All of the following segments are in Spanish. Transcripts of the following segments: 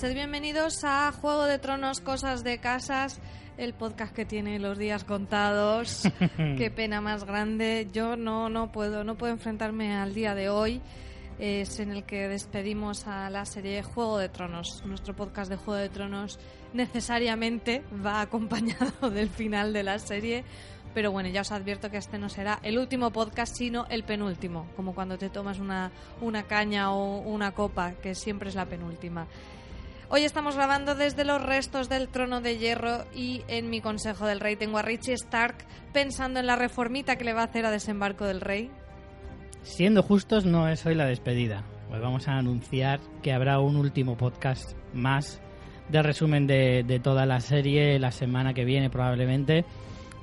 sed bienvenidos a Juego de Tronos, Cosas de Casas, el podcast que tiene los días contados. Qué pena más grande. Yo no, no puedo, no puedo enfrentarme al día de hoy. Es en el que despedimos a la serie Juego de Tronos. Nuestro podcast de Juego de Tronos necesariamente va acompañado del final de la serie. Pero bueno, ya os advierto que este no será el último podcast, sino el penúltimo, como cuando te tomas una, una caña o una copa, que siempre es la penúltima. Hoy estamos grabando desde los restos del trono de hierro y en mi consejo del rey tengo a Richie Stark pensando en la reformita que le va a hacer a desembarco del rey. Siendo justos, no es hoy la despedida. Pues vamos a anunciar que habrá un último podcast más de resumen de, de toda la serie la semana que viene probablemente.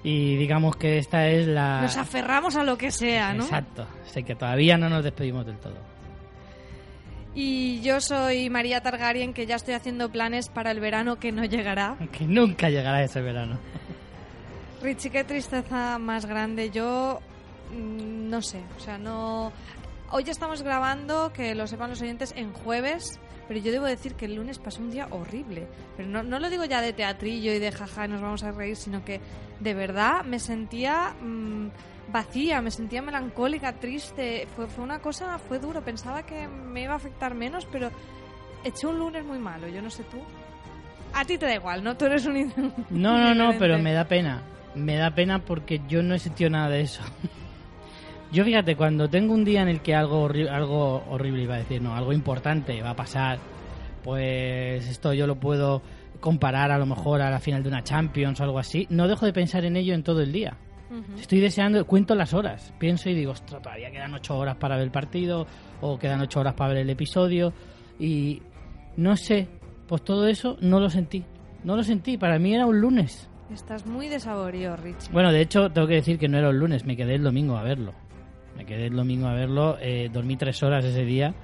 Y digamos que esta es la... Nos aferramos a lo que sea, ¿no? Exacto. Sé que todavía no nos despedimos del todo. Y yo soy María Targaryen, que ya estoy haciendo planes para el verano que no llegará. Que nunca llegará ese verano. Richie, qué tristeza más grande. Yo mm, no sé, o sea, no. Hoy estamos grabando, que lo sepan los oyentes, en jueves, pero yo debo decir que el lunes pasó un día horrible. Pero no, no lo digo ya de teatrillo y de jaja, nos vamos a reír, sino que de verdad me sentía mm, vacía, me sentía melancólica, triste. Fue, fue una cosa, fue duro. Pensaba que me iba a afectar menos, pero eché un lunes muy malo. Yo no sé tú. A ti te da igual, ¿no? Tú eres un. No, no, no, pero me da pena. Me da pena porque yo no he sentido nada de eso. Yo fíjate, cuando tengo un día en el que algo, horri- algo horrible iba a decir, no, algo importante va a pasar, pues esto yo lo puedo comparar a lo mejor a la final de una Champions o algo así, no dejo de pensar en ello en todo el día. Estoy deseando, cuento las horas, pienso y digo, ostras, todavía quedan ocho horas para ver el partido o quedan ocho horas para ver el episodio y no sé, pues todo eso no lo sentí, no lo sentí, para mí era un lunes. Estás muy desaborío, Richie. Bueno, de hecho, tengo que decir que no era el lunes, me quedé el domingo a verlo. Me quedé el domingo a verlo, eh, dormí tres horas ese día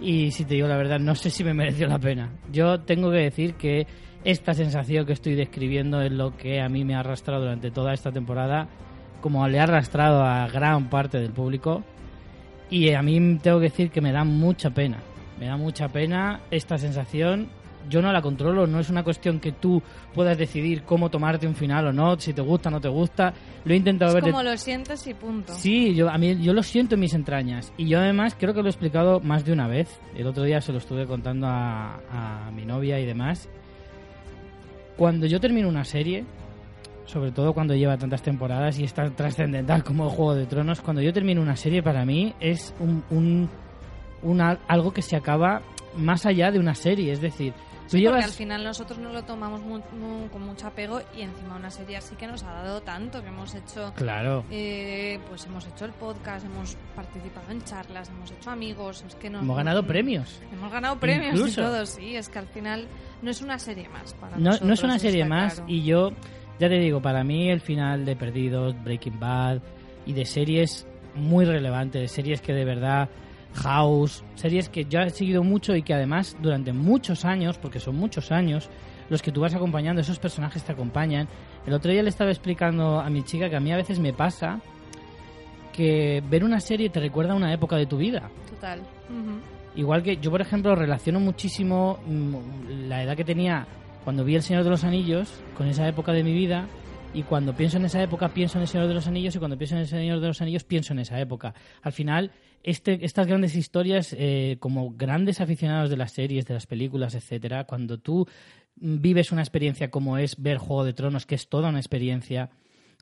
y si te digo la verdad, no sé si me mereció la pena. Yo tengo que decir que esta sensación que estoy describiendo es lo que a mí me ha arrastrado durante toda esta temporada, como le ha arrastrado a gran parte del público. Y a mí tengo que decir que me da mucha pena. Me da mucha pena esta sensación. Yo no la controlo, no es una cuestión que tú puedas decidir cómo tomarte un final o no, si te gusta o no te gusta. Lo he intentado es ver como lo sientes y punto. Sí, yo, a mí, yo lo siento en mis entrañas. Y yo además creo que lo he explicado más de una vez. El otro día se lo estuve contando a, a mi novia y demás. Cuando yo termino una serie, sobre todo cuando lleva tantas temporadas y es tan trascendental como Juego de Tronos, cuando yo termino una serie para mí es un, un- una- algo que se acaba más allá de una serie. Es decir, tú Sí, llevas... Porque al final nosotros no lo tomamos mu- mu- con mucho apego y encima una serie así que nos ha dado tanto, que hemos hecho, Claro. eh, pues hemos hecho el podcast, hemos participado en charlas, hemos hecho amigos, es que nos, Hemos ganado premios. Hemos ganado premios Incluso. y todo, sí, es que al final no es una serie más para No, nosotros. no es una serie más claro. y yo, ya te digo, para mí el final de Perdidos, Breaking Bad y de series muy relevantes, series que de verdad, House, series que yo he seguido mucho y que además durante muchos años, porque son muchos años, los que tú vas acompañando, esos personajes te acompañan. El otro día le estaba explicando a mi chica que a mí a veces me pasa que ver una serie te recuerda a una época de tu vida. Total. Ujú. Igual que yo, por ejemplo, relaciono muchísimo mm, la edad que tenía cuando vi El Señor de los Anillos con esa época de mi vida. Y cuando pienso en esa época, pienso en El Señor de los Anillos. Y cuando pienso en El Señor de los Anillos, pienso en esa época. Al final, este, estas grandes historias, eh, como grandes aficionados de las series, de las películas, etcétera, cuando tú vives una experiencia como es ver Juego de Tronos, que es toda una experiencia,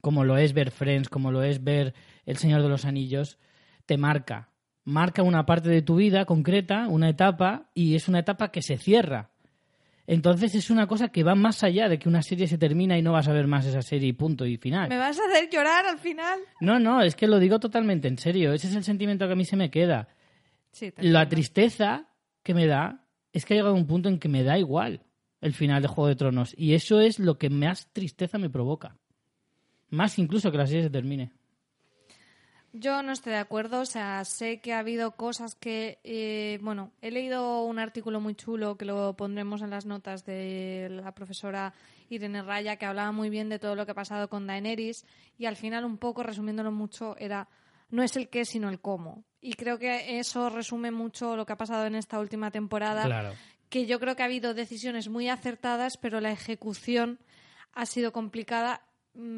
como lo es ver Friends, como lo es ver El Señor de los Anillos, te marca. Marca una parte de tu vida concreta, una etapa, y es una etapa que se cierra. Entonces es una cosa que va más allá de que una serie se termina y no vas a ver más esa serie y punto y final. ¿Me vas a hacer llorar al final? No, no, es que lo digo totalmente en serio. Ese es el sentimiento que a mí se me queda. Sí, La tristeza que me da es que ha llegado un punto en que me da igual el final de Juego de Tronos. Y eso es lo que más tristeza me provoca. Más incluso que la serie se termine. Yo no estoy de acuerdo, o sea, sé que ha habido cosas que, eh, bueno, he leído un artículo muy chulo que lo pondremos en las notas de la profesora Irene Raya que hablaba muy bien de todo lo que ha pasado con Daenerys y al final un poco, resumiéndolo mucho, era no es el qué sino el cómo. Y creo que eso resume mucho lo que ha pasado en esta última temporada Claro. que yo creo que ha habido decisiones muy acertadas, pero la ejecución ha sido complicada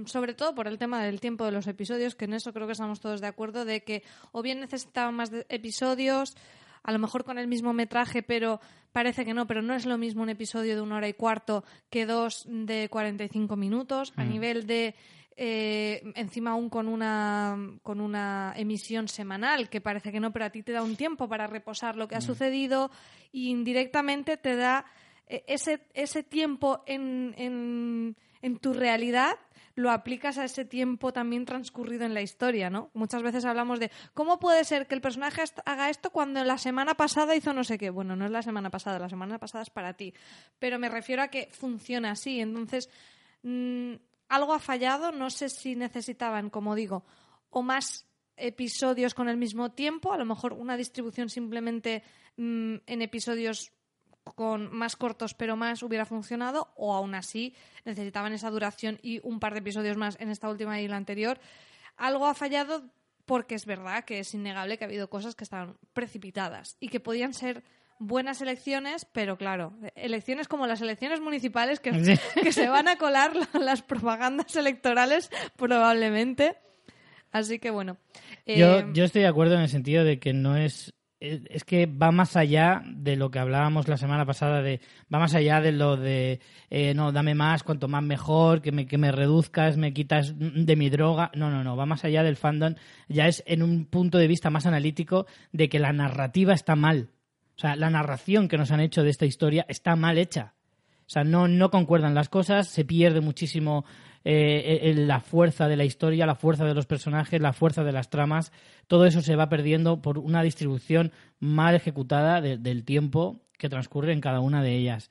sobre todo por el tema del tiempo de los episodios, que en eso creo que estamos todos de acuerdo, de que o bien necesitaban más episodios, a lo mejor con el mismo metraje, pero parece que no, pero no es lo mismo un episodio de una hora y cuarto que dos de 45 minutos. A mm. nivel de eh, encima aún con una, con una emisión semanal, que parece que no, pero a ti te da un tiempo para reposar lo que ha mm. sucedido e indirectamente te da eh, ese, ese tiempo en, en, en tu realidad lo aplicas a ese tiempo también transcurrido en la historia, ¿no? Muchas veces hablamos de cómo puede ser que el personaje haga esto cuando la semana pasada hizo no sé qué. Bueno, no es la semana pasada, la semana pasada es para ti. Pero me refiero a que funciona así. Entonces, mm, algo ha fallado, no sé si necesitaban, como digo, o más episodios con el mismo tiempo, a lo mejor una distribución simplemente mm, en episodios con más cortos pero más hubiera funcionado o aún así necesitaban esa duración y un par de episodios más en esta última y la anterior. Algo ha fallado porque es verdad que es innegable que ha habido cosas que estaban precipitadas y que podían ser buenas elecciones, pero claro, elecciones como las elecciones municipales que, que se van a colar las propagandas electorales probablemente. Así que bueno. Yo, eh, yo estoy de acuerdo en el sentido de que no es es que va más allá de lo que hablábamos la semana pasada, de va más allá de lo de eh, no, dame más, cuanto más mejor, que me, que me reduzcas, me quitas de mi droga. No, no, no, va más allá del fandom. Ya es en un punto de vista más analítico de que la narrativa está mal. O sea, la narración que nos han hecho de esta historia está mal hecha. O sea, no, no concuerdan las cosas, se pierde muchísimo eh, la fuerza de la historia, la fuerza de los personajes, la fuerza de las tramas. Todo eso se va perdiendo por una distribución mal ejecutada del tiempo que transcurre en cada una de ellas.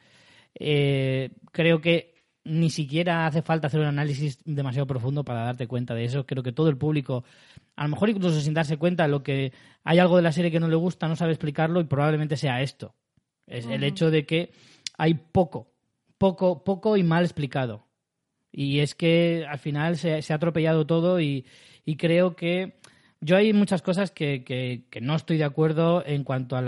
Eh, creo que ni siquiera hace falta hacer un análisis demasiado profundo para darte cuenta de eso. Creo que todo el público a lo mejor incluso sin darse cuenta lo que hay algo de la serie que no le gusta, no sabe explicarlo y probablemente sea esto. Es el hecho de que hay poco, poco, poco y mal explicado. Y es que al final se, ha atropellado todo y, creo que yo hay muchas cosas que, que, no estoy de acuerdo en cuanto a,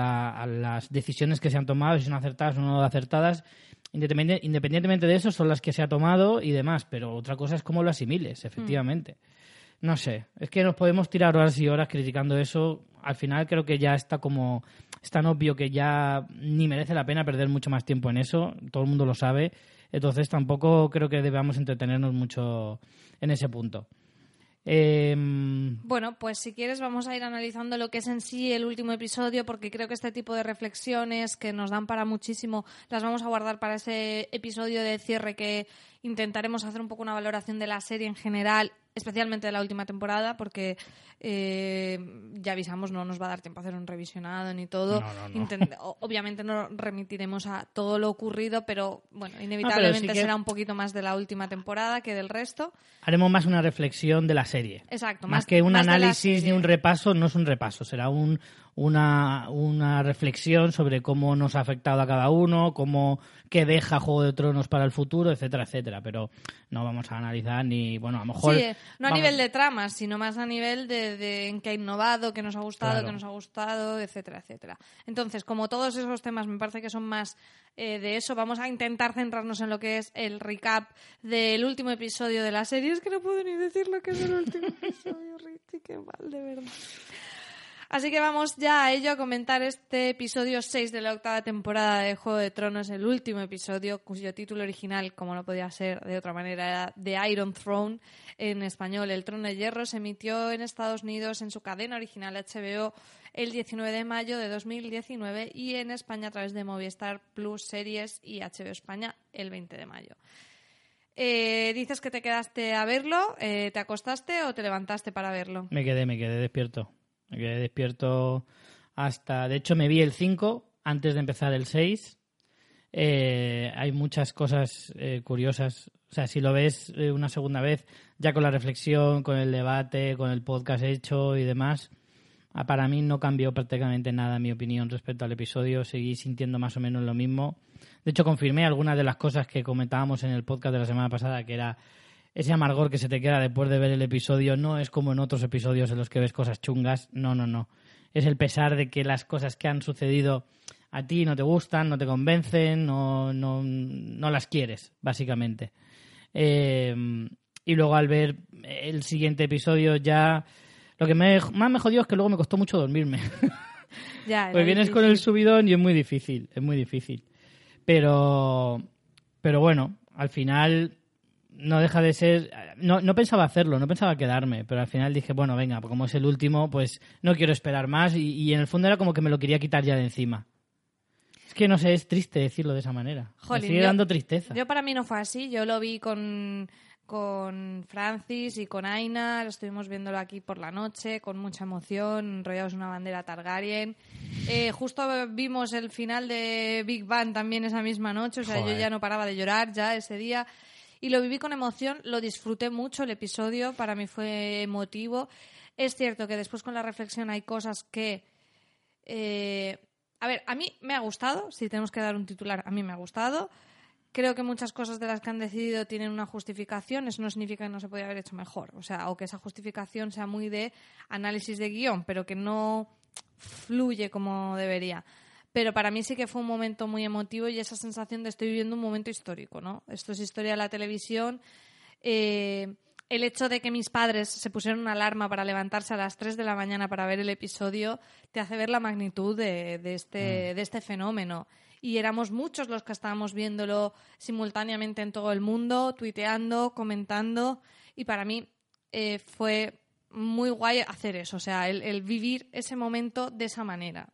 las decisiones que se han tomado, si son acertadas o no acertadas. Independientemente de eso, son las que se ha tomado y demás, pero otra cosa es cómo lo asimiles, efectivamente. No sé, es que nos podemos tirar horas y horas criticando eso. Al final creo que ya está como, es tan obvio que ya ni merece la pena perder mucho más tiempo en eso, todo el mundo lo sabe. Entonces tampoco creo que debamos entretenernos mucho en ese punto. Em, bueno, pues si quieres vamos a ir analizando lo que es en sí el último episodio porque creo que este tipo de reflexiones que nos dan para muchísimo las vamos a guardar para ese episodio de cierre que intentaremos hacer un poco una valoración de la serie en general especialmente de la última temporada, porque eh, ya avisamos, no nos va a dar tiempo a hacer un revisionado ni todo. obviamente no remitiremos a todo lo ocurrido, pero bueno, inevitablemente será un poquito más de la última temporada que del resto. Haremos más una reflexión de la serie. Exacto. Más, que un análisis ni un repaso, no es un repaso, será un, una, una reflexión sobre cómo nos ha afectado a cada uno, cómo qué deja Juego de Tronos para el futuro, etcétera, etcétera. Pero no vamos a analizar ni, bueno, a lo mejor... Sí, no a nivel de tramas, sino más a nivel de, en qué ha innovado, qué nos ha gustado, qué nos ha gustado, etcétera, etcétera. Entonces, como todos esos temas me parece que son más eh, de eso, vamos a intentar centrarnos en lo que es el recap del último episodio de la serie. Es que no puedo ni decir lo que es el último episodio, Richie, qué mal, de verdad. Así que vamos ya a ello, a comentar este episodio 6 de la octava temporada de Juego de Tronos, el último episodio cuyo título original, como no podía ser de otra manera, era The Iron Throne, en español, El Trono de Hierro, se emitió en Estados Unidos en su cadena original HBO el 19 de mayo de 2019 y en España a través de Movistar Plus Series y HBO España el 20 de mayo. Eh, dices que te quedaste a verlo, eh, ¿te acostaste o te levantaste para verlo? Me quedé, me quedé despierto. Me despierto hasta... De hecho, me vi el 5 antes de empezar el 6. Eh, hay muchas cosas eh, curiosas. O sea, si lo ves eh, una segunda vez, ya con la reflexión, con el debate, con el podcast hecho y demás, ah, para mí no cambió prácticamente nada mi opinión respecto al episodio. Seguí sintiendo más o menos lo mismo. De hecho, confirmé algunas de las cosas que comentábamos en el podcast de la semana pasada, que era ese amargor que se te queda después de ver el episodio no es como en otros episodios en los que ves cosas chungas, no, no, no. Es el pesar de que las cosas que han sucedido a ti no te gustan, no te convencen, no, no, no las quieres, básicamente. Eh, y luego al ver el siguiente episodio ya... Lo que me, más me jodió es que luego me costó mucho dormirme. Ya, Pues vienes con el subidón y es muy difícil, es muy difícil. Pero, pero bueno, al final no deja de ser... No, no pensaba hacerlo, no pensaba quedarme, pero al final dije, bueno, venga, como es el último, pues no quiero esperar más y, y en el fondo era como que me lo quería quitar ya de encima. Es que no sé, es triste decirlo de esa manera. Jolín, me sigue yo- dando tristeza. Yo para mí no fue así. Yo lo vi con, con Francis y con Aina. Lo estuvimos viéndolo aquí por la noche con mucha emoción, enrollados en una bandera Targaryen. Eh, justo vimos el final de Big Bang también esa misma noche. O sea, Joder. yo ya no paraba de llorar ya ese día. Y lo viví con emoción, lo disfruté mucho el episodio, para mí fue emotivo. Es cierto que después con la reflexión hay cosas que eh, a ver, a mí me ha gustado, si tenemos que dar un titular, a mí me ha gustado. Creo que muchas cosas de las que han decidido tienen una justificación, eso no significa que no se podía haber hecho mejor, o sea, o que esa justificación sea muy de análisis de guion, pero que no fluye como debería. Pero para mí sí que fue un momento muy emotivo y esa sensación de estoy viviendo un momento histórico, ¿no? Esto es historia de la televisión. Eh, el hecho de que mis padres se pusieron una alarma para levantarse a las 3 de la mañana para ver el episodio te hace ver la magnitud de, de este, de este fenómeno. Y éramos muchos los que estábamos viéndolo simultáneamente en todo el mundo, tuiteando, comentando. Y para mí eh, fue muy guay hacer eso, o sea, el, el vivir ese momento de esa manera.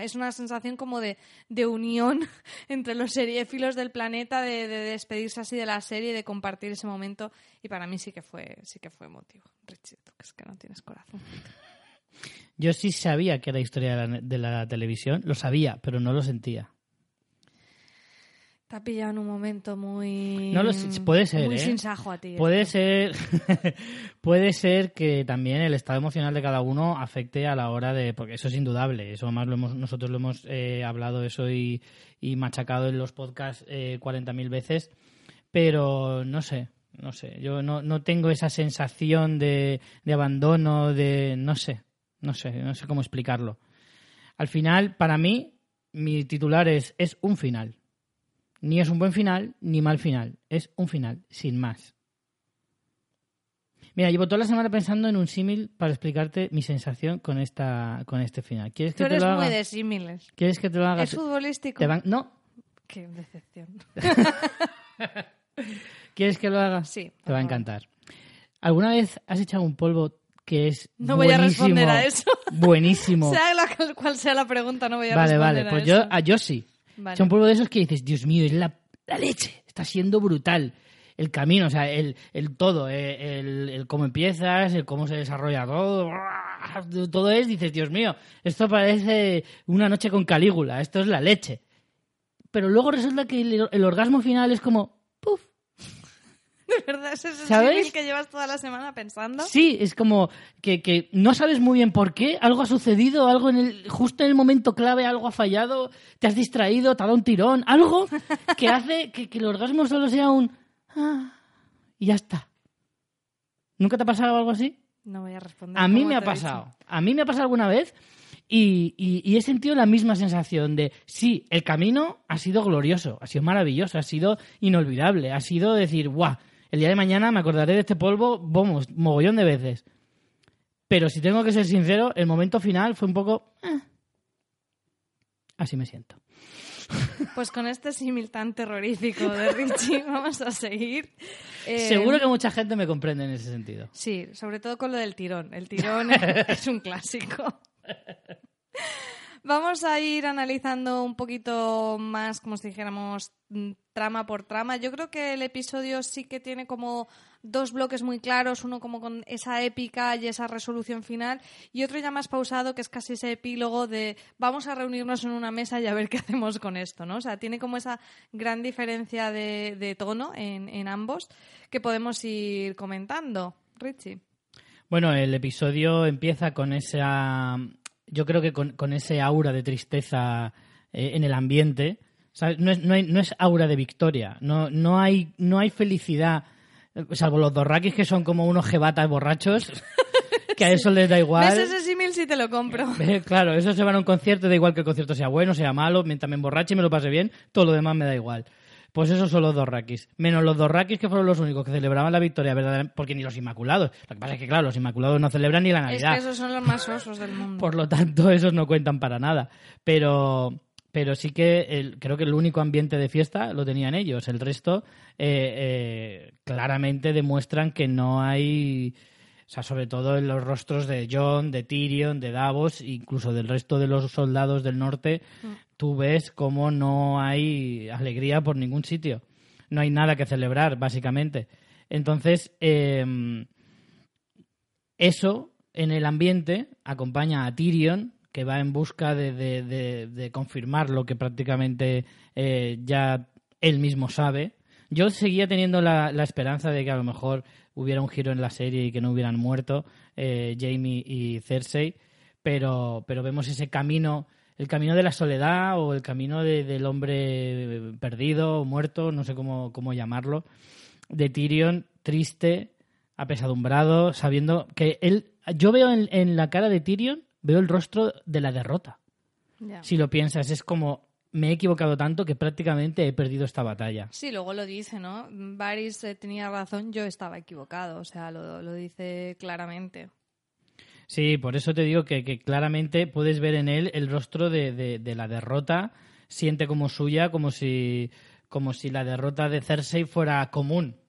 Es una sensación como de, de unión entre los seriéfilos del planeta, de, de despedirse así de la serie, de compartir ese momento. Y para mí sí que fue, sí que fue emotivo. Richie, tú que es que no tienes corazón. Yo sí sabía que era historia de la, de la televisión, lo sabía, pero no lo sentía. Te ha pillado en un momento muy. No lo sé, puede ser, Muy ¿eh? sin sajo a ti. Puede esto. ser, puede ser que también el estado emocional de cada uno afecte a la hora de, porque eso es indudable, eso más lo hemos, nosotros lo hemos eh, hablado eso y, y machacado en los podcasts eh, 40.000 veces, pero no sé, no sé, yo no, no tengo esa sensación de, de abandono, de, no sé, no sé, no sé cómo explicarlo. Al final, para mí, mi titular es, es un final. Ni es un buen final, ni mal final. Es un final, sin más. Mira, llevo toda la semana pensando en un símil para explicarte mi sensación con esta con este final. ¿Quieres que Tú te eres lo muy haga? de símiles. ¿Quieres que te lo haga? ¿Es futbolístico? Te van- No. Qué decepción. ¿Quieres que lo haga? Sí, Te va a encantar. ¿Alguna vez has echado un polvo que es No voy a responder a eso. Buenísimo. Sea la, cual sea la pregunta, no voy a vale, responder vale. a Pues yo, a yo sí. Vale. Echa un de esos que dices, Dios mío, es la, la leche. Está siendo brutal. El camino, o sea, el, el todo, eh, el, el cómo empiezas, el cómo se desarrolla todo, todo es, dices, Dios mío, esto parece una noche con Calígula, esto es la leche. Pero luego resulta que el, el orgasmo final es como, puf, ¿De verdad es símil que llevas toda la semana pensando? Sí, es como que, que no sabes muy bien por qué, algo ha sucedido, algo en el, justo en el momento clave, algo ha fallado, te has distraído, te ha dado un tirón, algo que hace que, que el orgasmo solo sea un... "Ah", y ya está. ¿Nunca te ha pasado algo así? No voy a responder. A mí me ha pasado. A mí me ha pasado alguna vez y, y- y he sentido la misma sensación de, sí, el camino ha sido glorioso, ha sido maravilloso, ha sido inolvidable, ha sido decir, guau, el día de mañana me acordaré de este polvo, vamos, mogollón de veces. Pero si tengo que ser sincero, el momento final fue un poco... "Eh". Así me siento. Pues con este símil tan terrorífico de Richie vamos a seguir. Eh, Seguro que mucha gente me comprende en ese sentido. Sí, sobre todo con lo del tirón. El tirón es un clásico. Vamos a ir analizando un poquito más, como si dijéramos, mm, trama por trama. Yo creo que el episodio sí que tiene como dos bloques muy claros, uno como con esa épica y esa resolución final, y otro ya más pausado, que es casi ese epílogo de vamos a reunirnos en una mesa y a ver qué hacemos con esto, ¿no? O sea, tiene como esa gran diferencia de, tono en, en ambos que podemos ir comentando. Richie. Bueno, el episodio empieza con esa. Yo creo que con, con ese aura de tristeza eh, en el ambiente. ¿sabes? No, es, no, hay- no es aura de victoria. No, no, hay, no hay felicidad. eh, Salvo los dorraquis que son como unos jebatas borrachos. Que a eso les da igual. ¿Ves ese símil sí te lo compro. Eh, Claro, eso se van a un concierto, da igual que el concierto sea bueno, sea malo, mientras me emborrache y me lo pase bien, todo lo demás me da igual. Pues esos son los dos Rakis. Menos los dos Rakis que fueron los únicos que celebraban la victoria verdaderamente, porque ni los Inmaculados. Lo que pasa es que, claro, los Inmaculados no celebran ni la Es Navidad. que esos son los más osos del mundo. Por lo tanto, esos no cuentan para nada. Pero, pero sí que el- creo que el único ambiente de fiesta lo tenían ellos. El resto eh, eh, claramente demuestran que no hay. O sea, sobre todo en los rostros de John, de Tyrion, de Davos, incluso del resto de los soldados del norte, tú ves cómo no hay alegría por ningún sitio. No hay nada que celebrar, básicamente. Entonces, em, eso en el ambiente acompaña a Tyrion, que va en busca de, de- de- confirmar lo que prácticamente eh, ya él mismo sabe. Yo seguía teniendo la, la esperanza de que a lo mejor hubiera un giro en la serie y que no hubieran muerto eh, Jamie y Cersei, pero, pero vemos ese camino, el camino de la soledad o el camino de- del hombre perdido o muerto, no sé cómo, cómo llamarlo, de Tyrion triste, apesadumbrado, sabiendo que él, yo veo en, en la cara de Tyrion, veo el rostro de la derrota. Si lo piensas, es como me he equivocado tanto que prácticamente he perdido esta batalla. Sí, luego lo dice, ¿no? Varys eh, tenía razón, yo estaba equivocado, o sea, lo, lo dice claramente. Sí, por eso te digo que, claramente puedes ver en él el rostro de, la derrota, siente como suya, como si, como si la derrota de Cersei fuera común.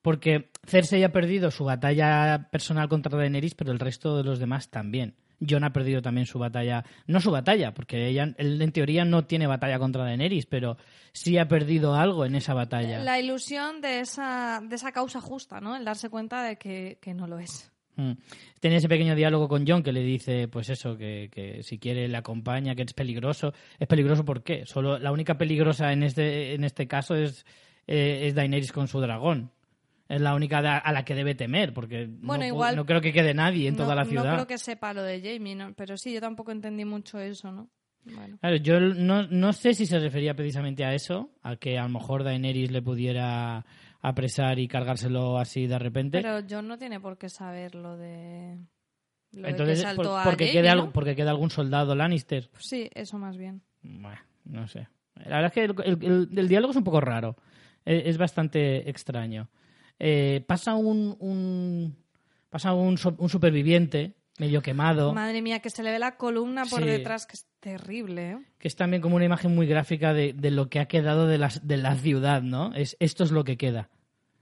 Porque Cersei ha perdido su batalla personal contra Daenerys, pero el resto de los demás también. Jon ha perdido también su batalla, no su batalla, porque ella, él en teoría no tiene batalla contra Daenerys, pero sí ha perdido algo en esa batalla. La ilusión de esa, de esa causa justa, ¿no? El darse cuenta de que no lo es. Mm. Tiene ese pequeño diálogo con John que le dice, pues eso, que, que si quiere le acompaña, que es peligroso. ¿Es peligroso por qué? Solo la única peligrosa en este, en este caso es, eh, es Daenerys con su dragón. Es la única a la que debe temer, porque no Bueno, pu- igual- no creo que quede nadie en no, toda la no ciudad. creo que sepa lo de Jamie, ¿no? pero sí, yo tampoco entendí mucho eso, ¿no? Bueno. Claro, yo no, no sé si se refería precisamente a eso, a que a lo mejor Daenerys le pudiera apresar y cargárselo así de repente. Pero John no tiene por qué saber lo de... Lo de Entonces, que saltó por- a porque, Jamie, quede ¿no? algo- porque queda algún soldado Lannister. Sí, eso más bien. Bueno, no sé. La verdad es que el, el- el- el diálogo es un poco raro. Eh, Es, bastante extraño. Eh, pasa un, un- pasa un, un superviviente medio quemado, Madre mía, que se le ve la columna por Sí. detrás, que es terrible, ¿eh? que es también como una imagen muy gráfica de, de lo que ha quedado de, las, de la ciudad, ¿no? Es, esto es lo que queda.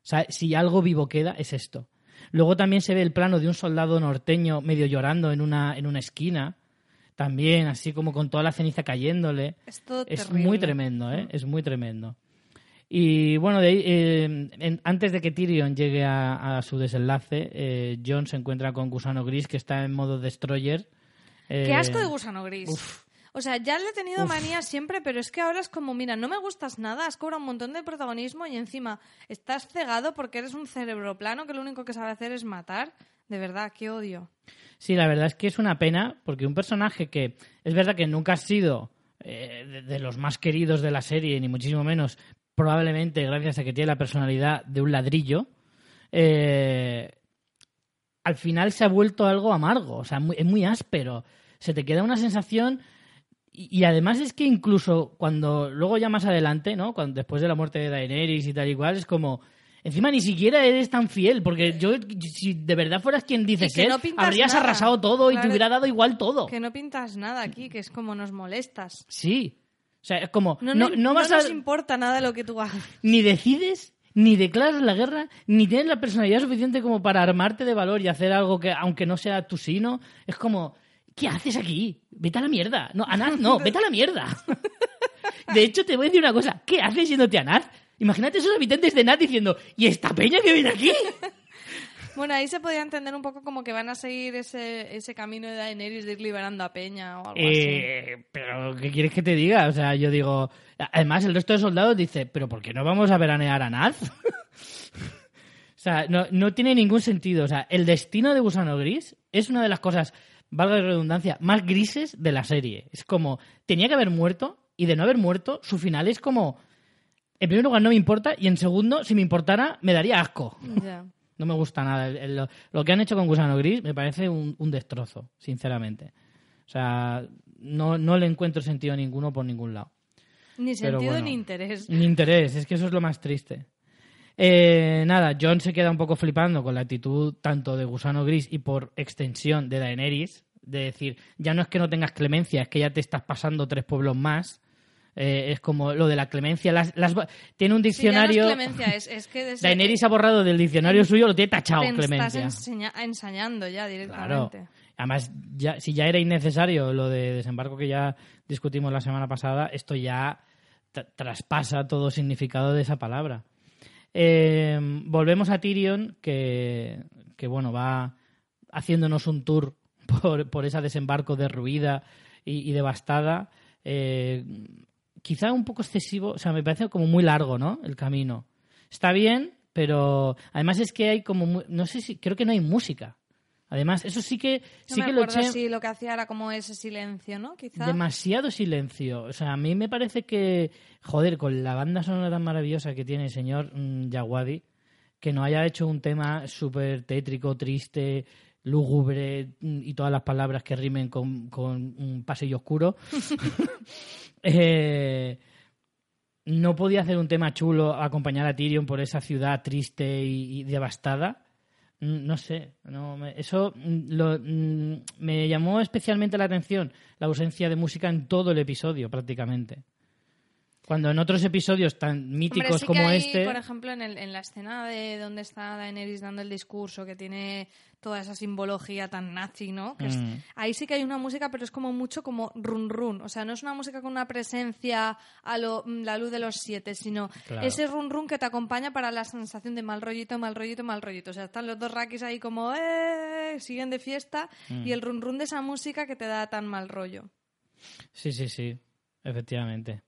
O sea, si algo vivo queda, es esto. Luego también se ve el plano de un soldado norteño medio llorando en una, en una esquina. También, así como con toda la ceniza cayéndole. Es todo Es muy tremendo, ¿eh? Es muy tremendo. Y bueno, de ahí, eh, en- antes de que Tyrion llegue a, a su desenlace, eh, Jon se encuentra con Gusano Gris, que está en modo destroyer. Qué Eh, asco de gusano gris. uf. O sea, ya le he tenido manía siempre, pero es que ahora es como, mira, no me gustas nada, has cobrado un montón de protagonismo y encima estás cegado porque eres un cerebro plano que lo único que sabe hacer es matar. De verdad, qué odio. Sí, la verdad es que es una pena, porque un personaje que es verdad que nunca ha sido eh, de, de los más queridos de la serie, ni muchísimo menos, probablemente gracias a que tiene la personalidad de un ladrillo, eh, al final se ha vuelto algo amargo, o sea, muy- es muy áspero. Se te queda una sensación. Y, además es que incluso cuando luego ya más adelante, ¿no? Cuando, después de la muerte de Daenerys y tal y cual, es como. Encima ni siquiera eres tan fiel, porque yo, si de verdad fueras quien dices que no pintas habrías nada. arrasado todo y te hubiera dado igual todo. Que no pintas nada aquí, que es como nos molestas. Sí. O sea, es como. No, No, no- no no vas nos a. importa nada lo que tú hagas. Ni decides, ni declaras la guerra, ni tienes la personalidad suficiente como para armarte de valor y hacer algo que, aunque no sea tu sino, es como. ¿Qué haces aquí? Vete a la mierda. No, Anaz, no, vete a la mierda. De hecho, te voy a decir una cosa. ¿Qué haces yéndote a Naz? Imagínate esos habitantes de Naz diciendo, ¿y esta peña que viene aquí? Bueno, ahí se podía entender un poco como que van a seguir ese, ese camino de Daenerys de ir liberando a Peña o algo así. Eh, pero, ¿qué quieres que te diga? O sea, yo digo. Además, el resto de soldados dice, ¿pero por qué no vamos a veranear a Naz? o sea, no, no tiene ningún sentido. O sea, el destino de Gusano Gris es una de las cosas, valga la redundancia, más grises de la serie. Es como, tenía que haber muerto y de no haber muerto, su final es como. En primer lugar, no me importa y en segundo, si me importara, me daría asco. No me gusta nada. lo, que han hecho con Gusano Gris me parece un, destrozo, sinceramente. O sea, no, no le encuentro sentido ninguno por ningún lado. Ni sentido ni interés. Ni interés, es que eso es lo más triste. Eh, nada, John se queda un poco flipando con la actitud tanto de Gusano Gris y por extensión de Daenerys, de decir, ya no es que no tengas clemencia, es que ya te estás pasando tres pueblos más. Eh, es como lo de la clemencia. Las, tiene un diccionario. Daenerys ha borrado del diccionario suyo, lo tiene tachado, clemencia. Estás ensañando ya directamente. Además, ya, si ya era innecesario lo de desembarco que ya discutimos la semana pasada, esto ya traspasa todo significado de esa palabra. Eh, volvemos a Tyrion, que, bueno, va haciéndonos un tour por, por esa desembarco derruida y, devastada. Eh, quizá un poco excesivo, o sea, me parece como muy largo, ¿no? El camino. Está bien, pero además es que hay como, no sé si, creo que no hay música. Además, eso sí que, sí que lo eché... lo que hacía era como ese silencio, ¿no? Demasiado silencio. O sea, a mí me parece que, joder, con la banda sonora tan maravillosa que tiene el señor mm, Yawadi, que no haya hecho un tema súper tétrico, triste, lúgubre mm, y todas las palabras que rimen con, un pasillo oscuro. Eh, no podía hacer un tema chulo acompañar a Tyrion por esa ciudad triste y devastada no sé, no, eso mm, lo, mm, me llamó especialmente la atención, la ausencia de música en todo el episodio prácticamente. Cuando en otros episodios tan míticos como este. Por ejemplo, en, el, en, la escena de donde está Daenerys dando el discurso, que tiene toda esa simbología tan nazi, ¿no? Mm. ahí sí que hay una música, pero es como mucho como run run. O sea, no es una música con una presencia a lo, mm, la luz de los siete, sino ese run run que te acompaña para la sensación de mal rollito, mal rollito, mal rollito. O sea, están los dos rakis ahí como, ¡eh! Siguen de fiesta y mm. el run run de esa música que te da tan mal rollo. Sí, sí, sí, efectivamente.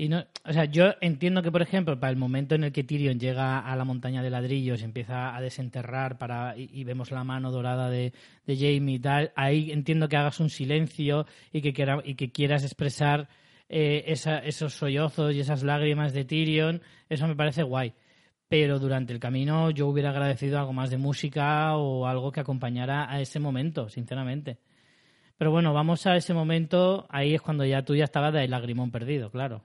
Y no, o sea, yo entiendo que, por ejemplo, para el momento en el que Tyrion llega a la montaña de ladrillos y empieza a desenterrar para y, vemos la mano dorada de, de, Jamie y tal, ahí entiendo que hagas un silencio y que, quieras expresar eh, esos sollozos y esas lágrimas de Tyrion. Eso me parece guay. Pero durante el camino yo hubiera agradecido algo más de música o algo que acompañara a ese momento, sinceramente. Pero bueno, vamos a ese momento. Ahí es cuando ya tú ya estabas de lagrimón perdido, claro.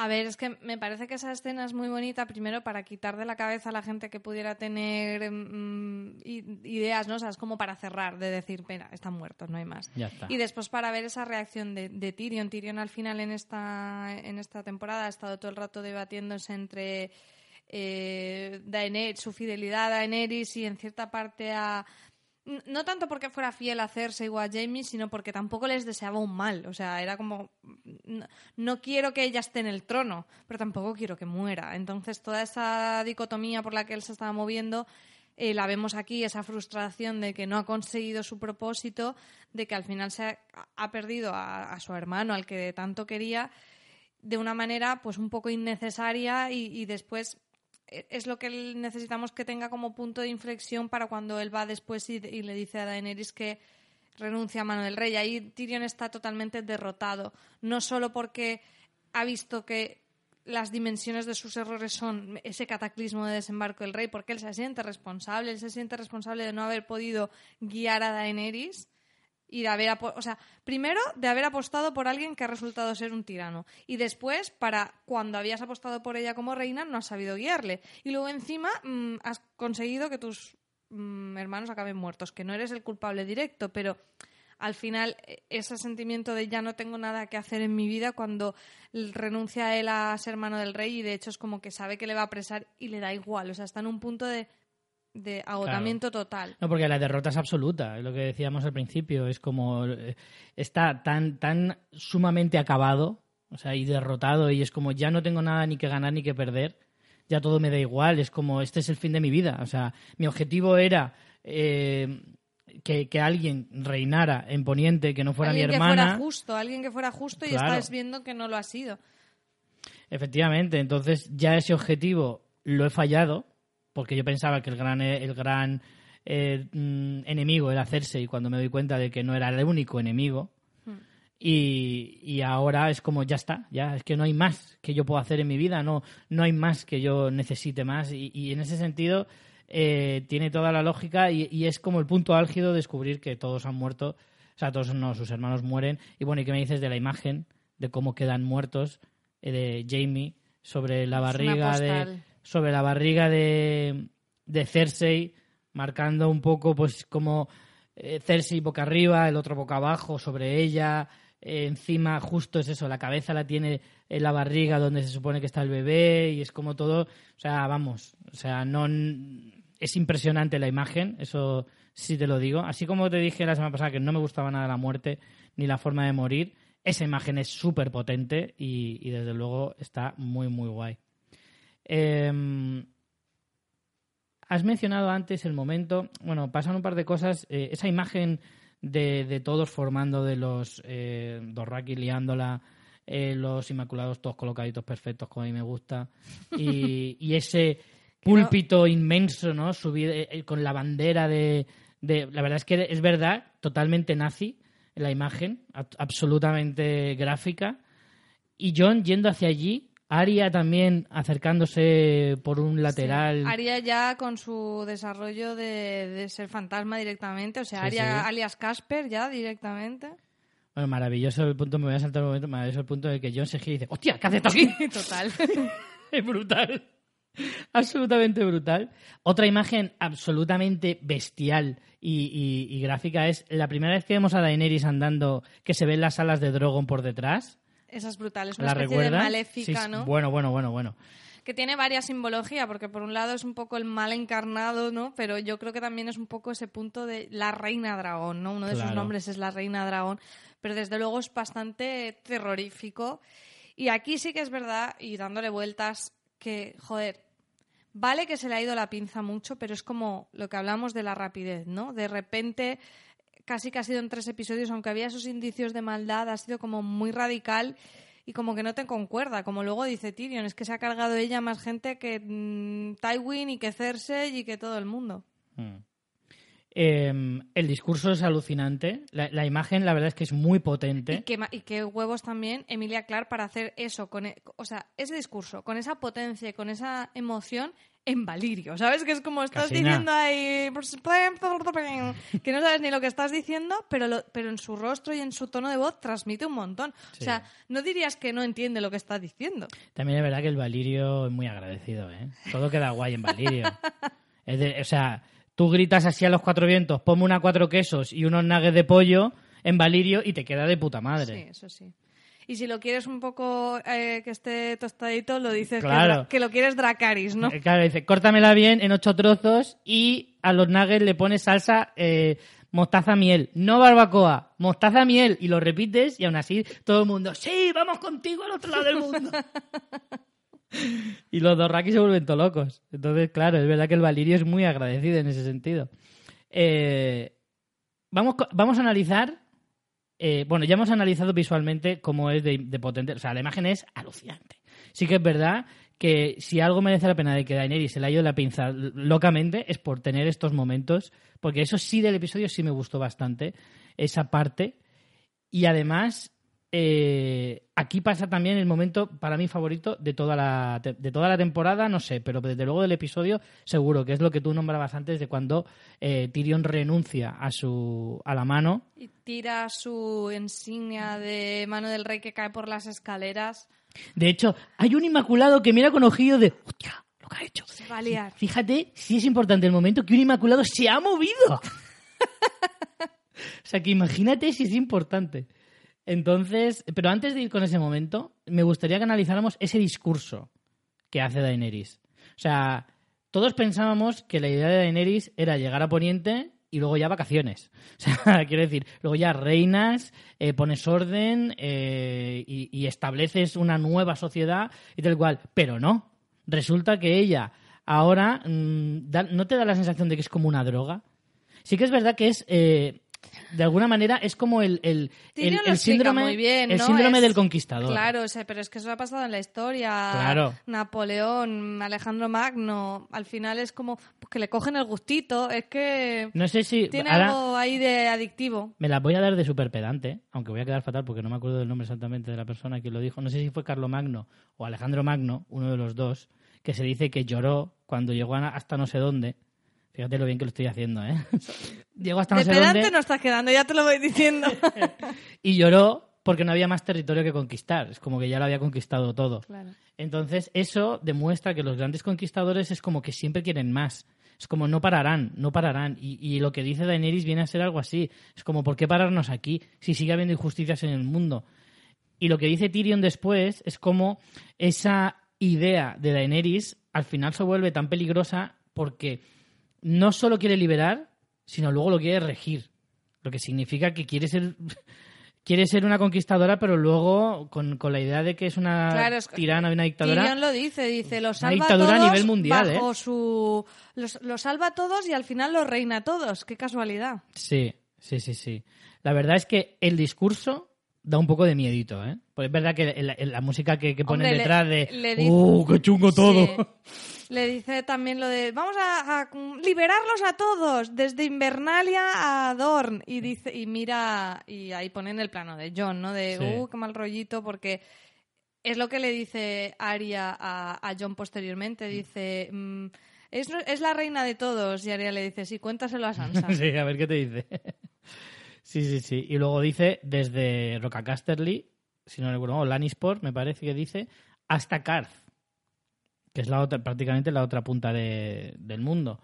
A ver, es que me parece que esa escena es muy bonita, primero para quitar de la cabeza a la gente que pudiera tener mm, ideas, ¿no? O sea, es como para cerrar, de decir, pena, están muertos, no hay más. Y después para ver esa reacción de, de, Tyrion. Tyrion al final en esta, en esta temporada ha estado todo el rato debatiéndose entre eh, Daenerys, su fidelidad a Daenerys y en cierta parte a no tanto porque fuera fiel a Cersei o a Jamie, sino porque tampoco les deseaba un mal. O sea, era como, no, quiero que ella esté en el trono, pero tampoco quiero que muera. Entonces, toda esa dicotomía por la que él se estaba moviendo, eh, la vemos aquí, esa frustración de que no ha conseguido su propósito, de que al final se ha, perdido a, su hermano, al que tanto quería, de una manera pues un poco innecesaria y después es lo que necesitamos que tenga como punto de inflexión para cuando él va después y, le dice a Daenerys que renuncia a mano del rey. Ahí Tyrion está totalmente derrotado, no solo porque ha visto que las dimensiones de sus errores son ese cataclismo de desembarco del rey, porque él se siente responsable, él se siente responsable de no haber podido guiar a Daenerys y de haber, o sea, primero de haber apostado por alguien que ha resultado ser un tirano. Y después para cuando habías apostado por ella como reina no has sabido guiarle. Y luego encima mm, has conseguido que tus mm, hermanos acaben muertos, que no eres el culpable directo, pero al final e, ese sentimiento de ya no tengo nada que hacer en mi vida cuando renuncia él a ser hermano del rey y de hecho es como que sabe que le va a apresar y le da igual, o sea, está en un punto de de agotamiento total. No, porque la derrota es absoluta, es lo que decíamos al principio, es como eh, está tan tan sumamente acabado, o sea, y derrotado y es como ya no tengo nada ni que ganar ni que perder, ya todo me da igual, es como este es el fin de mi vida, o sea, mi objetivo era eh, que, alguien reinara en Poniente, que no fuera mi hermana. que fuera justo, alguien que fuera justo y estás viendo que no lo ha sido. Efectivamente, entonces ya ese objetivo lo he fallado porque yo pensaba que el gran, el gran eh, mm, enemigo era hacerse y cuando me doy cuenta de que no era el único enemigo, hmm. Y, y, ahora es como ya está, ya es que no hay más que yo pueda hacer en mi vida, no, no hay más que yo necesite más. Y, y en ese sentido eh, tiene toda la lógica y, y, es como el punto álgido descubrir que todos han muerto, o sea, todos no, sus hermanos mueren. Y bueno, ¿y qué me dices de la imagen, de cómo quedan muertos eh, de Jamie sobre la barriga de sobre la barriga de, de Cersei, marcando un poco pues como eh, Cersei boca arriba, el otro boca abajo sobre ella, eh, encima justo es eso, la cabeza la tiene en la barriga donde se supone que está el bebé y es como todo, o sea, vamos, o sea, no es impresionante la imagen, eso sí te lo digo, así como te dije la semana pasada que no me gustaba nada la muerte ni la forma de morir, esa imagen es súper potente y, y, desde luego está muy muy guay. Eh, has mencionado antes el momento, bueno, pasan un par de cosas, eh, esa imagen de, de todos formando de los eh, Dorraki liándola, eh, los Inmaculados todos colocaditos perfectos como a mí me gusta, y, y ese púlpito inmenso, ¿no? Subido, eh, con la bandera de, de, La verdad es que es verdad, totalmente nazi la imagen, absolutamente gráfica, y John yendo hacia allí Aria también acercándose por un lateral. Sí. Aria ya con su desarrollo de, de ser fantasma directamente, o sea, sí, Aria sí. alias Casper ya directamente. Bueno, maravilloso el punto, me voy a saltar un momento, maravilloso el punto de que John se gira y dice, ¡hostia, qué hace esto aquí! Total. es brutal. Absolutamente brutal. Otra imagen absolutamente bestial y, y, y, gráfica es la primera vez que vemos a Daenerys andando, que se ven las alas de Drogon por detrás. Esa es brutal, es una ¿La especie recuerda? de maléfica, sí, ¿no? Bueno, bueno, bueno, bueno. Que tiene varias simbologías, porque por un lado es un poco el mal encarnado, ¿no? Pero yo creo que también es un poco ese punto de la reina dragón, ¿no? Uno de claro. sus nombres es la reina dragón, pero desde luego es bastante terrorífico. Y aquí sí que es verdad, y dándole vueltas, que, joder, vale que se le ha ido la pinza mucho, pero es como lo que hablamos de la rapidez, ¿no? De repente casi que ha sido en tres episodios, aunque había esos indicios de maldad, ha sido como muy radical y como que no te concuerda, como luego dice Tyrion, es que se ha cargado ella más gente que mmm, Tywin y que Cersei y que todo el mundo. Mm. Eh, el discurso es alucinante, la, la, imagen la verdad es que es muy potente. Y qué, y qué huevos también Emilia Clark para hacer eso, con, e, o sea, ese discurso, con esa potencia y con esa emoción en Valirio, ¿sabes? Que es como estás Casi diciendo ahí que no sabes ni lo que estás diciendo, pero, lo, pero en su rostro y en su tono de voz transmite un montón. Sí. O sea, no dirías que no entiende lo que está diciendo. También es verdad que el Valirio es muy agradecido, ¿eh? Todo queda guay en Valirio. es de, o sea, tú gritas así a los cuatro vientos, ponme una cuatro quesos y unos nuggets de pollo en Valirio y te queda de puta madre. Sí, eso sí. Y si lo quieres un poco eh, que esté tostadito, lo dices claro. que, que, lo quieres Dracaris, ¿no? Eh, claro, dice, córtamela bien en ocho trozos y a los nuggets le pones salsa eh, mostaza miel. No barbacoa, mostaza miel. Y lo repites y aún así todo el mundo, sí, vamos contigo al otro lado del mundo. y los dos rakis se vuelven todos locos. Entonces, claro, es verdad que el Valirio es muy agradecido en ese sentido. Eh, vamos, vamos a analizar eh, bueno, ya hemos analizado visualmente cómo es de, potente. O sea, la imagen es alucinante. Sí que es verdad que si algo merece la pena de que Daenerys se le haya ido la pinza locamente es por tener estos momentos, porque eso sí del episodio sí me gustó bastante, esa parte. Y además, eh, aquí pasa también el momento para mí favorito de toda la de toda la temporada, no sé, pero desde luego del episodio seguro que es lo que tú nombrabas antes de cuando eh, Tyrion renuncia a su a la mano y tira su insignia de mano del rey que cae por las escaleras. De hecho, hay un inmaculado que mira con ojillo de hostia, lo que ha hecho. Se va a liar. Fíjate, si es importante el momento que un inmaculado se ha movido. o sea, que imagínate si es importante. Entonces, pero antes de ir con ese momento, me gustaría que analizáramos ese discurso que hace Daenerys. O sea, todos pensábamos que la idea de Daenerys era llegar a Poniente y luego ya vacaciones. O sea, quiero decir, luego ya reinas, eh, pones orden eh, y, estableces una nueva sociedad y tal cual. Pero no. Resulta que ella ahora da, no te da la sensación de que es como una droga. Sí que es verdad que es. Eh, de alguna manera es como el, el, síndrome, el síndrome Es- del conquistador. Claro, o sea, pero es que eso ha pasado en la historia. Claro. Napoleón, Alejandro Magno, al final es como pues, que le cogen el gustito, es que No sé si tiene algo ahí de adictivo. me la voy a dar de súper pedante, aunque voy a quedar fatal porque no me acuerdo del nombre exactamente de la persona que lo dijo. No sé si fue Carlo Magno o Alejandro Magno, uno de los dos, que se dice que lloró cuando llegó hasta no sé dónde. Fíjate lo bien que lo estoy haciendo, ¿eh? Llegó hasta no de sé pedante dónde no estás quedando, ya te lo voy diciendo. y lloró porque no había más territorio que conquistar. Es como que ya lo había conquistado todo. claro. Entonces, eso demuestra que los grandes conquistadores es como que siempre quieren más. Es como no pararán, no pararán. Y, y lo que dice Daenerys viene a ser algo así. Es como, ¿por qué pararnos aquí si sigue habiendo injusticias en el mundo? Y lo que dice Tyrion después es como esa idea de Daenerys al final se vuelve tan peligrosa porque no solo quiere liberar, sino luego lo quiere regir. Lo que significa que quiere ser quiere ser una conquistadora, pero luego con, con la idea de que es una Claro, es que tirana, una dictadora. Tyrion lo dice, dice, Una salva a dictadura a todos nivel mundial, bajo ¿eh? su... Los, los salva a todos y al final los reina a todos. Qué casualidad. Sí, sí, sí, sí. La verdad es que el discurso da un poco de miedito, ¿eh? Pues es verdad que la, la música que, que ponen Hombre, le- detrás de le dice- ¡Uh, qué chungo todo! Sí. Le dice también lo de vamos a, a liberarlos a todos, desde Invernalia a Dorn. Y dice, y mira, y ahí ponen el plano de John, ¿no? De Sí. uh, qué mal rollito, porque es lo que le dice Arya a, a John posteriormente. Dice mm, es, es la reina de todos. Y Arya le dice, sí, cuéntaselo a Sansa. sí, a ver qué te dice. Sí, sí, sí. Y luego dice desde Rocacasterly, si no recuerdo, o Lannisport, me parece que dice, hasta Karth, que es la otra, prácticamente la otra punta de- del mundo,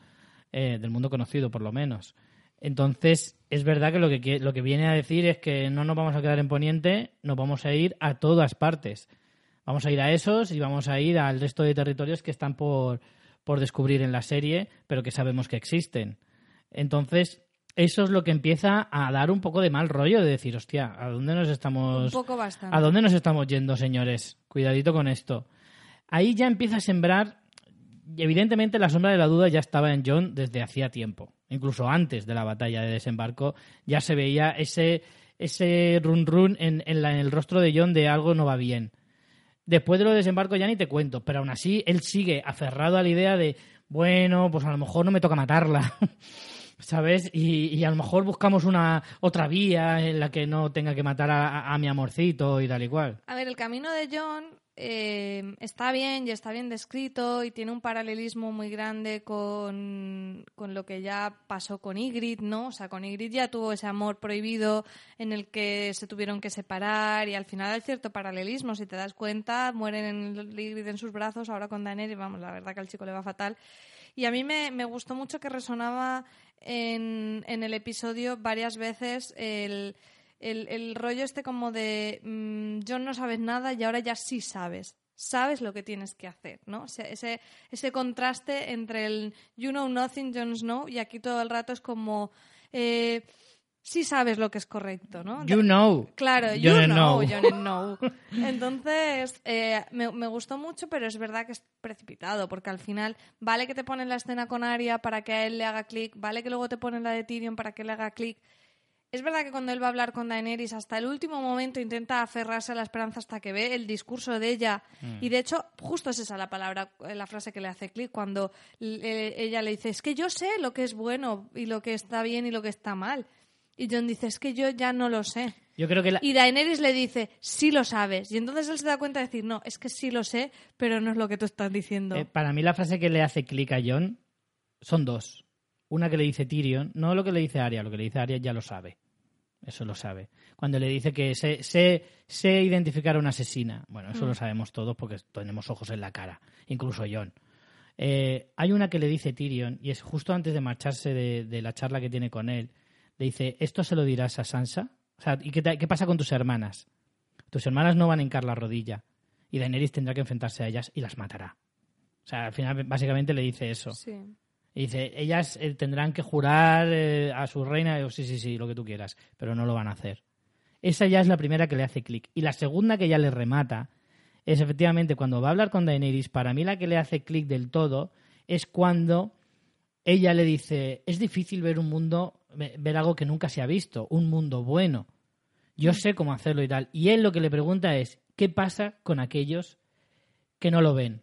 eh, del mundo conocido por lo menos. Entonces, es verdad que lo que, lo que viene a decir es que no nos vamos a quedar en Poniente, nos vamos a ir a todas partes. Vamos a ir a esos y vamos a ir al resto de territorios que están por, por descubrir en la serie, pero que sabemos que existen. Entonces, eso es lo que empieza a dar un poco de mal rollo de decir, hostia, ¿a dónde nos Un estamos, poco bastante. ¿a dónde nos estamos yendo, señores? Cuidadito con esto. Ahí ya empieza a sembrar, evidentemente la sombra de la duda ya estaba en John desde hacía tiempo, incluso antes de la batalla de desembarco, ya se veía ese, ese run run en, en la- en el rostro de John de algo no va bien. Después de lo de desembarco ya ni te cuento, pero aún así él sigue aferrado a la idea de, bueno, pues a lo mejor no me toca matarla, ¿sabes? Y, y a lo mejor buscamos una otra vía en la que no tenga que matar a, a- mi amorcito y tal y cual. A ver, el camino de John eh, está bien y está bien descrito y tiene un paralelismo muy grande con, con lo que ya pasó con Ygritte, ¿no? O sea, con Ygritte ya tuvo ese amor prohibido en el que se tuvieron que separar y al final hay cierto paralelismo, si te das cuenta, mueren en Ygritte en sus brazos, ahora con Daenerys, vamos, la verdad que al chico le va fatal. Y a mí me, me gustó mucho que resonaba en, en el episodio varias veces el, el, el rollo este como de mm, yo no sabes nada y ahora ya sí sabes. Sabes lo que tienes que hacer, ¿no? Ese, ese contraste entre el you know nothing, Jon Snow, y aquí todo el rato es como eh, sí sabes lo que es correcto, ¿no? You know. Claro, Jon you know. Jon Snow. Entonces, eh, me, me gustó mucho, pero es verdad que es precipitado, porque al final, vale que te ponen la escena con Arya para que a él le haga clic, vale que luego te ponen la de Tyrion para que le haga clic. Es verdad que cuando él va a hablar con Daenerys, hasta el último momento intenta aferrarse a la esperanza hasta que ve el discurso de ella. Y de hecho, justo es esa la palabra, eh, la frase que le hace clic, cuando eh, ella le dice, es que yo sé lo que es bueno y lo que está bien y lo que está mal. Y John dice, es que yo ya no lo sé. Yo creo que la, Y Daenerys le dice, sí lo sabes. Y entonces él se da cuenta de decir, no, es que sí lo sé, pero no es lo que tú estás diciendo. Eh, para mí la frase que le hace clic a John son dos. Una que le dice Tyrion, no lo que le dice Arya, lo que le dice Arya ya lo sabe. Eso lo sabe. Cuando le dice que sé, sé, sé identificar a una asesina. Bueno, eso Mm. lo sabemos todos porque tenemos ojos en la cara, incluso John. Eh, hay una que le dice Tyrion, y es justo antes de marcharse de, de la charla que tiene con él. Le dice, ¿esto se lo dirás a Sansa? O sea, ¿y qué, te- qué pasa con tus hermanas? Tus hermanas no van a hincar la rodilla. Y Daenerys tendrá que enfrentarse a ellas y las matará. O sea, al final básicamente le dice eso. Sí. Y dice, ellas eh, tendrán que jurar eh, a su reina, yo, sí, sí, sí, lo que tú quieras, pero no lo van a hacer. Esa ya es la primera que le hace clic. Y la segunda que ya le remata es efectivamente cuando va a hablar con Daenerys, para mí la que le hace clic del todo es cuando ella le dice, es difícil ver un mundo ver algo que nunca se ha visto, un mundo bueno. Yo sé cómo hacerlo y tal. Y él lo que le pregunta es, ¿qué pasa con aquellos que no lo ven?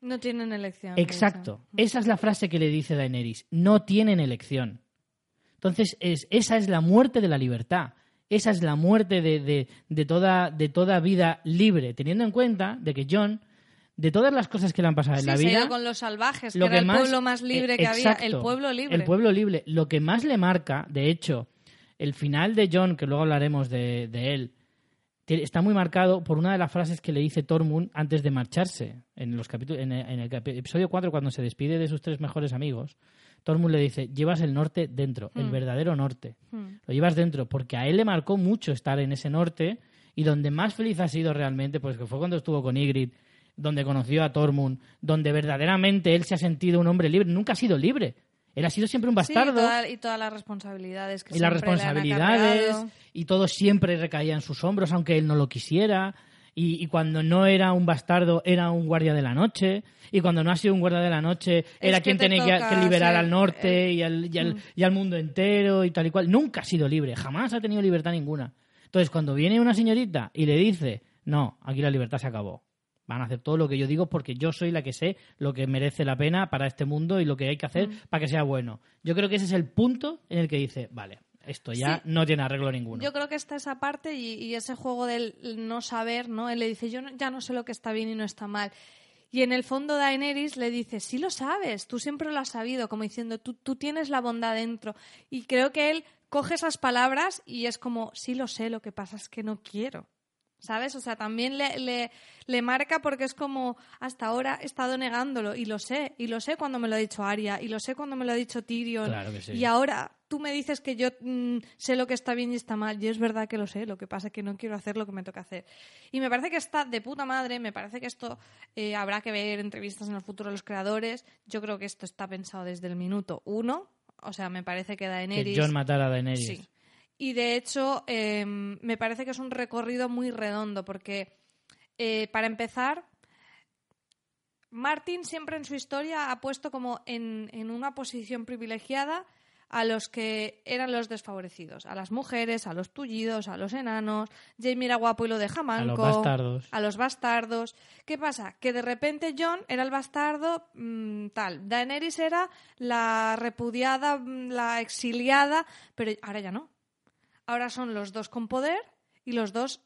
No tienen elección. Exacto. hecho. Esa es la frase que le dice Daenerys. No tienen elección. Entonces, es, esa es la muerte de la libertad. Esa es la muerte de, de- de toda, de toda vida libre, teniendo en cuenta de que John, de todas las cosas que le han pasado en la se ha vida, ido con los salvajes, lo que era que el más- pueblo más libre que había. El pueblo libre. El pueblo libre. Lo que más le marca, de hecho, el final de John, que luego hablaremos de, de él, está muy marcado por una de las frases que le dice Tormund antes de marcharse. En, los capítulos, en, el, en el capi- episodio 4, cuando se despide de sus tres mejores amigos, Tormund le dice, llevas el norte dentro, el Mm. verdadero norte. Hmm. Lo llevas dentro, porque a él le marcó mucho estar en ese norte y donde más feliz ha sido realmente, pues que fue cuando estuvo con Ygritte, donde conoció a Tormund, donde verdaderamente él se ha sentido un hombre libre. Nunca ha sido libre. Él ha sido siempre un Sí, y, bastardo toda- y todas las responsabilidades que y las le responsabilidades y todo siempre recaía en sus hombros, aunque él no lo quisiera. Y, y cuando no era un bastardo, era un guardia de la noche. Y cuando no ha sido un guardia de la noche, era quien te tenía que, toca que liberar al norte el- y, al, y, al, Mm. y al mundo entero y tal y cual. Nunca ha sido libre, jamás ha tenido libertad ninguna. Entonces, cuando viene una señorita y le dice, no, aquí la libertad se acabó. Van a hacer todo lo que yo digo porque yo soy la que sé lo que merece la pena para este mundo y lo que hay que hacer Mm. para que sea bueno. Yo creo que ese es el punto en el que dice, vale, esto ya Sí. no tiene arreglo ninguno. Yo creo que está esa parte y, y ese juego del no saber, ¿no? Él le dice, yo no- ya no sé lo que está bien y no está mal. Y en el fondo Daenerys le dice, sí lo sabes, tú siempre lo has sabido, como diciendo, tú, tú tienes la bondad dentro. Y creo que él coge esas palabras y es como, sí lo sé, lo que pasa es que no quiero. ¿Sabes? O sea, también le, le, le marca porque es como, hasta ahora he estado negándolo y lo sé, y lo sé cuando me lo ha dicho Arya, y lo sé cuando me lo ha dicho Tyrion. Claro que sí. Y ahora tú me dices que yo mm, sé lo que está bien y está mal, y es verdad que lo sé, lo que pasa es que no quiero hacer lo que me toca hacer. Y me parece que está de puta madre, me parece que esto eh, habrá que ver entrevistas en el futuro de los creadores. Yo creo que esto está pensado desde el minuto uno, o sea, me parece que que Daenerys... John matara a Daenerys. Sí. Y de hecho, eh, me parece que es un recorrido muy redondo, porque eh, para empezar, Martin siempre en su historia ha puesto como en, en una posición privilegiada a los que eran los desfavorecidos, a las mujeres, a los tullidos, a los enanos. Jamie era guapo y lo deja A manco. los bastardos. A los bastardos. ¿Qué pasa? Que de repente John era el bastardo mm, tal. Daenerys era la repudiada, mm, la exiliada, pero ahora ya no. Ahora son los dos con poder y los dos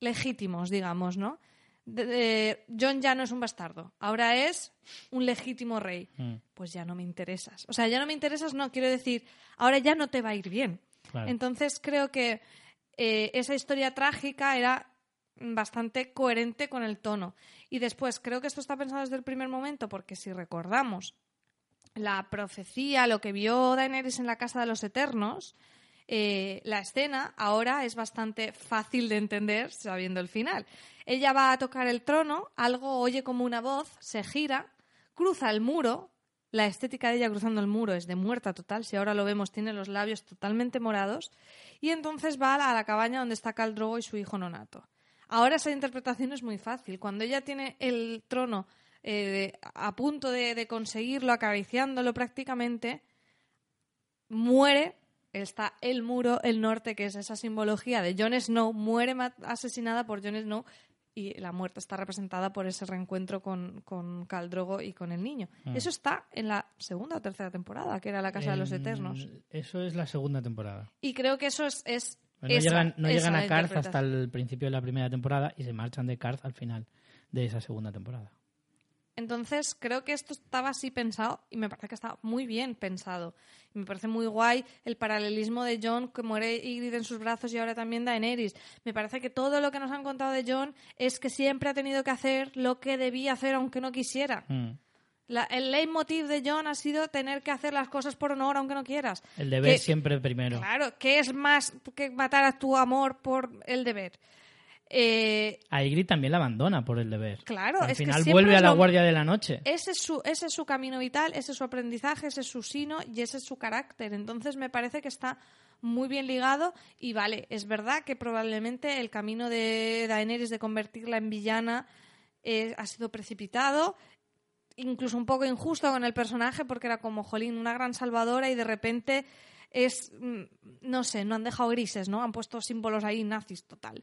legítimos, digamos, ¿no? De- de- John ya no es un bastardo, ahora es un legítimo rey. Mm, Pues ya no me interesas. O sea, ya no me interesas, no, quiero decir, ahora ya no te va a ir bien. claro. Entonces creo que eh, esa historia trágica era bastante coherente con el tono. Y después, creo que esto está pensado desde el primer momento, porque si recordamos la profecía, lo que vio Daenerys en la Casa de los Eternos, eh, la escena ahora es bastante fácil de entender sabiendo el final. Ella va a tocar el trono, algo oye como una voz, se gira, cruza el muro. La estética de ella cruzando el muro es de muerta total. Si ahora lo vemos, tiene los labios totalmente morados. Y entonces va a la cabaña donde está Khal Drogo y su hijo Nonato. Ahora esa interpretación es muy fácil. Cuando ella tiene el trono eh, a punto de, de conseguirlo, acariciándolo prácticamente, muere, está el muro, el norte, que es esa simbología de Jon Snow, muere asesinada por Jon Snow y la muerte está representada por ese reencuentro con, con Khal Drogo y con el niño. Mm. Eso está en la segunda o tercera temporada, que era la Casa de los Eternos. Eso es la segunda temporada. Y creo que eso es... es No esa- llegan, no llegan a Karth hasta el principio de la primera temporada y se marchan de Karth al final de esa segunda temporada. Entonces, creo que esto estaba así pensado y me parece que está muy bien pensado. Y me parece muy guay el paralelismo de John, que muere Ygritte en sus brazos y ahora también Daenerys. Me parece que todo lo que nos han contado de John es que siempre ha tenido que hacer lo que debía hacer aunque no quisiera. Mm. La- el leitmotiv de John ha sido tener que hacer las cosas por honor aunque no quieras. El deber Que- siempre primero. Claro, ¿qué es más que matar a tu amor por el deber? Eh, A Ygritte también la abandona por el deber. Claro, Al es final vuelve a la lo- guardia de la noche. ese es, su, ese es su camino vital, ese es su aprendizaje, ese es su sino y ese es su carácter. Entonces me parece que está muy bien ligado y vale, es verdad que probablemente el camino de Daenerys de convertirla en villana eh, ha sido precipitado, incluso un poco injusto con el personaje porque era como, jolín, una gran salvadora y de repente es, mm, no sé, no han dejado grises, ¿no? Han puesto símbolos ahí nazis, total.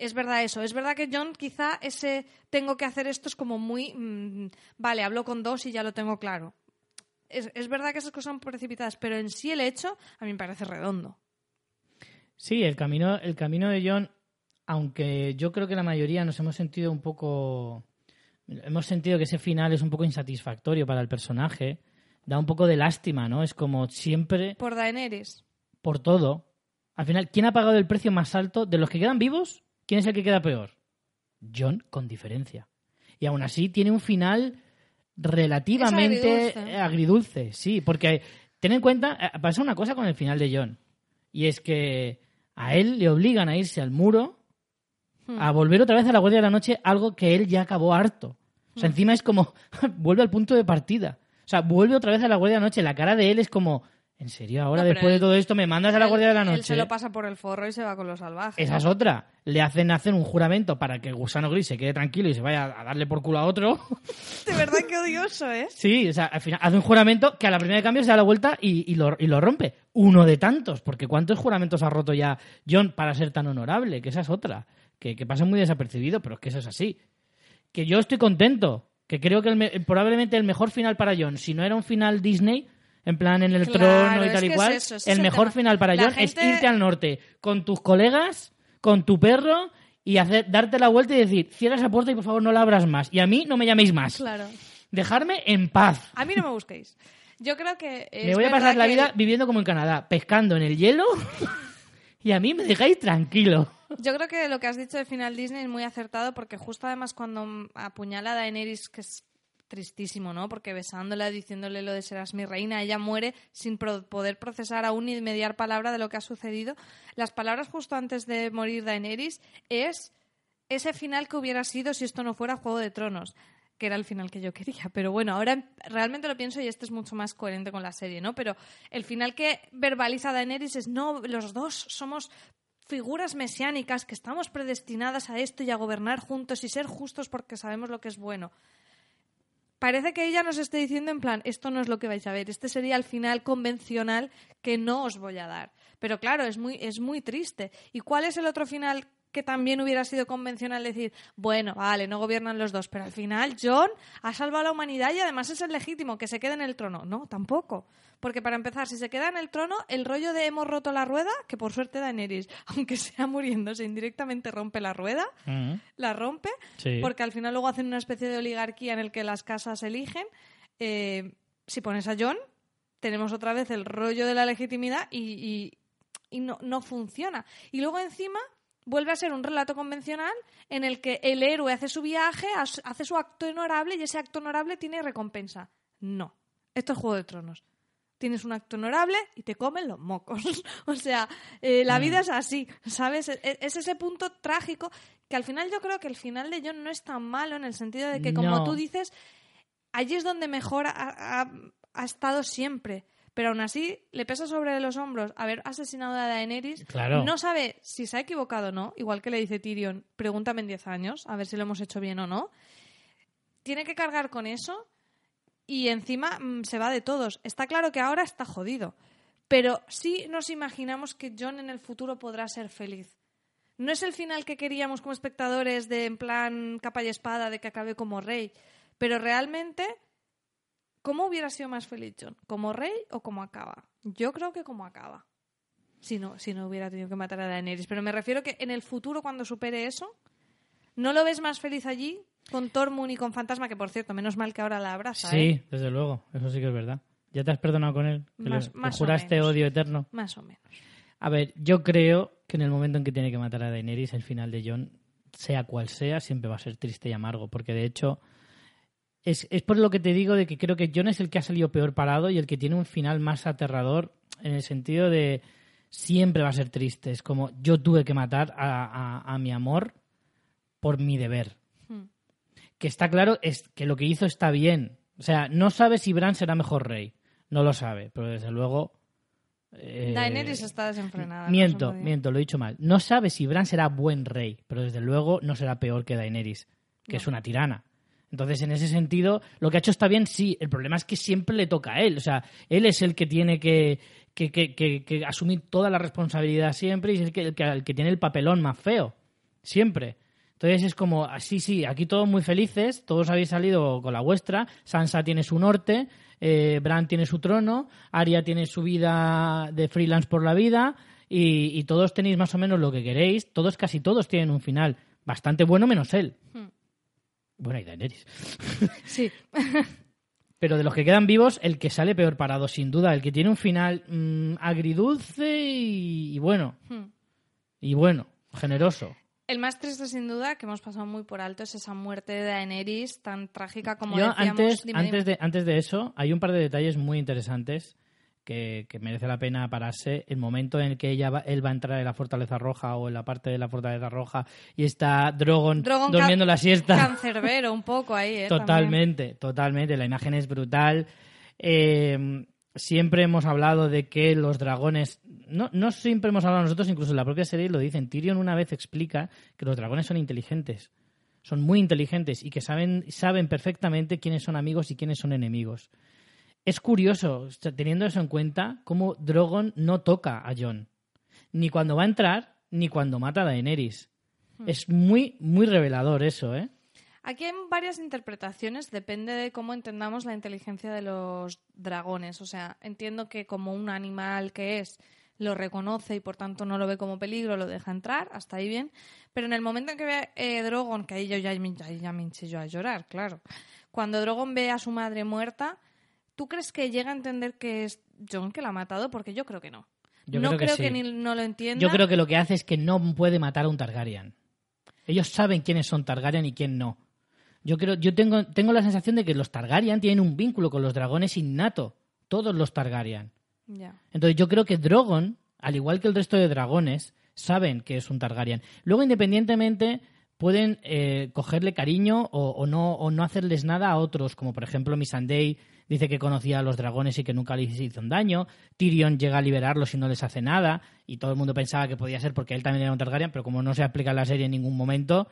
Es verdad eso, es verdad que John quizá ese tengo que hacer esto es como muy, mm, vale, hablo con dos y ya lo tengo claro. Es, es verdad que esas cosas son precipitadas, pero en sí el hecho a mí me parece redondo. Sí, el camino, el camino de John, aunque yo creo que la mayoría nos hemos sentido un poco. Hemos sentido que ese final es un poco insatisfactorio para el personaje. Da un poco de lástima, ¿no? Es como siempre. Por Daenerys. Por todo. Al final, ¿quién ha pagado el precio más alto? De los que quedan vivos, ¿quién es el que queda peor? John, con diferencia. Y aún así tiene un final relativamente agridulce, sí, porque ten en cuenta, eh, pasa una cosa con el final de John, y es que a él le obligan a irse al muro, Hmm. a volver otra vez a la Guardia de la Noche, algo que él ya acabó harto. O sea, Hmm. encima es como, vuelve al punto de partida. O sea, vuelve otra vez a la Guardia de la Noche, la cara de él es como, ¿en serio ahora No, después de él- todo esto me mandas a la Él- Guardia de la Él Noche? se lo pasa por el forro y se va con los salvajes. Esa es otra. Le hacen hacer un juramento para que el gusano gris se quede tranquilo y se vaya a darle por culo a otro. De verdad que odioso, ¿eh? Sí, o sea, al final hace un juramento que a la primera de cambio se da la vuelta y, y lo, y lo rompe. Uno de tantos, porque ¿cuántos juramentos ha roto ya John para ser tan honorable? Que esa es otra. Que, que pasa muy desapercibido, pero es que eso es así. Que yo estoy contento. Que creo que el me- probablemente el mejor final para John, si no era un final Disney, en plan en el Claro, trono y tal y es cual, eso, es el mejor tema. final para La John es irte al norte con tus colegas, con tu perro y hacer, darte la vuelta y decir, cierra esa puerta y por favor no la abras más. Y a mí no me llaméis más. Claro. Dejarme en paz. A mí no me busquéis. Yo creo que. es Me voy a pasar la que- vida viviendo como en Canadá, pescando en el hielo y a mí me dejáis tranquilo. Yo creo que lo que has dicho de final Disney es muy acertado porque justo además cuando apuñala a Daenerys, que es tristísimo, ¿no? Porque besándola, diciéndole lo de serás mi reina, ella muere sin pro- poder procesar aún ni mediar palabra de lo que ha sucedido. Las palabras justo antes de morir Daenerys es ese final que hubiera sido si esto no fuera Juego de Tronos que era el final que yo quería. Pero bueno, ahora realmente lo pienso y este es mucho más coherente con la serie, ¿no? Pero el final que verbaliza Daenerys es, no, los dos somos figuras mesiánicas que estamos predestinadas a esto y a gobernar juntos y ser justos porque sabemos lo que es bueno. Parece que ella nos esté diciendo en plan, esto no es lo que vais a ver, este sería el final convencional que no os voy a dar. Pero claro, es muy, es muy triste. ¿Y cuál es el otro final que también hubiera sido convencional decir, bueno, vale, no gobiernan los dos, pero al final John ha salvado a la humanidad y además es el legítimo que se quede en el trono? No, tampoco. Porque para empezar, si se queda en el trono, el rollo de hemos roto la rueda, que por suerte Daenerys, aunque sea muriéndose indirectamente, rompe la rueda, la rompe, Sí. porque al final luego hacen una especie de oligarquía en el que las casas eligen. Eh, si pones a John, tenemos otra vez el rollo de la legitimidad y, y- y no, no funciona. Y luego encima vuelve a ser un relato convencional en el que el héroe hace su viaje, hace su acto honorable y ese acto honorable tiene recompensa. No, esto es Juego de Tronos. Tienes un acto honorable y te comen los mocos. o sea, eh, la vida es así, ¿sabes? E- e- Es ese punto trágico que al final yo creo que el final de John no es tan malo en el sentido de que, como No. tú dices, allí es donde mejor ha, ha- ha estado siempre. Pero aún así le pesa sobre los hombros haber asesinado a Daenerys. Claro. No sabe si se ha equivocado o no. Igual que le dice Tyrion, pregúntame en 10 años, a ver si lo hemos hecho bien o no. Tiene que cargar con eso y encima mm, se va de todos. Está claro que ahora está jodido. Pero sí nos imaginamos que John en el futuro podrá ser feliz. No es el final que queríamos como espectadores de en plan capa y espada, de que acabe como rey. Pero realmente, ¿cómo hubiera sido más feliz John? ¿Como rey o como acaba? Yo creo que como acaba. Si no, si no hubiera tenido que matar a Daenerys. Pero me refiero que en el futuro, cuando supere eso, ¿no lo ves más feliz allí? Con Tormund y con Fantasma, que por cierto, menos mal que ahora la abraza, ¿eh? Sí, desde luego, eso sí que es verdad. ¿Ya te has perdonado con él? ¿Que Más- le más o juraste menos. odio eterno? Más o menos. A ver, yo creo que en el momento en que tiene que matar a Daenerys, el final de John, sea cual sea, siempre va a ser triste y amargo, porque de hecho es, es por lo que te digo de que creo que John es el que ha salido peor parado y el que tiene un final más aterrador en el sentido de siempre va a ser triste. Es como yo tuve que matar a, a- a mi amor por mi deber. Hmm. Que está claro es que lo que hizo está bien. O sea, no sabe si Bran será mejor rey. No lo sabe, pero desde luego... eh, Daenerys está desenfrenada. Miento, miento, lo he dicho mal. No sabe si Bran será buen rey, pero desde luego no será peor que Daenerys, que No. es una tirana. Entonces, en ese sentido, lo que ha hecho está bien, sí. El problema es que siempre le toca a él. O sea, él es el que tiene que, que, que, que, asumir toda la responsabilidad siempre y es el que, tiene el papelón más feo. Siempre. Entonces es como, ah, sí, aquí todos muy felices, todos habéis salido con la vuestra, Sansa tiene su norte, eh, Bran tiene su trono, Arya tiene su vida de freelance por la vida y, todos tenéis más o menos lo que queréis, todos, casi todos tienen un final bastante bueno menos él. Hmm. Bueno, y Daenerys. Sí. Pero de los que quedan vivos, el que sale peor parado, sin duda. El que tiene un final mm, agridulce y, bueno. Hmm. Y bueno, generoso. El más triste, sin duda, que hemos pasado muy por alto, es esa muerte de Daenerys tan trágica como Yo, antes, antes, De, antes de eso, hay un par de detalles muy interesantes que, merece la pena pararse. El momento en el que ella él va a entrar en la Fortaleza Roja o en la parte de la Fortaleza Roja y está Drogon, durmiendo la siesta. Cancerbero un poco ahí, ¿eh? Totalmente, totalmente. La imagen es brutal. Eh, siempre hemos hablado de que los dragones. No, no siempre hemos hablado nosotros, incluso en la propia serie lo dicen. Tyrion una vez explica que los dragones son inteligentes. Son muy inteligentes y que saben, saben perfectamente quiénes son amigos y quiénes son enemigos. Es curioso, teniendo eso en cuenta, cómo Drogon no toca a Jon. Ni cuando va a entrar, ni cuando mata a Daenerys. Hmm. Es muy, muy revelador eso, ¿eh? Aquí hay varias interpretaciones, depende de cómo entendamos la inteligencia de los dragones. O sea, entiendo que como un animal que es, lo reconoce y por tanto no lo ve como peligro, lo deja entrar, hasta ahí bien. Pero en el momento en que ve eh, Drogon, que ahí yo ya, ya me hinché yo a llorar, claro. Cuando Drogon ve a su madre muerta, ¿Tú crees que llega a entender que es John que la ha matado? Porque yo creo que no. Yo no creo, que, ni, no lo entienda. Yo creo que lo que hace es que no puede matar a un Targaryen. Ellos saben quiénes son Targaryen y quién no. Yo creo, yo tengo, tengo la sensación de que los Targaryen tienen un vínculo con los dragones innato. Todos los Targaryen. Entonces yo creo que Drogon, al igual que el resto de dragones, saben que es un Targaryen. Luego, independientemente, pueden eh, cogerle cariño o, no, o no hacerles nada a otros, como por ejemplo Missandei dice que conocía a los dragones y que nunca les hizo un daño. Tyrion llega a liberarlos y no les hace nada. Y todo el mundo pensaba que podía ser porque él también era un Targaryen, pero como no se aplica en la serie en ningún momento,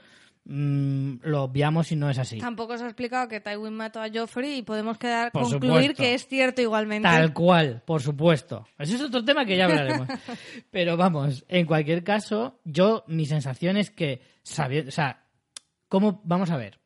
mm, lo obviamos y no es así. Tampoco se ha explicado que Tywin mató a Joffrey y podemos quedar concluir que es cierto igualmente. Tal cual, por supuesto. Ese es otro tema que ya hablaremos. pero vamos, en cualquier caso, yo mi sensación es que, o sea, ¿cómo vamos a ver?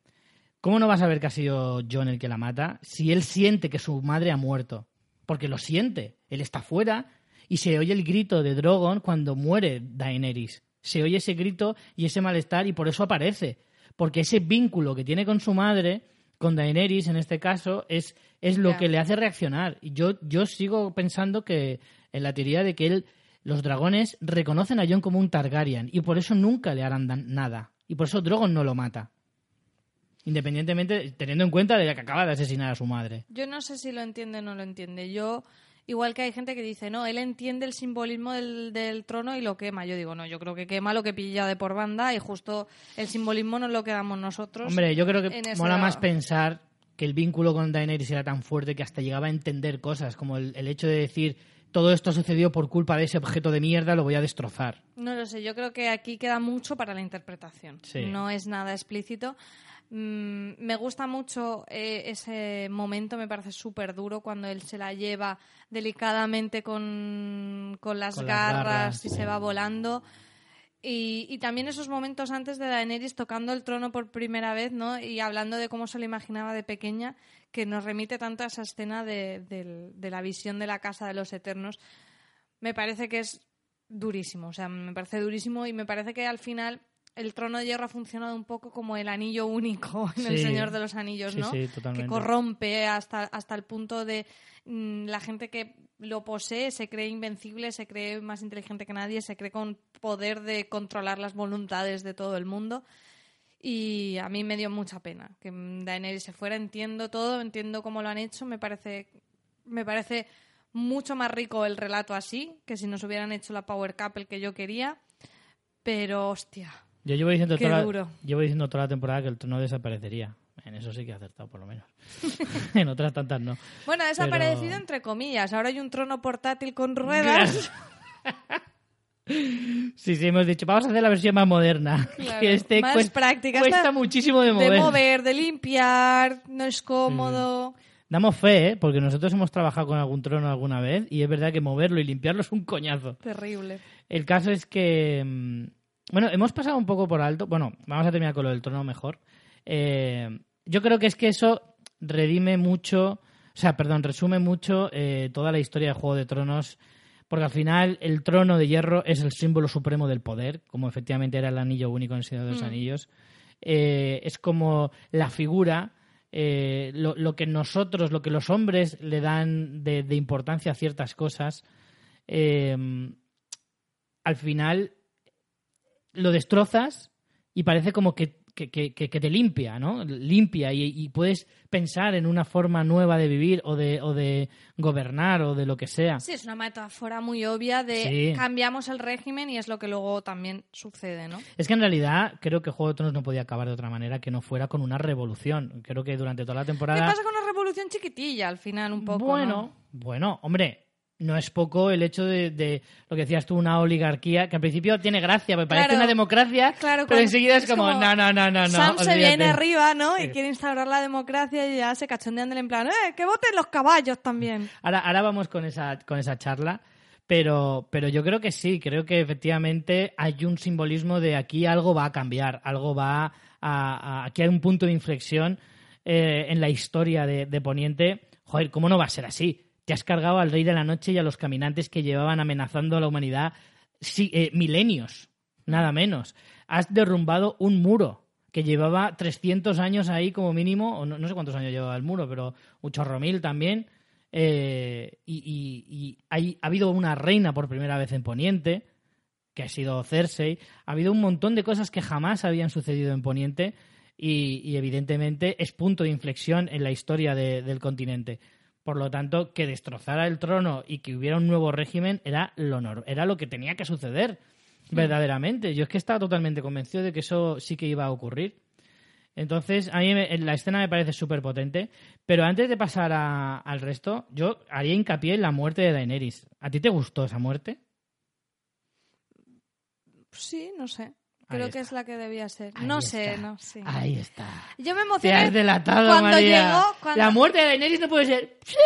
¿Cómo no vas a ver que ha sido John el que la mata si él siente que su madre ha muerto? Porque lo siente. Él está fuera y se oye el grito de Drogon cuando muere Daenerys. Se oye ese grito y ese malestar y por eso aparece. Porque ese vínculo que tiene con su madre, con Daenerys en este caso, es, es lo que le hace reaccionar. Y yo, yo sigo pensando que en la teoría de que él, los dragones reconocen a Jon como un Targaryen y por eso nunca le harán nada. Y por eso Drogon no lo mata. Independientemente, teniendo en cuenta de que acaba de asesinar a su madre. Yo no sé si lo entiende o no lo entiende. Yo, igual que hay gente que dice, no, él entiende el simbolismo del, trono y lo quema. Yo digo, no, yo creo que quema lo que pilla de por banda y justo el simbolismo nos lo quedamos nosotros. Hombre, yo creo que mola más pensar que el vínculo con Daenerys era tan fuerte que hasta llegaba a entender cosas, como el, hecho de decir, todo esto sucedió por culpa de ese objeto de mierda, lo voy a destrozar. No lo sé, yo creo que aquí queda mucho para la interpretación. No es nada explícito. Mm, me gusta mucho eh, ese momento, me parece súper duro cuando él se la lleva delicadamente con, las, garras, y se va volando. Y, también esos momentos antes de Daenerys tocando el trono por primera vez, ¿no? Y hablando de cómo se lo imaginaba de pequeña, que nos remite tanto a esa escena de la visión de la Casa de los Eternos. Me parece que es durísimo, o sea, me parece durísimo y me parece que al final el trono de hierro ha funcionado un poco como el anillo único en El Señor de los Anillos, ¿no? Sí, totalmente. Que corrompe hasta, hasta el punto de mm, la gente que lo posee se cree invencible, se cree más inteligente que nadie, se cree con poder de controlar las voluntades de todo el mundo. Y a mí me dio mucha pena que Daenerys se fuera. Entiendo todo, entiendo cómo lo han hecho. Me parece, me parece mucho más rico el relato así que si nos hubieran hecho la Power Couple que yo quería. Pero, hostia, yo llevo diciendo, toda la, llevo diciendo toda la temporada que el trono desaparecería. En eso sí que ha acertado, por lo menos. en otras tantas no. Bueno, ha desaparecido entre comillas. Ahora hay un trono portátil con ruedas. Sí, sí, hemos dicho, vamos a hacer la versión más moderna. Claro, que este más cuesta, práctica. cuesta Esta- muchísimo de mover. De mover, de limpiar, no es cómodo. Damos fe, ¿eh? porque nosotros hemos trabajado con algún trono alguna vez y es verdad que moverlo y limpiarlo es un coñazo. Terrible. El caso es que. Bueno, hemos pasado un poco por alto. Bueno, vamos a terminar con lo del trono mejor. Eh, yo creo que es que eso redime mucho. O sea, perdón, resume mucho eh, toda la historia de Juego de Tronos. Porque al final el trono de hierro es el símbolo supremo del poder, como efectivamente era el anillo único en el Señor de los Mm. Anillos. Eh, es como la figura, lo, lo que nosotros, lo que los hombres le dan de, de importancia a ciertas cosas. al final lo destrozas y parece como que, que, que- te limpia, ¿no? Limpia y, y puedes pensar en una forma nueva de vivir o de, o de gobernar o de lo que sea. Sí, es una metáfora muy obvia de Sí. cambiamos el régimen y es lo que luego también sucede, ¿no? Es que en realidad creo que Juego de Tronos no podía acabar de otra manera que no fuera con una revolución. Creo que durante toda la ¿Qué temporada... pasa con una revolución chiquitilla al final un poco? bueno, ¿no? bueno, hombre, no es poco el hecho de, de lo que decías tú, una oligarquía, que al principio tiene gracia, me parece Claro. una democracia, Claro, pero enseguida es, es como, no, no, no, no, no. Sam se olvídate". viene arriba, ¿no? Y quiere instaurar la democracia y ya se cachondean del en plan, ¡eh, que voten los caballos también! Ahora, ahora vamos con esa, con esa charla, pero, pero yo creo que sí, creo que efectivamente hay un simbolismo de aquí algo va a cambiar, algo va a... a- aquí hay un punto de inflexión eh, en la historia de, de Poniente. Joder, ¿cómo no va a ser así? Te has cargado al Rey de la Noche y a los caminantes que llevaban amenazando a la humanidad sí, eh, milenios, nada menos. Has derrumbado un muro que llevaba 300 años ahí como mínimo, o no, sé cuántos años llevaba el muro, pero un chorro mil también. Eh, y ha habido una reina por primera vez en Poniente, que ha sido Cersei. Ha habido un montón de cosas que jamás habían sucedido en Poniente y, evidentemente es punto de inflexión en la historia de- del continente. Por lo tanto, que destrozara el trono y que hubiera un nuevo régimen era lo, era lo que tenía que suceder, verdaderamente. Yo es que estaba totalmente convencido de que eso sí que iba a ocurrir. Entonces, a mí me- la escena me parece súper potente. Pero antes de pasar a- al resto, yo haría hincapié en la muerte de Daenerys. ¿A ti te gustó esa muerte? Sí, no sé. Creo que es la que debía ser. Ahí no está. sé, no sé. Ahí está. Yo me Te emocioné has delatado, cuando María. llegó... Cuando... La muerte de Daenerys no puede ser. Sí,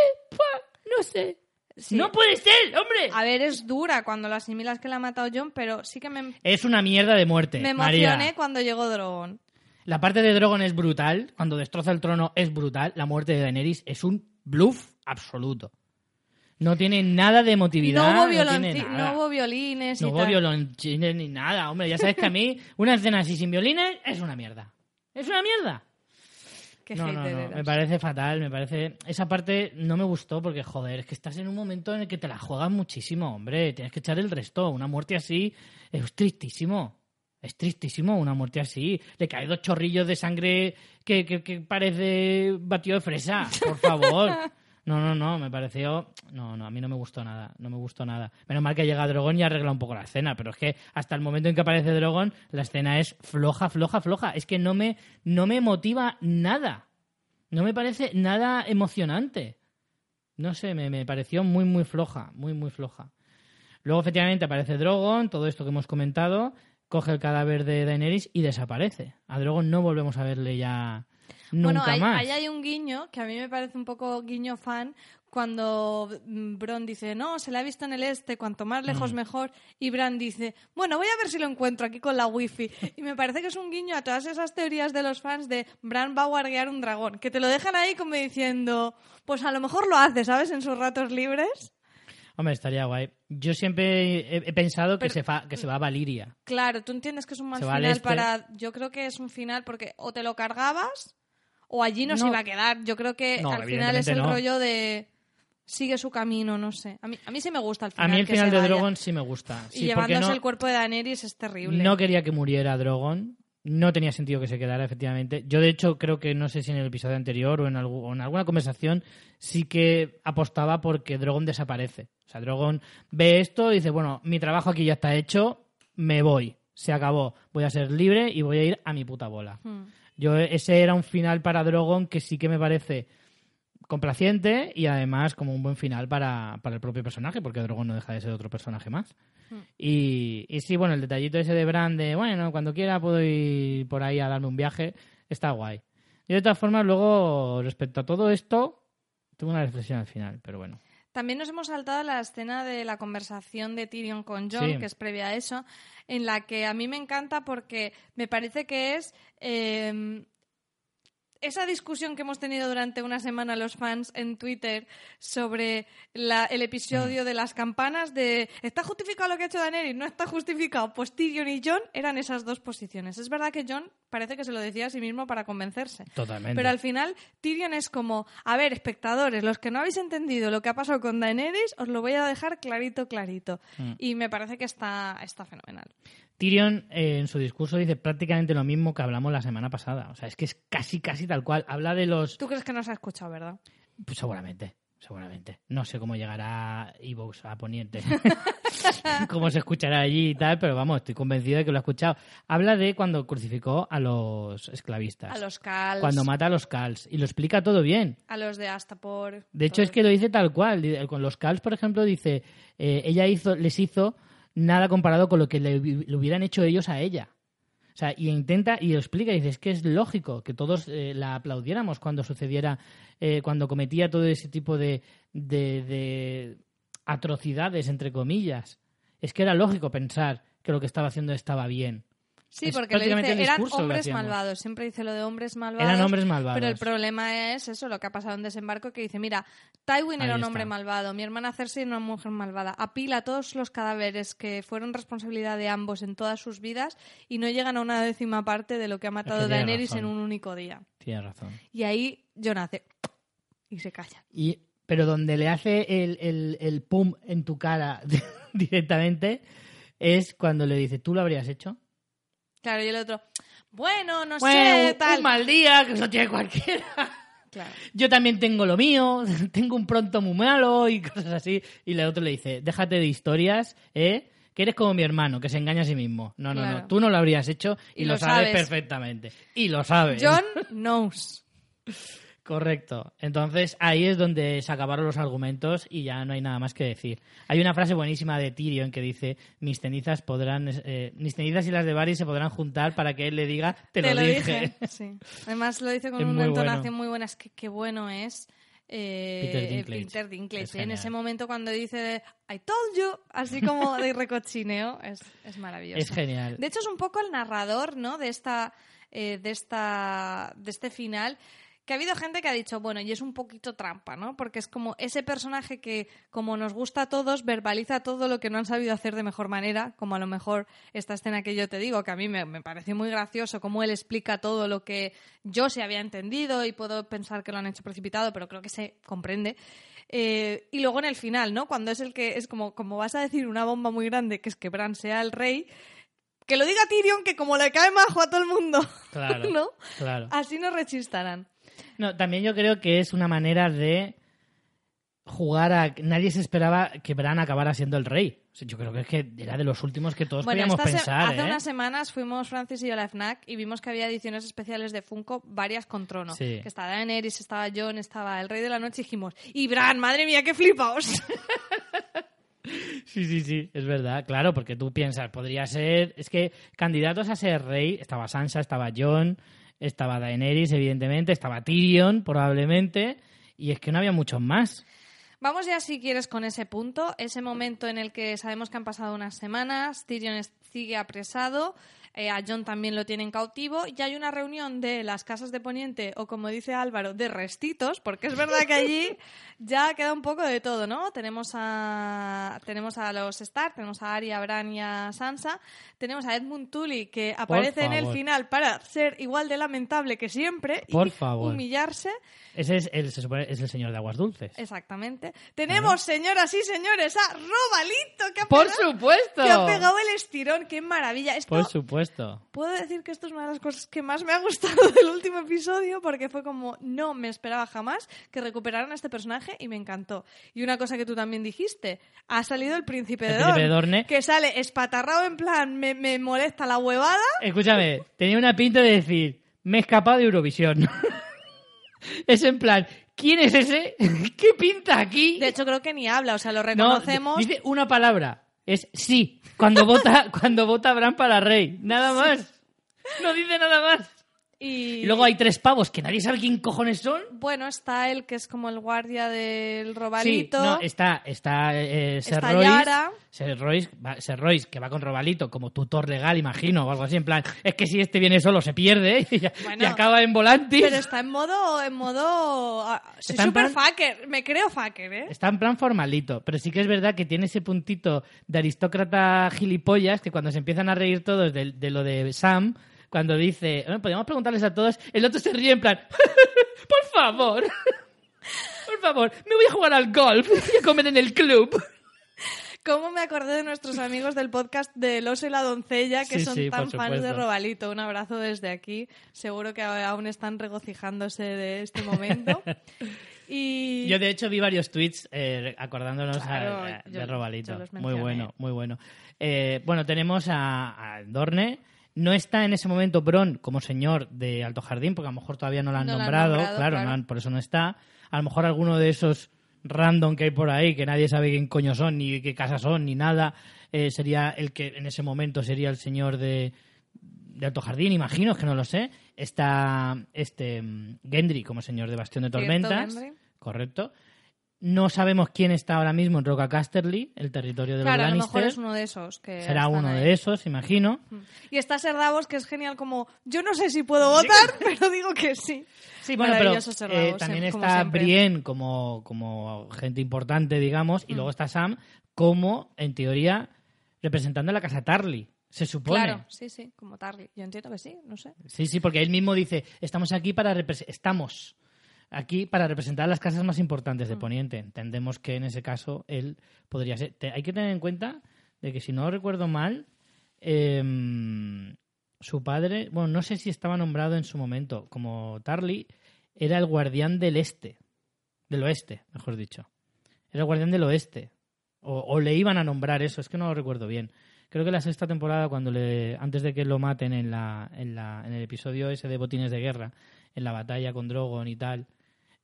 no sé. Sí. No puede ser, hombre. A ver, es dura cuando lo asimilas que la ha matado John, pero sí que me, Es una mierda de muerte. me María. emocioné cuando llegó Drogon. La parte de Drogon es brutal. Cuando destroza el trono es brutal. La muerte de Daenerys es un bluff absoluto. No tiene nada de emotividad. No hubo, violonci- nada. no hubo violines No y hubo tal. violonchines ni nada, hombre. Ya sabes que a mí una escena así sin violines es una mierda. Es una mierda. Qué No, no, no. Me parece fatal, me parece... Esa parte no me gustó porque, joder, es que estás en un momento en el que te la juegas muchísimo, hombre. Tienes que echar el resto. Una muerte así es tristísimo. Es tristísimo una muerte así. Le caen dos chorrillos de sangre que, que, que parece batido de fresa. Por favor. No, no, no, me pareció... No, no, a mí no me gustó nada. No me gustó nada. Menos mal que llega Drogon y arregla un poco la escena, pero es que hasta el momento en que aparece Drogon, la escena es floja, floja, floja. Es que no me, no me motiva nada. No me parece nada emocionante. No sé, me, me pareció muy, muy floja, muy, muy floja. Luego, efectivamente, aparece Drogon, todo esto que hemos comentado, coge el cadáver de Daenerys y desaparece. A Drogon no volvemos a verle ya nunca Bueno, ahí, más. ahí hay un guiño que a mí me parece un poco guiño fan cuando Bron dice, no, se la ha visto en el este, cuanto más lejos Mm. mejor, y Bran dice, bueno, voy a ver si lo encuentro aquí con la wifi. Y me parece que es un guiño a todas esas teorías de los fans de Bran va a guardear un dragón, que te lo dejan ahí como diciendo, pues a lo mejor lo hace, ¿sabes? En sus ratos libres. Hombre, estaría guay. Yo siempre he, he pensado que, se fa- que se va a Valiria. Claro, tú entiendes que es un mal final este. para... Yo creo que es un final porque o te lo cargabas o allí no, se iba a quedar. Yo creo que No, al final es el no. rollo de sigue su camino, no sé. A mí, a mí sí me gusta el final. A mí el que final de vaya. Drogon sí me gusta. Y Sí, llevándose el cuerpo de Daenerys es terrible. No quería que muriera Drogon. No tenía sentido que se quedara, efectivamente. Yo, de hecho, creo que no sé si en el episodio anterior o en, o en alguna conversación sí que apostaba porque Drogon desaparece. O sea, Drogon ve esto y dice, bueno, mi trabajo aquí ya está hecho, me voy. Se acabó. Voy a ser libre y voy a ir a mi puta bola. Hmm. Yo, ese era un final para Drogon que sí que me parece complaciente y además como un buen final para, para el propio personaje, porque Drogon no deja de ser otro personaje más. Hmm. Y, y sí, bueno, el detallito ese de Bran de, bueno, cuando quiera puedo ir por ahí a darme un viaje, está guay. Y de todas formas, luego, respecto a todo esto, tengo una reflexión al final, pero bueno. También nos hemos saltado la escena de la conversación de Tyrion con John, Sí. que es previa a eso, en la que a mí me encanta porque me parece que es eh, esa discusión que hemos tenido durante una semana los fans en Twitter sobre la- el episodio de las campanas de ¿está justificado lo que ha hecho Daenerys? ¿No está justificado? Pues Tyrion y John eran esas dos posiciones. Es verdad que John parece que se lo decía a sí mismo para convencerse. Totalmente. Pero al final, Tyrion es como, a ver, espectadores, los que no habéis entendido lo que ha pasado con Daenerys, os lo voy a dejar clarito, clarito. Mm. Y me parece que está, está fenomenal. Tyrion eh, en su discurso dice prácticamente lo mismo que hablamos la semana pasada. O sea, es que es casi, casi tal cual. Habla de los... ¿Tú crees que no se ha escuchado, verdad? Pues seguramente, seguramente. No sé cómo llegará Evox a Poniente, cómo se escuchará allí y tal, pero vamos, estoy convencido de que lo ha escuchado. Habla de cuando crucificó a los esclavistas, A los Cals, cuando mata a los Cals, y lo explica todo bien. a los de Astapor. De hecho, todo es que lo dice tal cual. Con los Cals, por ejemplo, dice, eh, ella hizo, les hizo nada comparado con lo que le, le hubieran hecho ellos a ella. O sea, y intenta y lo explica, y dice, es que es lógico que todos eh, la aplaudiéramos cuando sucediera, eh, cuando cometía todo ese tipo de, de, de atrocidades, entre comillas. Es que era lógico pensar que lo que estaba haciendo estaba bien. Sí, Es porque le dice, eran hombres malvados. Siempre dice lo de hombres malvados. Eran hombres malvados. Pero el problema es eso, lo que ha pasado en desembarco, que dice, mira, Tywin Ahí era un está. hombre malvado, mi hermana Cersei era una mujer malvada. Apila todos los cadáveres que fueron responsabilidad de ambos en todas sus vidas y no llegan a una décima parte de lo que ha matado tiene Daenerys razón. en un único día. Tienes razón. Y ahí Jon hace y se calla. Y, pero donde le hace el, el, el pum en tu cara directamente es cuando le dice, ¿tú lo habrías hecho? Claro, y el otro, bueno, no Bueno, sé, tal. un mal día, que eso tiene cualquiera. Claro. Yo también tengo lo mío, tengo un pronto muy malo y cosas así. Y el otro le dice, déjate de historias, ¿eh? Que eres como mi hermano, que se engaña a sí mismo. No, no, Claro. no, tú no lo habrías hecho y, Y lo, lo sabes, sabes. perfectamente. Y lo sabes. John knows. Correcto. Entonces ahí es donde se acabaron los argumentos y ya no hay nada más que decir. Hay una frase buenísima de Tyrion que dice: Mis cenizas podrán, eh, mis cenizas y las de Varys se podrán juntar para que él le diga te, lo, dije. Sí. Además lo dice con Es una muy entonación bueno. muy buena. Es que qué bueno es eh, Peter Dinklage. Peter Dinklage, Es ¿eh? En ese momento cuando dice I told you, así como de recochineo, es, es maravilloso. Es genial. De hecho es un poco el narrador, ¿no? De esta, eh, de esta, de este final. Que ha habido gente que ha dicho, bueno, y es un poquito trampa, ¿no? Porque es como ese personaje que, como nos gusta a todos, verbaliza todo lo que no han sabido hacer de mejor manera, como a lo mejor esta escena que yo te digo, que a mí me, me pareció muy gracioso, cómo él explica todo lo que yo se había entendido y puedo pensar que lo han hecho precipitado, pero creo que se comprende. Eh, y luego en el final, ¿no? Cuando es el que es como, como vas a decir una bomba muy grande, que es que Bran sea el rey, que lo diga Tyrion, que como le cae majo a todo el mundo, Claro. ¿no? Claro. Así nos rechistarán. No, también yo creo que es una manera de jugar a. Nadie se esperaba que Bran acabara siendo el rey. Yo creo que es que era de los últimos que todos Bueno, podíamos se- pensar. hace ¿eh? unas semanas fuimos Francis y yo a la FNAC y vimos que había ediciones especiales de Funko, varias con trono. Sí. Que estaba Daenerys, estaba Jon, estaba el Rey de la Noche y dijimos, y Bran, madre mía, qué flipaos. Sí, sí, sí, es verdad, claro, porque tú piensas, podría ser. Es que candidatos a ser rey, estaba Sansa, estaba Jon, estaba Daenerys, evidentemente, estaba Tyrion, probablemente, y es que no había muchos más. Vamos ya, si quieres, con ese punto, ese momento en el que sabemos que han pasado unas semanas, Tyrion sigue apresado, eh, a John también lo tienen cautivo, y hay una reunión de las casas de Poniente, o como dice Álvaro, de restitos, porque es verdad que allí ya queda un poco de todo, ¿no? Tenemos a, tenemos a los Stark, tenemos a Arya, Bran y a Sansa, tenemos a Edmund Tully, que aparece en el final para ser igual de lamentable que siempre Por y favor. humillarse. Ese es el, se supone, es el señor de aguas dulces. Exactamente. Tenemos, señoras y señores, a Robalito, que ha, ¡Por pegado, supuesto! que ha pegado el estirón. ¡Qué maravilla! Esto, Por supuesto. Puedo decir que esto es una de las cosas que más me ha gustado del último episodio, porque fue como, no me esperaba jamás que recuperaran a este personaje y me encantó. Y una cosa que tú también dijiste, ha salido el príncipe, El de, príncipe Dorne, de Dorne. que sale espatarrado en plan, me, me molesta la huevada. Escúchame, tenía una pinta de decir, me he escapado de Eurovisión. es en plan, ¿quién es ese? ¿Qué pinta aquí? De hecho, creo que ni habla, o sea, lo No, reconocemos. dice una palabra. Es sí. Cuando vota, cuando vota Bran para rey. Nada más. No dice nada más. Y... Y luego hay tres pavos que nadie sabe quién cojones son. Bueno, está él, que es como el guardia del Sí, robalito. no, está, está eh, Ser Está Royce, Yara. Ser Royce, va- Ser Royce, que va con Robalito como tutor legal, imagino, o algo así, en plan, es que si este viene solo se pierde y, Bueno, y acaba en volantis. Pero está en modo... En modo ah, soy plan- fucker. Me creo fucker, ¿eh? Está en plan formalito, pero sí que es verdad que tiene ese puntito de aristócrata gilipollas que cuando se empiezan a reír todos de, de lo de Sam, cuando dice, "Bueno, podríamos preguntarles a todos, el otro se ríe en plan, por favor, por favor, me voy a jugar al golf y a comer en el club. ¿Cómo me acordé de nuestros amigos del podcast de El oso y la doncella, que Sí, son sí, tan fans de. Robalito? Un abrazo desde aquí. Seguro que aún están regocijándose de este momento. Y... Yo de hecho vi varios tweets eh, acordándonos a- Claro, a- yo- de Robalito. muy bueno, muy bueno. Eh, bueno, tenemos a, a Dorne. No está en ese momento Bron como señor de Alto Jardín, porque a lo mejor todavía no lo han No lo han nombrado. claro, claro. no han- por eso no está. A lo mejor alguno de esos random que hay por ahí, que nadie sabe quién coño son, ni qué casa son, ni nada, eh, sería el que en ese momento sería el señor de, de Alto Jardín, imagino, es que no lo sé. Está este mm, Gendry como señor de Bastión de Tormentas. Correcto. No sabemos quién está ahora mismo en Roca Casterly, el territorio de Claro, los a lo Lannister. mejor es uno de esos. Que Será uno ahí. de esos, imagino. Y está Ser Davos, que es genial como, yo no sé si puedo votar, pero digo que sí. Sí, bueno, pero eh, también eh, como está siempre. Brienne como, como gente importante, digamos, y Mm. luego está Sam como, en teoría, representando a la casa Tarly. Se supone. Claro, sí, sí, como Tarly. Yo entiendo que sí, no sé. Sí, sí, porque él mismo dice, estamos aquí para repres- estamos aquí para representar las casas más importantes Mm. de Poniente. Entendemos que en ese caso él podría ser. Te- hay que tener en cuenta de que si no recuerdo mal, em, su padre, bueno, no sé si estaba nombrado en su momento como Tarly, era el guardián del este, del oeste, mejor dicho. Era el guardián del oeste. O, o le iban a nombrar eso, es que no lo recuerdo bien. Creo que la sexta temporada, cuando le, antes de que lo maten en, la, en, la, en el episodio ese de Botines de Guerra, en la batalla con Drogon y tal,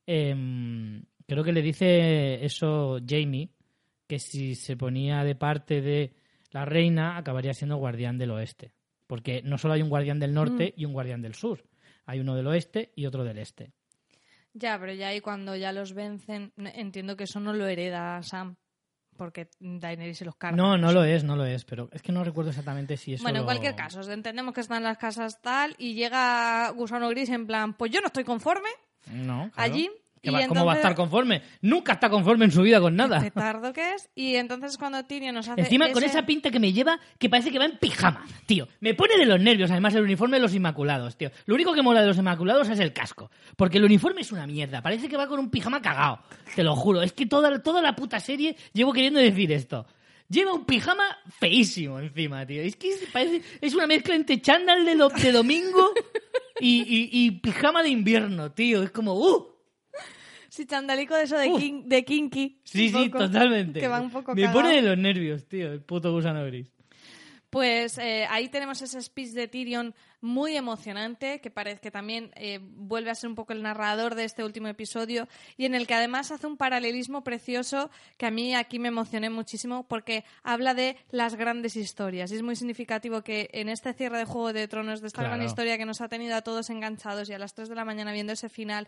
em, creo que le dice eso Jamie, que si se ponía de parte de la reina, acabaría siendo guardián del oeste. Porque no solo hay un guardián del norte y un guardián del sur, hay uno del oeste y otro del este. Ya, pero ya ahí cuando ya los vencen, entiendo que eso no lo hereda Sam, porque Daenerys se los carga. No, no lo es, no lo es, pero es que no recuerdo exactamente si eso Bueno, en lo- cualquier caso, entendemos que están las casas tal y llega Gusano Gris en plan, pues yo no estoy conforme No, claro. allí. ¿Qué y va- ¿Cómo va a entonces- estar conforme? Nunca está conforme en su vida con nada. petardo que es. Y entonces cuando Tyrion nos hace Encima, con esa pinta que me lleva, que parece que va en pijama, tío. Me pone de los nervios, además, el uniforme de los Inmaculados, tío. Lo único que mola de los Inmaculados es el casco. Porque el uniforme es una mierda. Parece que va con un pijama cagado. Te lo juro. Es que toda, toda la puta serie llevo queriendo decir esto. Lleva un pijama feísimo encima, tío. Es que es, parece- es una mezcla entre chándal de, lo- de domingo y, y- y pijama de invierno, tío. Es como, ¡uh! Sí, chandalico de eso de, kin- de kinky. Sí, sí, poco, totalmente. Que va un poco Me pone de los nervios, tío, el puto gusano gris. Pues eh, ahí tenemos ese speech de Tyrion muy emocionante, que parece que también eh, vuelve a ser un poco el narrador de este último episodio, y en el que además hace un paralelismo precioso que a mí aquí me emocioné muchísimo porque habla de las grandes historias. Y es muy significativo que en este cierre de Juego de Tronos, de esta gran historia que nos ha tenido a todos enganchados y a las 3 de la mañana viendo ese final,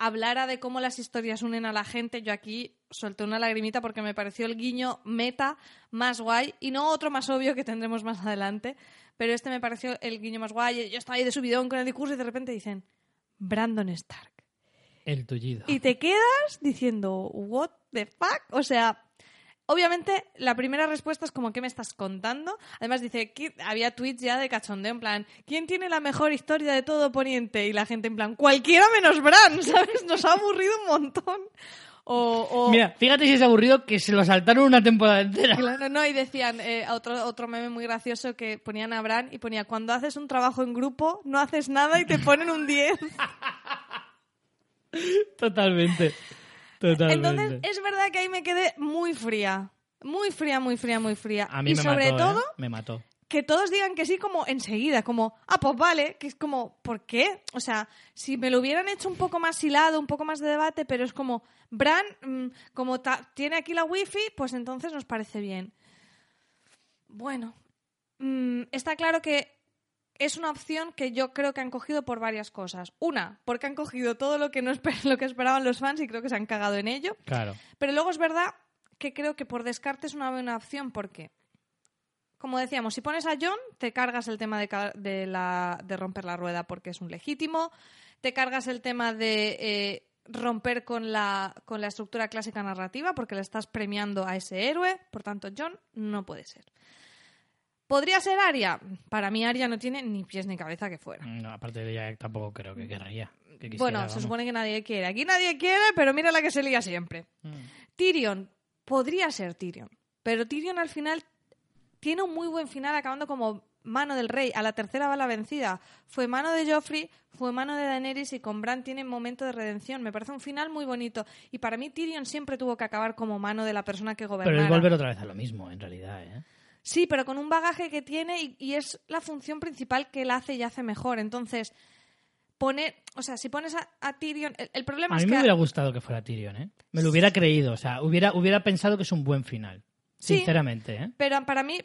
hablara de cómo las historias unen a la gente, yo aquí solté una lagrimita porque me pareció el guiño meta más guay y no otro más obvio que tendremos más adelante, pero este me pareció el guiño más guay. Yo estaba ahí de subidón con el discurso y de repente dicen Brandon Stark. El tullido. Y te quedas diciendo, ¿what the fuck? O sea, obviamente la primera respuesta es como, ¿qué me estás contando? Además dice, ¿qui- había tweets ya de cachondeo en plan, ¿quién tiene la mejor historia de todo Poniente? Y la gente en plan, cualquiera menos Bran, ¿sabes? Nos ha aburrido un montón. O, o- Mira, fíjate si es aburrido que se lo saltaron una temporada entera. Claro, no, y decían eh, otro, otro meme muy gracioso que ponían a Bran y ponía, cuando haces un trabajo en grupo, no haces nada y te ponen un 10. Totalmente. Totalmente. Entonces, es verdad que ahí me quedé muy fría. Muy fría, muy fría, muy fría. a mí y me sobre mató, ¿eh? todo, Me mató. que todos digan que sí como enseguida, como, ah, pues vale, que es como, ¿por qué? O sea, si me lo hubieran hecho un poco más hilado, un poco más de debate, pero es como, Bran, mm, como tiene aquí la wifi, pues entonces nos parece bien. Bueno, mm, está claro que es una opción que yo creo que han cogido por varias cosas. Una, porque han cogido todo lo que, no lo que esperaban los fans y creo que se han cagado en ello. Claro. Pero luego es verdad que creo que por descarte es una buena opción porque, como decíamos, si pones a John, te cargas el tema de, la, de romper la rueda porque es un legítimo, te cargas el tema de eh, romper con la, con la estructura clásica narrativa porque le estás premiando a ese héroe, por tanto John no puede ser. ¿Podría ser Aria? Para mí Aria no tiene ni pies ni cabeza que fuera. No, aparte de ella tampoco creo que querría. bueno, se supone que nadie quiere. Aquí nadie quiere, pero mira la que se lía siempre. Mm. Tyrion. Podría ser Tyrion. Pero Tyrion al final tiene un muy buen final acabando como mano del rey. A la tercera va la vencida. Fue mano de Joffrey, fue mano de Daenerys y con Bran tiene momento de redención. Me parece un final muy bonito. Y para mí Tyrion siempre tuvo que acabar como mano de la persona que gobernaba. Pero es volver otra vez a lo mismo, en realidad, ¿eh? Sí, pero con un bagaje que tiene y, es la función principal que él hace y hace mejor. Entonces, poner, o sea, si pones a, Tyrion, el, problema es que... A mí me hubiera gustado que fuera Tyrion, ¿eh? Me lo hubiera creído, o sea, hubiera, hubiera pensado que es un buen final. sinceramente, ¿eh? Pero para mí,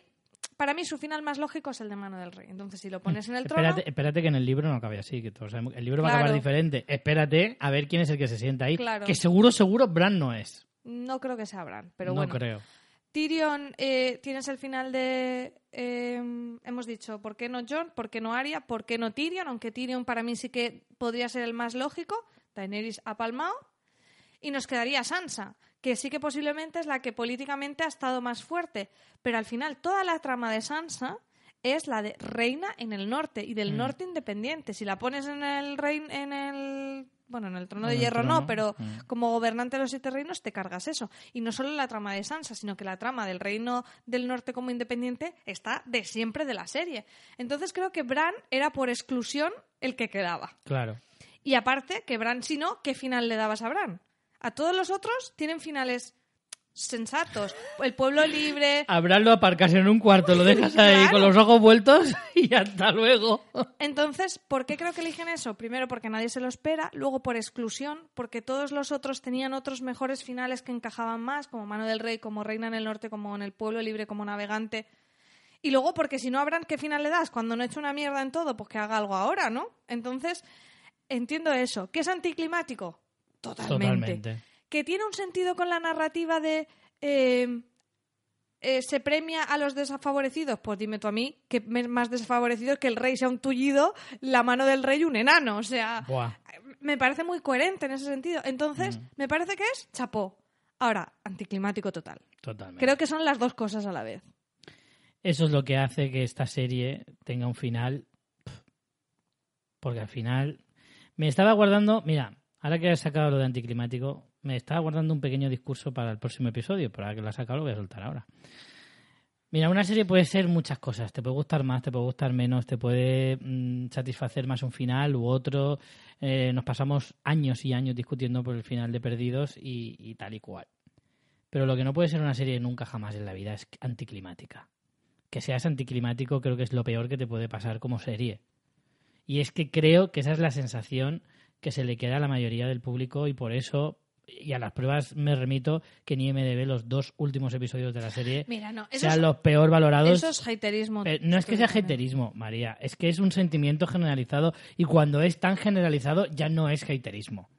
para mí su final más lógico es el de Mano del Rey. Entonces, si lo pones en el trono... Espérate, espérate que en el libro no acabe así, que todos sabemos, el libro va a acabar diferente. Espérate a ver quién es el que se sienta ahí. Que seguro, seguro Bran no es. No creo que sea Bran, pero no bueno. No creo. Tyrion, eh, tienes el final de. Em, hemos dicho, ¿por qué no John? ¿Por qué no Arya? ¿Por qué no Tyrion? Aunque Tyrion para mí sí que podría ser el más lógico. Daenerys ha palmado. Y nos quedaría Sansa, que sí que posiblemente es la que políticamente ha estado más fuerte. Pero al final, toda la trama de Sansa es la de reina en el norte y del mm. norte independiente. Si la pones en el, rein, en el bueno, en el trono de hierro no, pero mm. como gobernante de los siete reinos te cargas eso. Y no solo la trama de Sansa, sino que la trama del reino del norte como independiente está de siempre de la serie. Entonces creo que Bran era por exclusión el que quedaba. Claro. Y aparte, que Bran, si no, ¿qué final le dabas a Bran? A todos los otros tienen finales sensatos. El pueblo libre. Habrá aparcarse en un cuarto, lo dejas ahí con los ojos vueltos y hasta luego. Entonces, ¿por qué creo que eligen eso? Primero, porque nadie se lo espera. Luego, por exclusión, porque todos los otros tenían otros mejores finales que encajaban más, como Mano del Rey, como Reina en el Norte, como en el pueblo libre, como navegante. Y luego, porque si no habrán, ¿qué final le das? Cuando no he hecho una mierda en todo, pues que haga algo ahora, ¿no? Entonces, entiendo eso. ¿Qué es anticlimático? Totalmente que tiene un sentido con la narrativa de eh, eh, se premia a los desfavorecidos, pues dime tú a mí que más desfavorecido que el rey sea un tullido, la mano del rey un enano. O sea, me parece muy coherente en ese sentido. Entonces, mm. me parece que es chapó. Ahora, anticlimático total. Totalmente. Creo que son las dos cosas a la vez. Eso es lo que hace que esta serie tenga un final. Porque al final. Me estaba guardando. Mira, ahora que has sacado lo de anticlimático, me estaba guardando un pequeño discurso para el próximo episodio, pero ahora que lo ha sacado lo voy a soltar ahora. Mira, una serie puede ser muchas cosas. Te puede gustar más, te puede gustar menos, te puede mm, satisfacer más un final u otro. Eh, nos pasamos años y años discutiendo por el final de Perdidos y, tal y cual. Pero lo que no puede ser una serie nunca jamás en la vida es anticlimática. Que seas anticlimático creo que es lo peor que te puede pasar como serie. Y es que creo que esa es la sensación que se le queda a la mayoría del público y por eso y a las pruebas me remito que en IMDB los dos últimos episodios de la serie sean los peor valorados. Eso es haterismo. Eh, no es que sea haterismo, María, es que es un sentimiento generalizado y cuando es tan generalizado ya no es haterismo.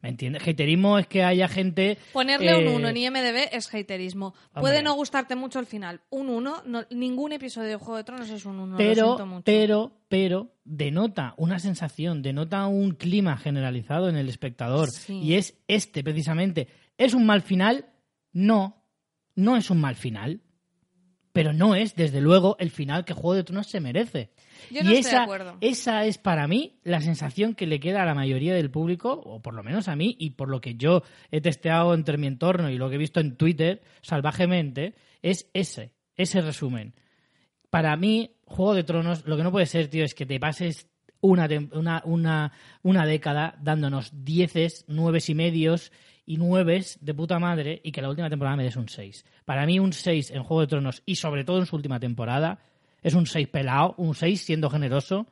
¿Me entiendes? Haterismo es que haya gente... Ponerle un 1 eh, en IMDB es haterismo. Puede no gustarte mucho el final. Un 1, ningún episodio de Juego de Tronos es un 1. Pero, pero, pero, denota una sensación, denota un clima generalizado en el espectador. Y es este, precisamente. ¿Es un mal final? No, no es un mal final. Pero no es, desde luego, el final que Juego de Tronos se merece y esa, de esa es para mí la sensación que le queda a la mayoría del público, o por lo menos a mí, y por lo que yo he testeado entre mi entorno y lo que he visto en Twitter salvajemente, es ese, ese resumen. Para mí, Juego de Tronos, lo que no puede ser, tío, es que te pases una, una, una, una década dándonos dieces, nueves y medios y nueves de puta madre y que la última temporada me des un seis. Para mí un seis en Juego de Tronos y sobre todo en su última temporada Es un 6 pelado, un 6 siendo generoso.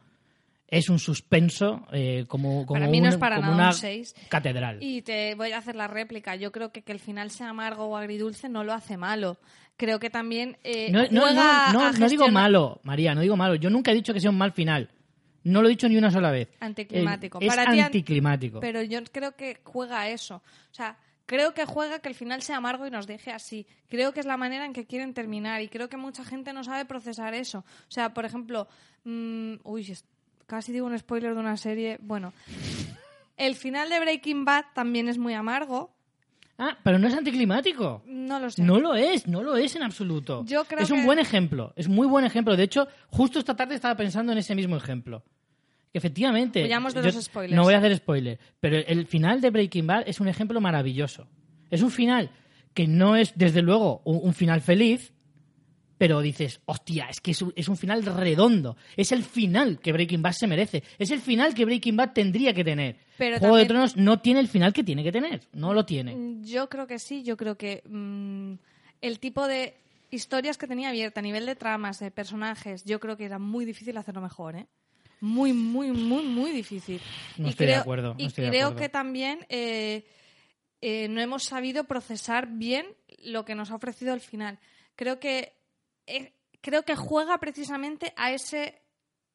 Es un suspenso eh, como, como, Para mí no un- es para como nada una un seis. catedral. Y te voy a hacer la réplica. Yo creo que que el final sea amargo o agridulce no lo hace malo. Creo que también eh, No, no, juega no, no, a no digo malo, María, no digo malo. Yo nunca he dicho que sea un mal final. No lo he dicho ni una sola vez. Anticlimático. Eh, es Para ti, an- anticlimático. Pero yo creo que juega a eso. O sea, creo que juega que el final sea amargo y nos deje así. Creo que es la manera en que quieren terminar y creo que mucha gente no sabe procesar eso. O sea, por ejemplo, mm, uy, casi digo un spoiler de una serie. Bueno, el final de Breaking Bad también es muy amargo. Ah, pero no es anticlimático. No lo sé. No lo es, no lo es en absoluto. Yo creo es un que- buen ejemplo, es muy buen ejemplo. De hecho, justo esta tarde estaba pensando en ese mismo ejemplo. Efectivamente. Huyamos de los spoilers. No voy a hacer spoiler, pero el final de Breaking Bad es un ejemplo maravilloso. Es un final que no es, desde luego, un, un final feliz, pero dices, hostia, es que es un, es un final redondo. Es el final que Breaking Bad se merece. Es el final que Breaking Bad tendría que tener. Pero Juego de Tronos no tiene el final que tiene que tener. No lo tiene. Mm, Yo creo que sí, yo creo que mm, el tipo de historias que tenía abierta a nivel de tramas, de personajes, yo creo que era muy difícil hacerlo mejor, ¿eh? Muy, muy, muy, muy difícil. No y estoy de creo, acuerdo, no y estoy de creo acuerdo. que también eh, eh, no hemos sabido procesar bien lo que nos ha ofrecido el final. Creo que eh, creo que juega precisamente a ese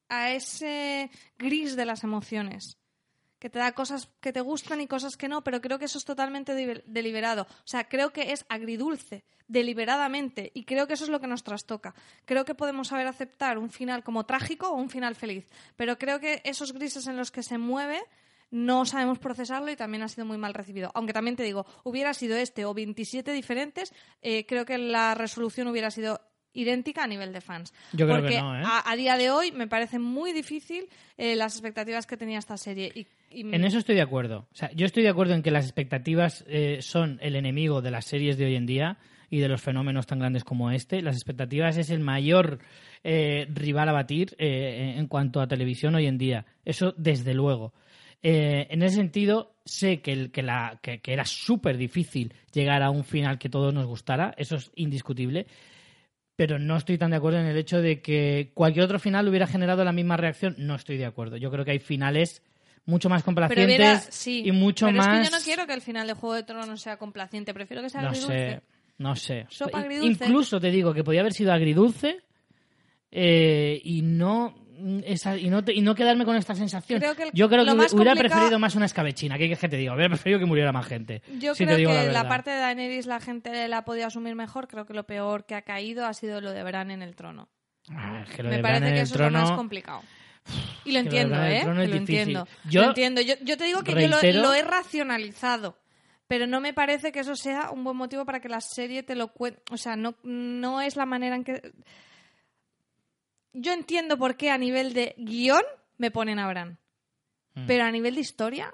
a ese gris de las emociones que te da cosas que te gustan y cosas que no, pero creo que eso es totalmente deliberado. O sea, creo que es agridulce, deliberadamente, y creo que eso es lo que nos trastoca. Creo que podemos saber aceptar un final como trágico o un final feliz, pero creo que esos grises en los que se mueve no sabemos procesarlo y también ha sido muy mal recibido. Aunque también te digo, hubiera sido este o 27 diferentes, eh, creo que la resolución hubiera sido idéntica a nivel de fans. Yo creo que Porque no, ¿eh? a, a día de hoy me parece muy difícil eh, las expectativas que tenía esta serie. Y- En eso estoy de acuerdo. O sea, yo estoy de acuerdo en que las expectativas eh, son el enemigo de las series de hoy en día y de los fenómenos tan grandes como este. Las expectativas es el mayor eh, rival a batir eh, en cuanto a televisión hoy en día. Eso desde luego. En ese sentido, sé que, el, que, la, que, que era súper difícil llegar a un final que todos nos gustara. Eso es indiscutible. Pero no estoy tan de acuerdo en el hecho de que cualquier otro final hubiera generado la misma reacción. No estoy de acuerdo. Yo creo que hay finales mucho más pero hubiera- sí, y mucho pero más. es que yo no quiero que el final de Juego de Tronos sea complaciente, prefiero que sea No agridulce. sé, no sé. Sopa I- agridulce. Incluso te digo que podía haber sido agridulce eh, y no mm, esa, y no te- y no quedarme con esta sensación. Creo que el- yo creo que hubiera complicado- preferido más una escabechina. ¿Qué que te diga? Hubiera preferido que muriera más gente. Yo si te creo digo que la, parte de Daenerys la gente la ha podido asumir mejor. Creo que lo peor que ha caído ha sido lo de Bran en el trono. Ah, es que lo Me de parece Bran en que el eso es lo más trono- complicado. Y lo entiendo, ¿eh? lo entiendo. Yo lo entiendo. Yo, yo te digo que yo lo he racionalizado. Pero no me parece que eso sea un buen motivo para que la serie te lo cuente. O sea, no, no es la manera en que. Yo entiendo por qué a nivel de guion me ponen a Bran. Mm. Pero a nivel de historia.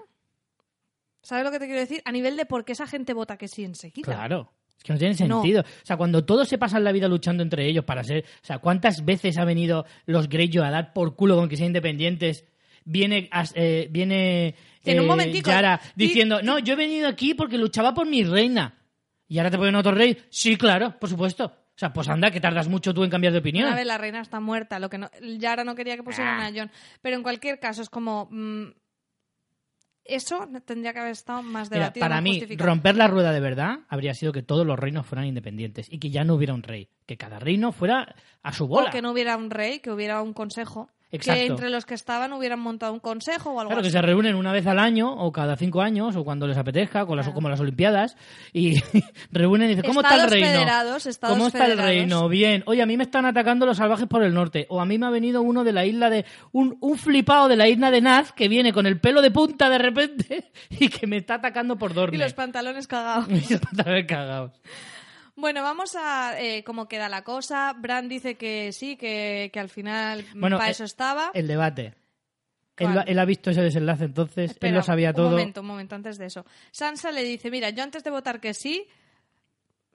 ¿Sabes lo que te quiero decir? A nivel de por qué esa gente vota que sí enseguida. Claro. Es que no tiene No. sentido. O sea, cuando todos se pasan la vida luchando entre ellos para ser. O sea, ¿cuántas veces ha venido los Greyjoy a dar por culo con que sean independientes? Viene, eh, viene En un eh, momentico, Yara di- diciendo, no, yo he venido aquí porque luchaba por mi reina. ¿Y ahora te ponen otro rey? Sí, claro, por supuesto. O sea, pues anda, que tardas mucho tú en cambiar de opinión. Una vez la reina está muerta, lo que no, Yara no quería que pusieran Ah. a John. Pero en cualquier caso es como mm, eso tendría que haber estado más Mira, debatido. para más mí, romper la rueda de verdad habría sido que todos los reinos fueran independientes y que ya no hubiera un rey. Que cada reino fuera a su bola. O que no hubiera un rey, que hubiera un consejo. Exacto. Que entre los que estaban hubieran montado un consejo o algo Claro, que así. se reúnen una vez al año o cada cinco años o cuando les apetezca, con las, Claro. como las Olimpiadas, y reúnen y dicen, ¿cómo está Estados el reino? federados, ¿Cómo está el reino? Bien. Oye, a mí me están atacando los salvajes por el norte. O a mí me ha venido uno de la isla de... Un, un flipado de la isla de Naz que viene con el pelo de punta de repente y que me está atacando por Y Dorne. los pantalones cagados. Y los pantalones cagados. Bueno, vamos a eh, cómo queda la cosa. Bran dice que sí, que, que al final Bueno, para eh, eso estaba. El debate. Él, ha visto ese desenlace entonces, Espera, él lo sabía todo. Un momento, un momento, antes de eso. Sansa le dice, mira, yo antes de votar que sí,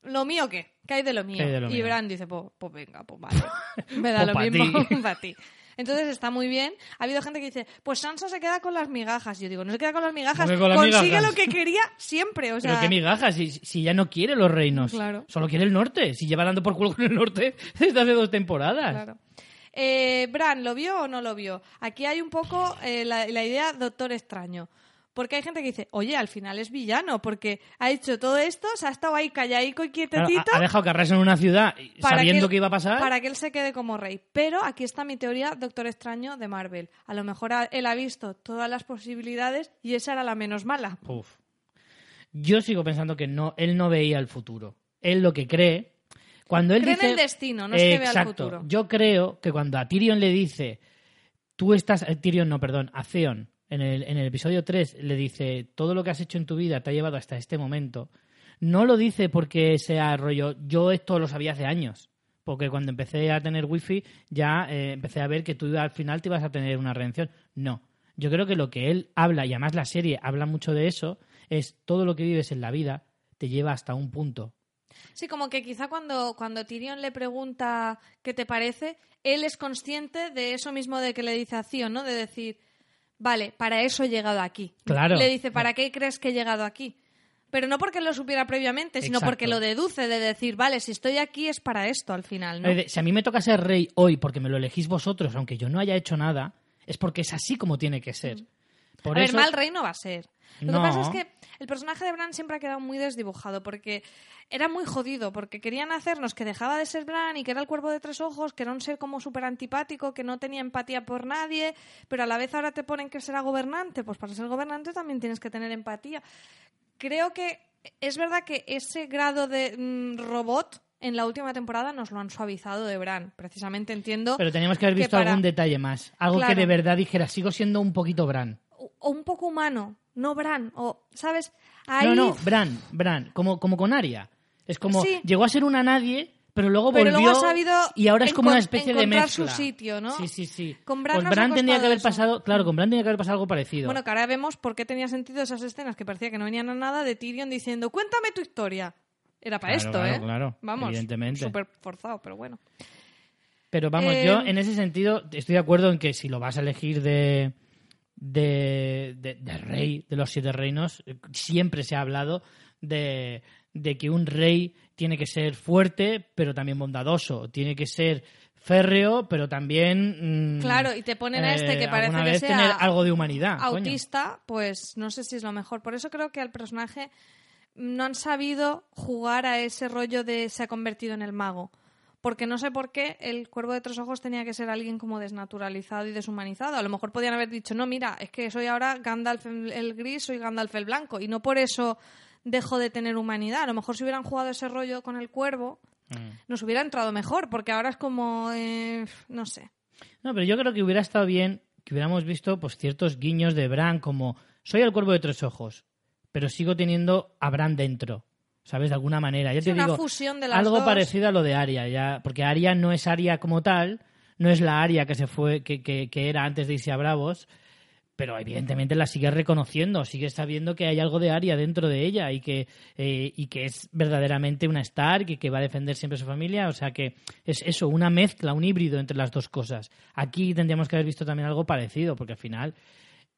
¿lo mío qué? ¿Qué hay de lo mío? ¿Qué hay de lo y mío? Bran dice, pues, pues venga, pues vale. Me da Pues lo mismo para ti. Entonces está muy bien. Ha habido gente que dice, pues Sansa se queda con las migajas. Yo digo, no se queda con las migajas, ¿Cómo que con las consigue migajas? lo que quería siempre. O sea, Pero qué migajas, si, si ya no quiere los reinos. Claro. Solo quiere el norte. Si lleva dando por culo con el norte desde hace dos temporadas. Claro. Eh, Bran, ¿lo vio o no lo vio? Aquí hay un poco eh, la, la idea Doctor Extraño. Porque hay gente que dice, oye, al final es villano, porque ha hecho todo esto, se ha estado ahí calladico y Claro, quietecito ha, ha dejado que arrasen una ciudad sabiendo él- que iba a pasar. Para que él se quede como rey. Pero aquí está mi teoría, Doctor Extraño, de Marvel. A lo mejor a- él ha visto todas las posibilidades y esa era la menos mala. Uf. Yo sigo pensando que no, él no veía el futuro. Él lo que cree. Cuando él Cree en dice. el destino, no es que vea el futuro. Yo creo que cuando a Tyrion le dice. Tú estás. eh, Tyrion, no, perdón. A Theon. En el, episodio 3 le dice. Todo lo que has hecho en tu vida te ha llevado hasta este momento. No lo dice porque sea rollo. Yo esto lo sabía hace años. Porque cuando empecé a tener wifi ya eh, empecé a ver que tú al final te ibas a tener una redención. No. Yo creo que lo que él habla, y además la serie habla mucho de eso, es todo lo que vives en la vida te lleva hasta un punto. Sí, como que quizá cuando, cuando Tyrion le pregunta qué te parece, él es consciente de eso mismo de que le dice a Theon, ¿no? De decir, vale, para eso he llegado aquí. Claro. Le dice, ¿para qué crees que he llegado aquí? Pero no porque lo supiera previamente, sino Exacto. porque lo deduce de decir, vale, si estoy aquí es para esto al final, ¿no? Si a mí me toca ser rey hoy porque me lo elegís vosotros, aunque yo no haya hecho nada, es porque es así como tiene que ser. Por a eso, ver, mal rey no va a ser. Lo No. que pasa es que el personaje de Bran siempre ha quedado muy desdibujado porque era muy jodido, porque querían hacernos que dejaba de ser Bran y que era el cuervo de tres ojos, que era un ser como súper antipático, que no tenía empatía por nadie, pero a la vez ahora te ponen que será gobernante. Pues para ser gobernante también tienes que tener empatía. Creo que es verdad que ese grado de mm, robot en la última temporada nos lo han suavizado de Bran. Precisamente entiendo. Pero teníamos que haber visto para- algún detalle más. Algo que de verdad dijera, sigo siendo un poquito Bran. O un poco humano, no Bran. O, ¿sabes? Ahí No, no, Bran, Bran, como, como con Aria. Es como, Sí. llegó a ser una nadie, pero luego Pero volvió luego ha sabido y ahora es como una especie de mezcla. su sitio, ¿no? Sí, sí, sí. Con Bran pues nos ha Bran tendría que haber eso. pasado, claro, con Bran tendría que haber pasado algo parecido. Bueno, que ahora vemos por qué tenía sentido esas escenas que parecía que no venían a nada de Tyrion diciendo, cuéntame tu historia. Era para Claro, esto, claro, ¿eh? claro, Vamos, evidentemente. súper forzado, pero bueno. Pero vamos, Eh, yo en ese sentido estoy de acuerdo en que si lo vas a elegir de, de, de- de rey de los siete reinos, eh, siempre se ha hablado de, de que un rey tiene que ser fuerte, pero también bondadoso. Tiene que ser férreo, pero también... mm, Claro, y te ponen a este que eh, parece que vez sea tener algo de humanidad. coño. autista, pues no sé si es lo mejor. Por eso creo que al personaje no han sabido jugar a ese rollo de se ha convertido en el mago. Porque no sé por qué el cuervo de tres ojos tenía que ser alguien como desnaturalizado y deshumanizado. A lo mejor podían haber dicho, no, mira, es que soy ahora Gandalf el gris, soy Gandalf el blanco. Y no por eso dejo de tener humanidad. A lo mejor si hubieran jugado ese rollo con el cuervo, Mm. nos hubiera entrado mejor. Porque ahora es como, eh, no sé. No, pero yo creo que hubiera estado bien que hubiéramos visto pues ciertos guiños de Bran como soy el cuervo de tres ojos, pero sigo teniendo a Bran dentro, ¿sabes? De alguna manera. Ya Sí, te una digo, fusión de las algo dos. parecido a lo de Aria, ya, porque Aria no es Aria como tal, no es la Aria que se fue, que, que, que era antes de irse a Bravos, pero evidentemente la sigue reconociendo, sigue sabiendo que hay algo de Aria dentro de ella y que, eh, y que es verdaderamente una Stark y que va a defender siempre a su familia. O sea que es eso, una mezcla, un híbrido entre las dos cosas. Aquí tendríamos que haber visto también algo parecido, porque al final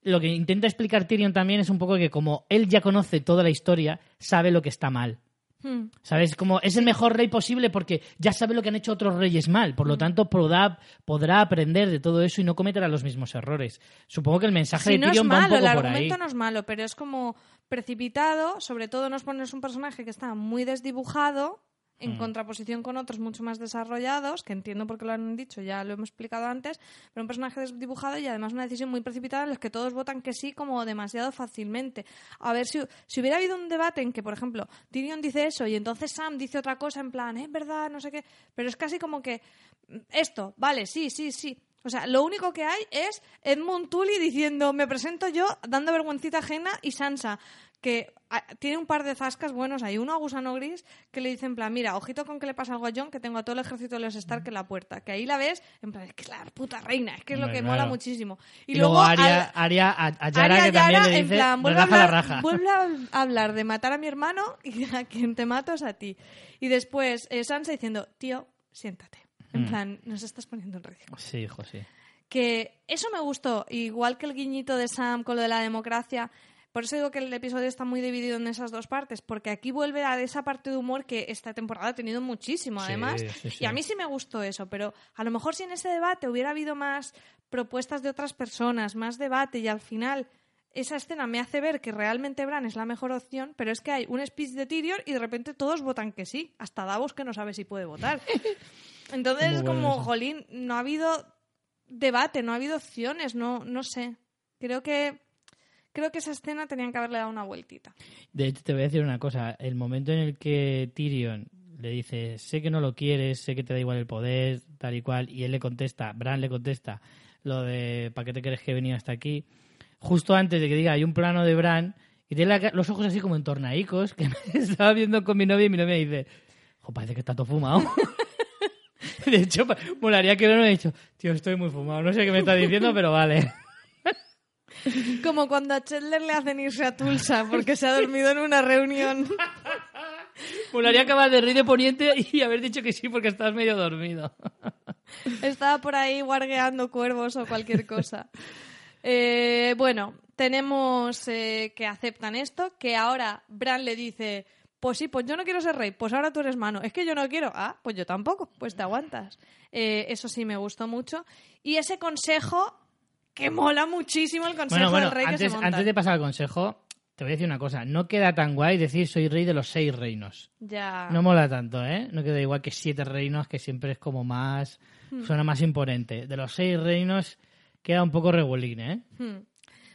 lo que intenta explicar Tyrion también es un poco que como él ya conoce toda la historia, sabe lo que está mal. Hmm. ¿Sabes? Como es el mejor rey posible porque ya sabe lo que han hecho otros reyes mal. Por lo tanto, podrá, podrá aprender de todo eso y no cometerá los mismos errores. Supongo que el mensaje de no es Tyrion va un malo, poco el por ahí. argumento no es malo, pero es como precipitado. Sobre todo nos pones un personaje que está muy desdibujado, en Mm. contraposición con otros mucho más desarrollados, que entiendo por qué lo han dicho, ya lo hemos explicado antes, pero un personaje desdibujado y además una decisión muy precipitada en la que todos votan que sí como demasiado fácilmente. A ver, si, si hubiera habido un debate en que, por ejemplo, Tyrion dice eso y entonces Sam dice otra cosa en plan, es verdad, no sé qué, pero es casi como que mm, esto, vale, sí, sí, sí. O sea, lo único que hay es Edmund Tully diciendo, me presento yo, dando vergüencita ajena, y Sansa, que ah, tiene un par de zascas buenos. Hay uno a Gusano Gris que le dice en plan, mira, ojito con que le pasa algo a John, que tengo a todo el ejército de los Stark en la puerta. Que ahí la ves, en plan, es que es la puta reina, es que es lo que claro. mola muchísimo. Y, luego, Aria, al- Aria a, a Yara, Aria que también Yara, le en dice, plan, "Me vuelve a, raja la hablar, raja. vuelve a hablar de matar a mi hermano y a quien te mato es a ti. Y después eh, Sansa diciendo, tío, siéntate. En Mm. plan, nos estás poniendo en ridículo. Sí, hijo, sí. Que eso me gustó, igual que el guiñito de Sam con lo de la democracia, Por eso digo que el episodio está muy dividido en esas dos partes, porque aquí vuelve a esa parte de humor que esta temporada ha tenido muchísimo, además. sí, sí. Y a mí sí me gustó eso, pero a lo mejor si en ese debate hubiera habido más propuestas de otras personas, más debate y al final esa escena me hace ver que realmente Bran es la mejor opción, pero es que hay un speech de Tyrion y de repente todos votan que sí, hasta Davos que no sabe si puede votar. Entonces es como, eso. jolín, no ha habido debate, no ha habido opciones, no, no sé. Creo que creo que esa escena tenían que haberle dado una vueltita. De hecho, te voy a decir una cosa. El momento en el que Tyrion le dice, sé que no lo quieres, sé que te da igual el poder, tal y cual, y él le contesta, Bran le contesta, lo de, ¿para qué te crees que he venido hasta aquí? Justo antes de que diga, hay un plano de Bran, y tiene la los ojos así como entornaicos, que me estaba viendo con mi novia y mi novia dice, jo, parece que está todo fumado. De hecho, molaría que Bran hubiera dicho, tío, estoy muy fumado, no sé qué me está diciendo, pero vale. Como cuando a Chandler le hacen irse a Tulsa porque se ha dormido en una reunión. Molaría acabar de reír de poniente y haber dicho que sí porque estás medio dormido. Estaba por ahí guargueando cuervos o cualquier cosa. Eh, bueno, tenemos eh, que aceptan esto, que ahora Bran le dice, pues sí, pues yo no quiero ser rey, pues ahora tú eres mano. Es que yo no quiero. Ah, pues yo tampoco, pues te aguantas. Eh, eso sí me gustó mucho. Y ese consejo, que mola muchísimo el consejo Bueno, bueno, del rey que antes, se monta. antes de pasar al consejo, te voy a decir una cosa. No queda tan guay decir soy rey de los seis reinos. Ya. No mola tanto, ¿eh? No queda igual que siete reinos, que siempre es como más... Hmm. Suena más imponente. De los seis reinos queda un poco regulín, ¿eh? Hmm.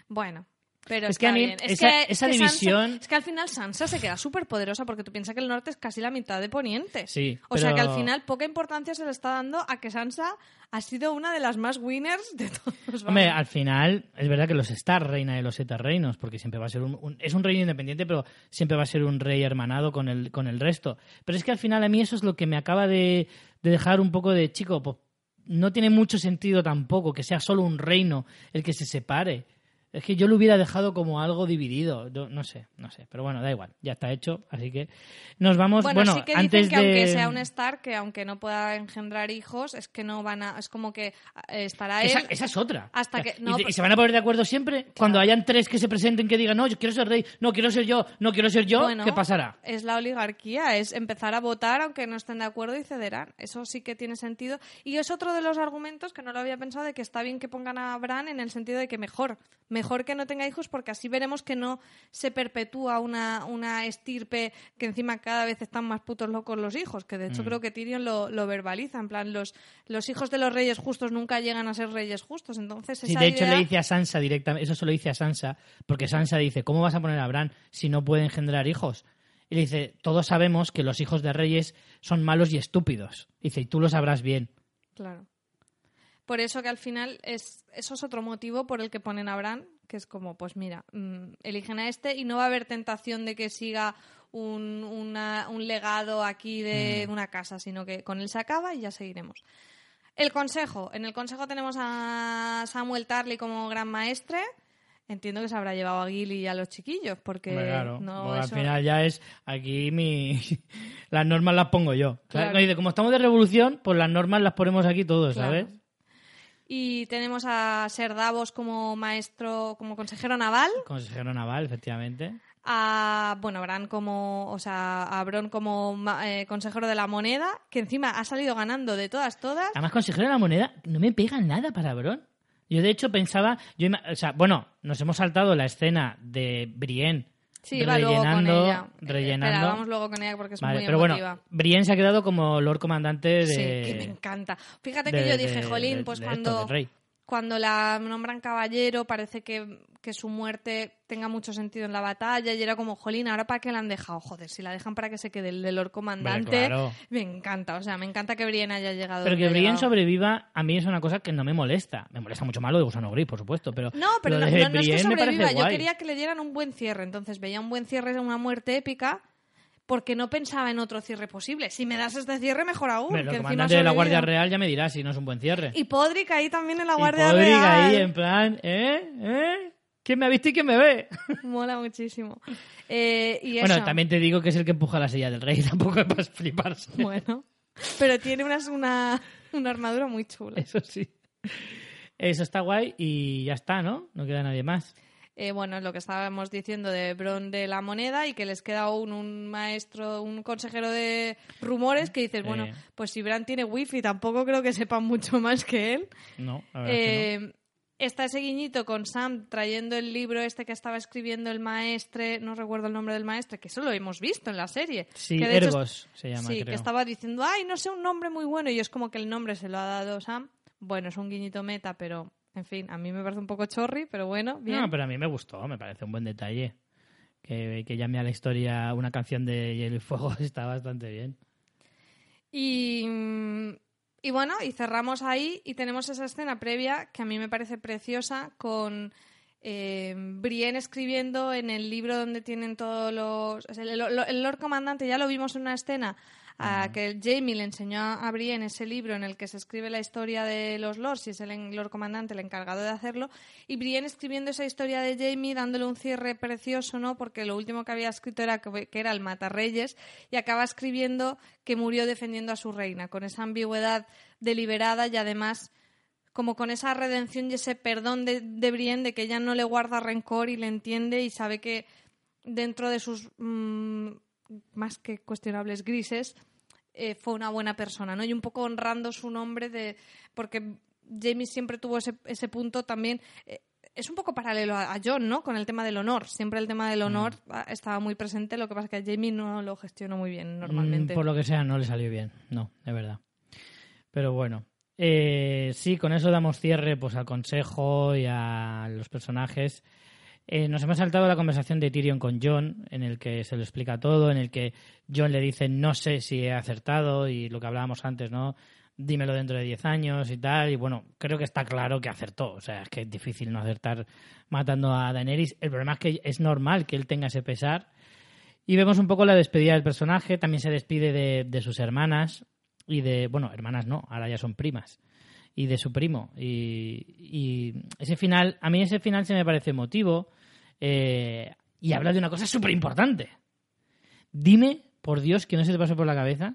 Bueno. Pero Es que a mí bien. Es esa- que- esa que Sansa- división- es que al final Sansa se queda súper poderosa porque tú piensas que el norte es casi la mitad de Poniente. Sí, O sea que al final poca importancia se le está dando a que Sansa ha sido una de las más winners de todos. Hombre, al final es verdad que los Star reina de los siete reinos, porque siempre va a ser un, un- es un reino independiente, pero siempre va a ser un rey hermanado con el, con el resto. Pero es que al final a mí eso es lo que me acaba de, de dejar un poco de chico, pues no tiene mucho sentido tampoco que sea solo un reino el que se separe. Es que yo lo hubiera dejado como algo dividido. Yo no sé, no sé. Pero bueno, da igual. Ya está hecho. Así que nos vamos. Bueno, Bueno, sí que antes dicen que de... aunque sea un Stark, que aunque no pueda engendrar hijos, es que no van a... Es como que eh, estará él... Esa, esa es otra. hasta O sea, que- y no, y, pero- se van a poner de acuerdo siempre cuando hayan tres que se presenten que digan, no, yo quiero ser rey, no quiero ser yo, no quiero ser yo, Bueno, ¿qué pasará? Es la oligarquía, es empezar a votar aunque no estén de acuerdo y cederán. Eso sí que tiene sentido. Y es otro de los argumentos que no lo había pensado de que está bien que pongan a Bran en el sentido de que mejor, mejor que no tenga hijos porque así veremos que no se perpetúa una, una estirpe que encima cada vez están más putos locos los hijos, que de Mm. hecho creo que Tyrion lo, lo verbaliza, en plan los, los hijos de los reyes justos nunca llegan a ser reyes justos, entonces Sí, esa de hecho idea- le dice a Sansa directamente, eso se lo dice a Sansa, porque Sansa dice, ¿cómo vas a poner a Bran si no puede engendrar hijos? Y le dice, todos sabemos que los hijos de reyes son malos y estúpidos. Dice, y tú lo sabrás bien. Claro. Por eso que al final es eso es otro motivo por el que ponen a Bran, que es como, pues mira, mm, eligen a este y no va a haber tentación de que siga un, una- un legado aquí de Mm. una casa, sino que con él se acaba y ya seguiremos. El consejo. En el consejo tenemos a Samuel Tarly como gran maestre. Entiendo que se habrá llevado a Gilly y a los chiquillos, porque claro, no, eso- al final ya es aquí mi las normas las pongo yo. ¿sabes? Claro. Como estamos de revolución, pues las normas las ponemos aquí todos, Claro. Y tenemos a Ser Davos como maestro, como consejero naval. Consejero naval, efectivamente. a bueno Bran como o sea a Bron como eh, consejero de la moneda que encima ha salido ganando de todas todas Además, consejero de la moneda no me pega nada para Bron. Yo, de hecho, pensaba. Yo, o sea, bueno, nos hemos saltado la escena de Brienne sí va luego con rellenando. ella Eh, rellenando. espera, vamos luego con ella porque es Vale, muy pero bueno, emotiva Brienne se ha quedado como Lord Comandante de. sí que me encanta fíjate que de- yo dije de- jolín de- pues esto, cuando rey. Cuando la nombran caballero parece que, que su muerte tenga mucho sentido en la batalla y era como jolín ahora para qué la han dejado joder si la dejan para que se quede el de Lord Comandante claro. me encanta o sea me encanta que Brienne haya llegado Pero que Brienne sobreviva, a mí es una cosa que no me molesta. Me molesta mucho más lo de Gusano Gris, por supuesto, pero. No, pero no, de no- no es que sobreviva. Yo guay. quería que le dieran un buen cierre. Entonces veía un buen cierre, una muerte épica, porque no pensaba en otro cierre posible. Si me das este cierre, mejor aún. Hombre, el que comandante de la. Guardia Real ya me dirá si no es un buen cierre. Y Podrick ahí también en la Y Guardia Podrick Real. ahí en plan, ¿eh? ¿eh? ¿Quién me ha visto y quién me ve? Mola muchísimo. Eh, y Bueno, también te digo que es el que empuja la silla del rey, tampoco es para fliparse. Bueno. Pero tiene una, una, una armadura muy chula. Eso sí. Eso está guay y ya está, ¿no? No queda nadie más. Eh, bueno, lo que estábamos diciendo de Bron de la moneda y que les queda aún un maestro, un consejero de rumores que dices, bueno, Eh. pues si Bran tiene wifi, tampoco creo que sepan mucho más que él. No, la verdad es que no. Eh, Está ese guiñito con Sam trayendo el libro este que estaba escribiendo el maestre, no recuerdo el nombre del maestre, que eso lo hemos visto en la serie. Sí, que de hecho Ergos se llama, sí, creo. que estaba diciendo, ay, no sé un nombre muy bueno, y es como que el nombre se lo ha dado Sam. Bueno, es un guiñito meta, pero, en fin, a mí me parece un poco chorri, pero bueno, bien. No, pero a mí me gustó, me parece un buen detalle. Que, que llame a la historia una canción de Hielo y Fuego está bastante bien. Y, mm, y bueno, y cerramos ahí y tenemos esa escena previa que a mí me parece preciosa con eh, Brienne escribiendo en el libro donde tienen todos los... o sea, El, el- el Lord Comandante, ya lo vimos en una escena a que Jamie le enseñó a Brienne ese libro en el que se escribe la historia de los lords y es el Lord Comandante el encargado de hacerlo y Brienne escribiendo esa historia de Jamie dándole un cierre precioso, ¿no? Porque lo último que había escrito era que, que era el Matarreyes y acaba escribiendo que murió defendiendo a su reina con esa ambigüedad deliberada y además como con esa redención y ese perdón de, de Brienne de que ella no le guarda rencor y le entiende y sabe que dentro de sus mm, más que cuestionables grises eh, fue una buena persona, ¿no? Y un poco honrando su nombre de porque Jamie siempre tuvo ese, ese punto también eh, es un poco paralelo a, a John, ¿no? Con el tema del honor. Siempre el tema del honor ah, estaba muy presente, lo que pasa es que a Jamie no lo gestionó muy bien normalmente. Mm, por lo que sea, no le salió bien. No, de verdad. Pero bueno. Eh, sí, con eso damos cierre pues al consejo y a los personajes. Eh, nos hemos saltado la conversación de Tyrion con John, en el que se lo explica todo, en el que John le dice no sé si he acertado y lo que hablábamos antes, ¿no? Dímelo dentro de 10 años y tal. Y bueno, creo que está claro que acertó. O sea, es que es difícil no acertar matando a Daenerys. El problema es que es normal que él tenga ese pesar. Y vemos un poco la despedida del personaje. También se despide de, de sus hermanas y de, bueno, hermanas no, ahora ya son primas. Y de su primo. Y, y ese final, a mí ese final se me parece emotivo. eh, y habla de una cosa súper importante. Dime, por Dios, que no se te pasó por la cabeza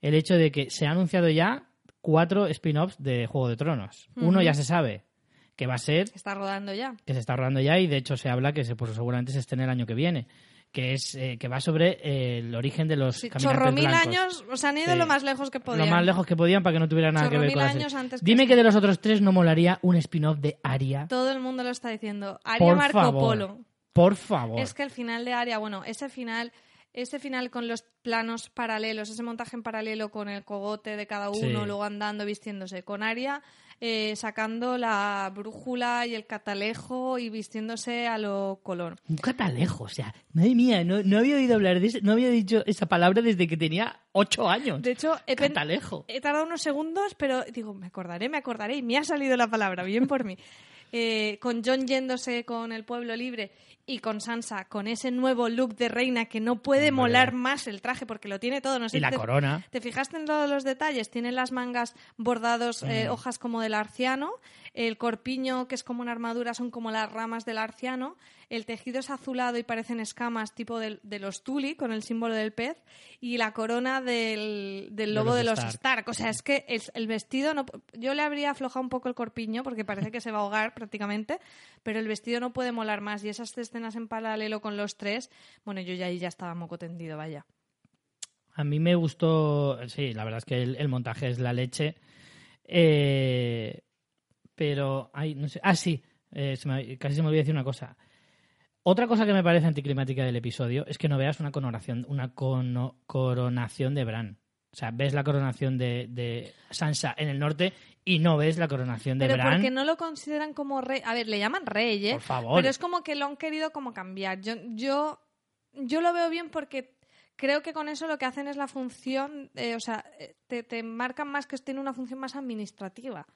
el hecho de que se ha anunciado ya cuatro spin-offs de Juego de Tronos. Uno ya se sabe que va a ser Está rodando ya. que se está rodando ya y de hecho se habla que se, pues, seguramente se estrene el año que viene que es eh, que va sobre eh, el origen de los Sí, caminantes chorro mil blancos. años, o sea, han ido Sí. lo más lejos que podían. lo más lejos que podían para que no tuviera nada Chorro que ver mil con años antes que Dime eso. que de los otros tres no molaría un spin-off de Aria. Todo el mundo lo está diciendo. Aria Por Marco favor. Polo. Por favor. Es que el final de Aria, bueno, ese final, ese final con los planos paralelos, ese montaje en paralelo con el cogote de cada uno, Sí. luego andando, vistiéndose, con Aria eh, sacando la brújula y el catalejo y vistiéndose a lo color. Un catalejo, o sea, madre mía, no, no había oído hablar de eso, no había dicho esa palabra desde que tenía ocho años. De hecho, he, catalejo. he tardado unos segundos, pero digo, me acordaré, me acordaré, y me ha salido la palabra, bien por mí. Eh, con John yéndose con el pueblo libre y con Sansa con ese nuevo look de reina que no puede molar más el traje porque lo tiene todo. No sé Y si la te- corona. ¿Te fijaste en todos los detalles? Tiene las mangas bordados, eh, hojas como del arciano, el corpiño, que es como una armadura, son como las ramas del arciano, el tejido es azulado y parecen escamas tipo del- de, los tuli, con el símbolo del pez, y la corona del, del De lobo los de los Stark. Stark. O sea, es que el, el vestido, no, yo le habría aflojado un poco el corpiño porque parece que se va a ahogar prácticamente, pero el vestido no puede molar más. Y esas escenas en paralelo con los tres, bueno, yo ya ahí ya estaba moco tendido, vaya. A mí me gustó, sí, la verdad es que el, el montaje es la leche. Eh, pero, ay, no sé. Ah, sí, eh, se me- casi se me olvidó decir una cosa. Otra cosa que me parece anticlimática del episodio es que no veas una coronación, una cono- coronación de Bran. O sea, ves la coronación de, de Sansa en el norte y no ves la coronación de Pero Bran. porque no lo consideran como rey. A ver, le llaman rey, ¿eh? Por favor. Pero es como que lo han querido como cambiar. Yo, yo, yo lo veo bien porque creo que con eso lo que hacen es la función, eh, o sea, eh, te, te marcan más que tiene una función más administrativa.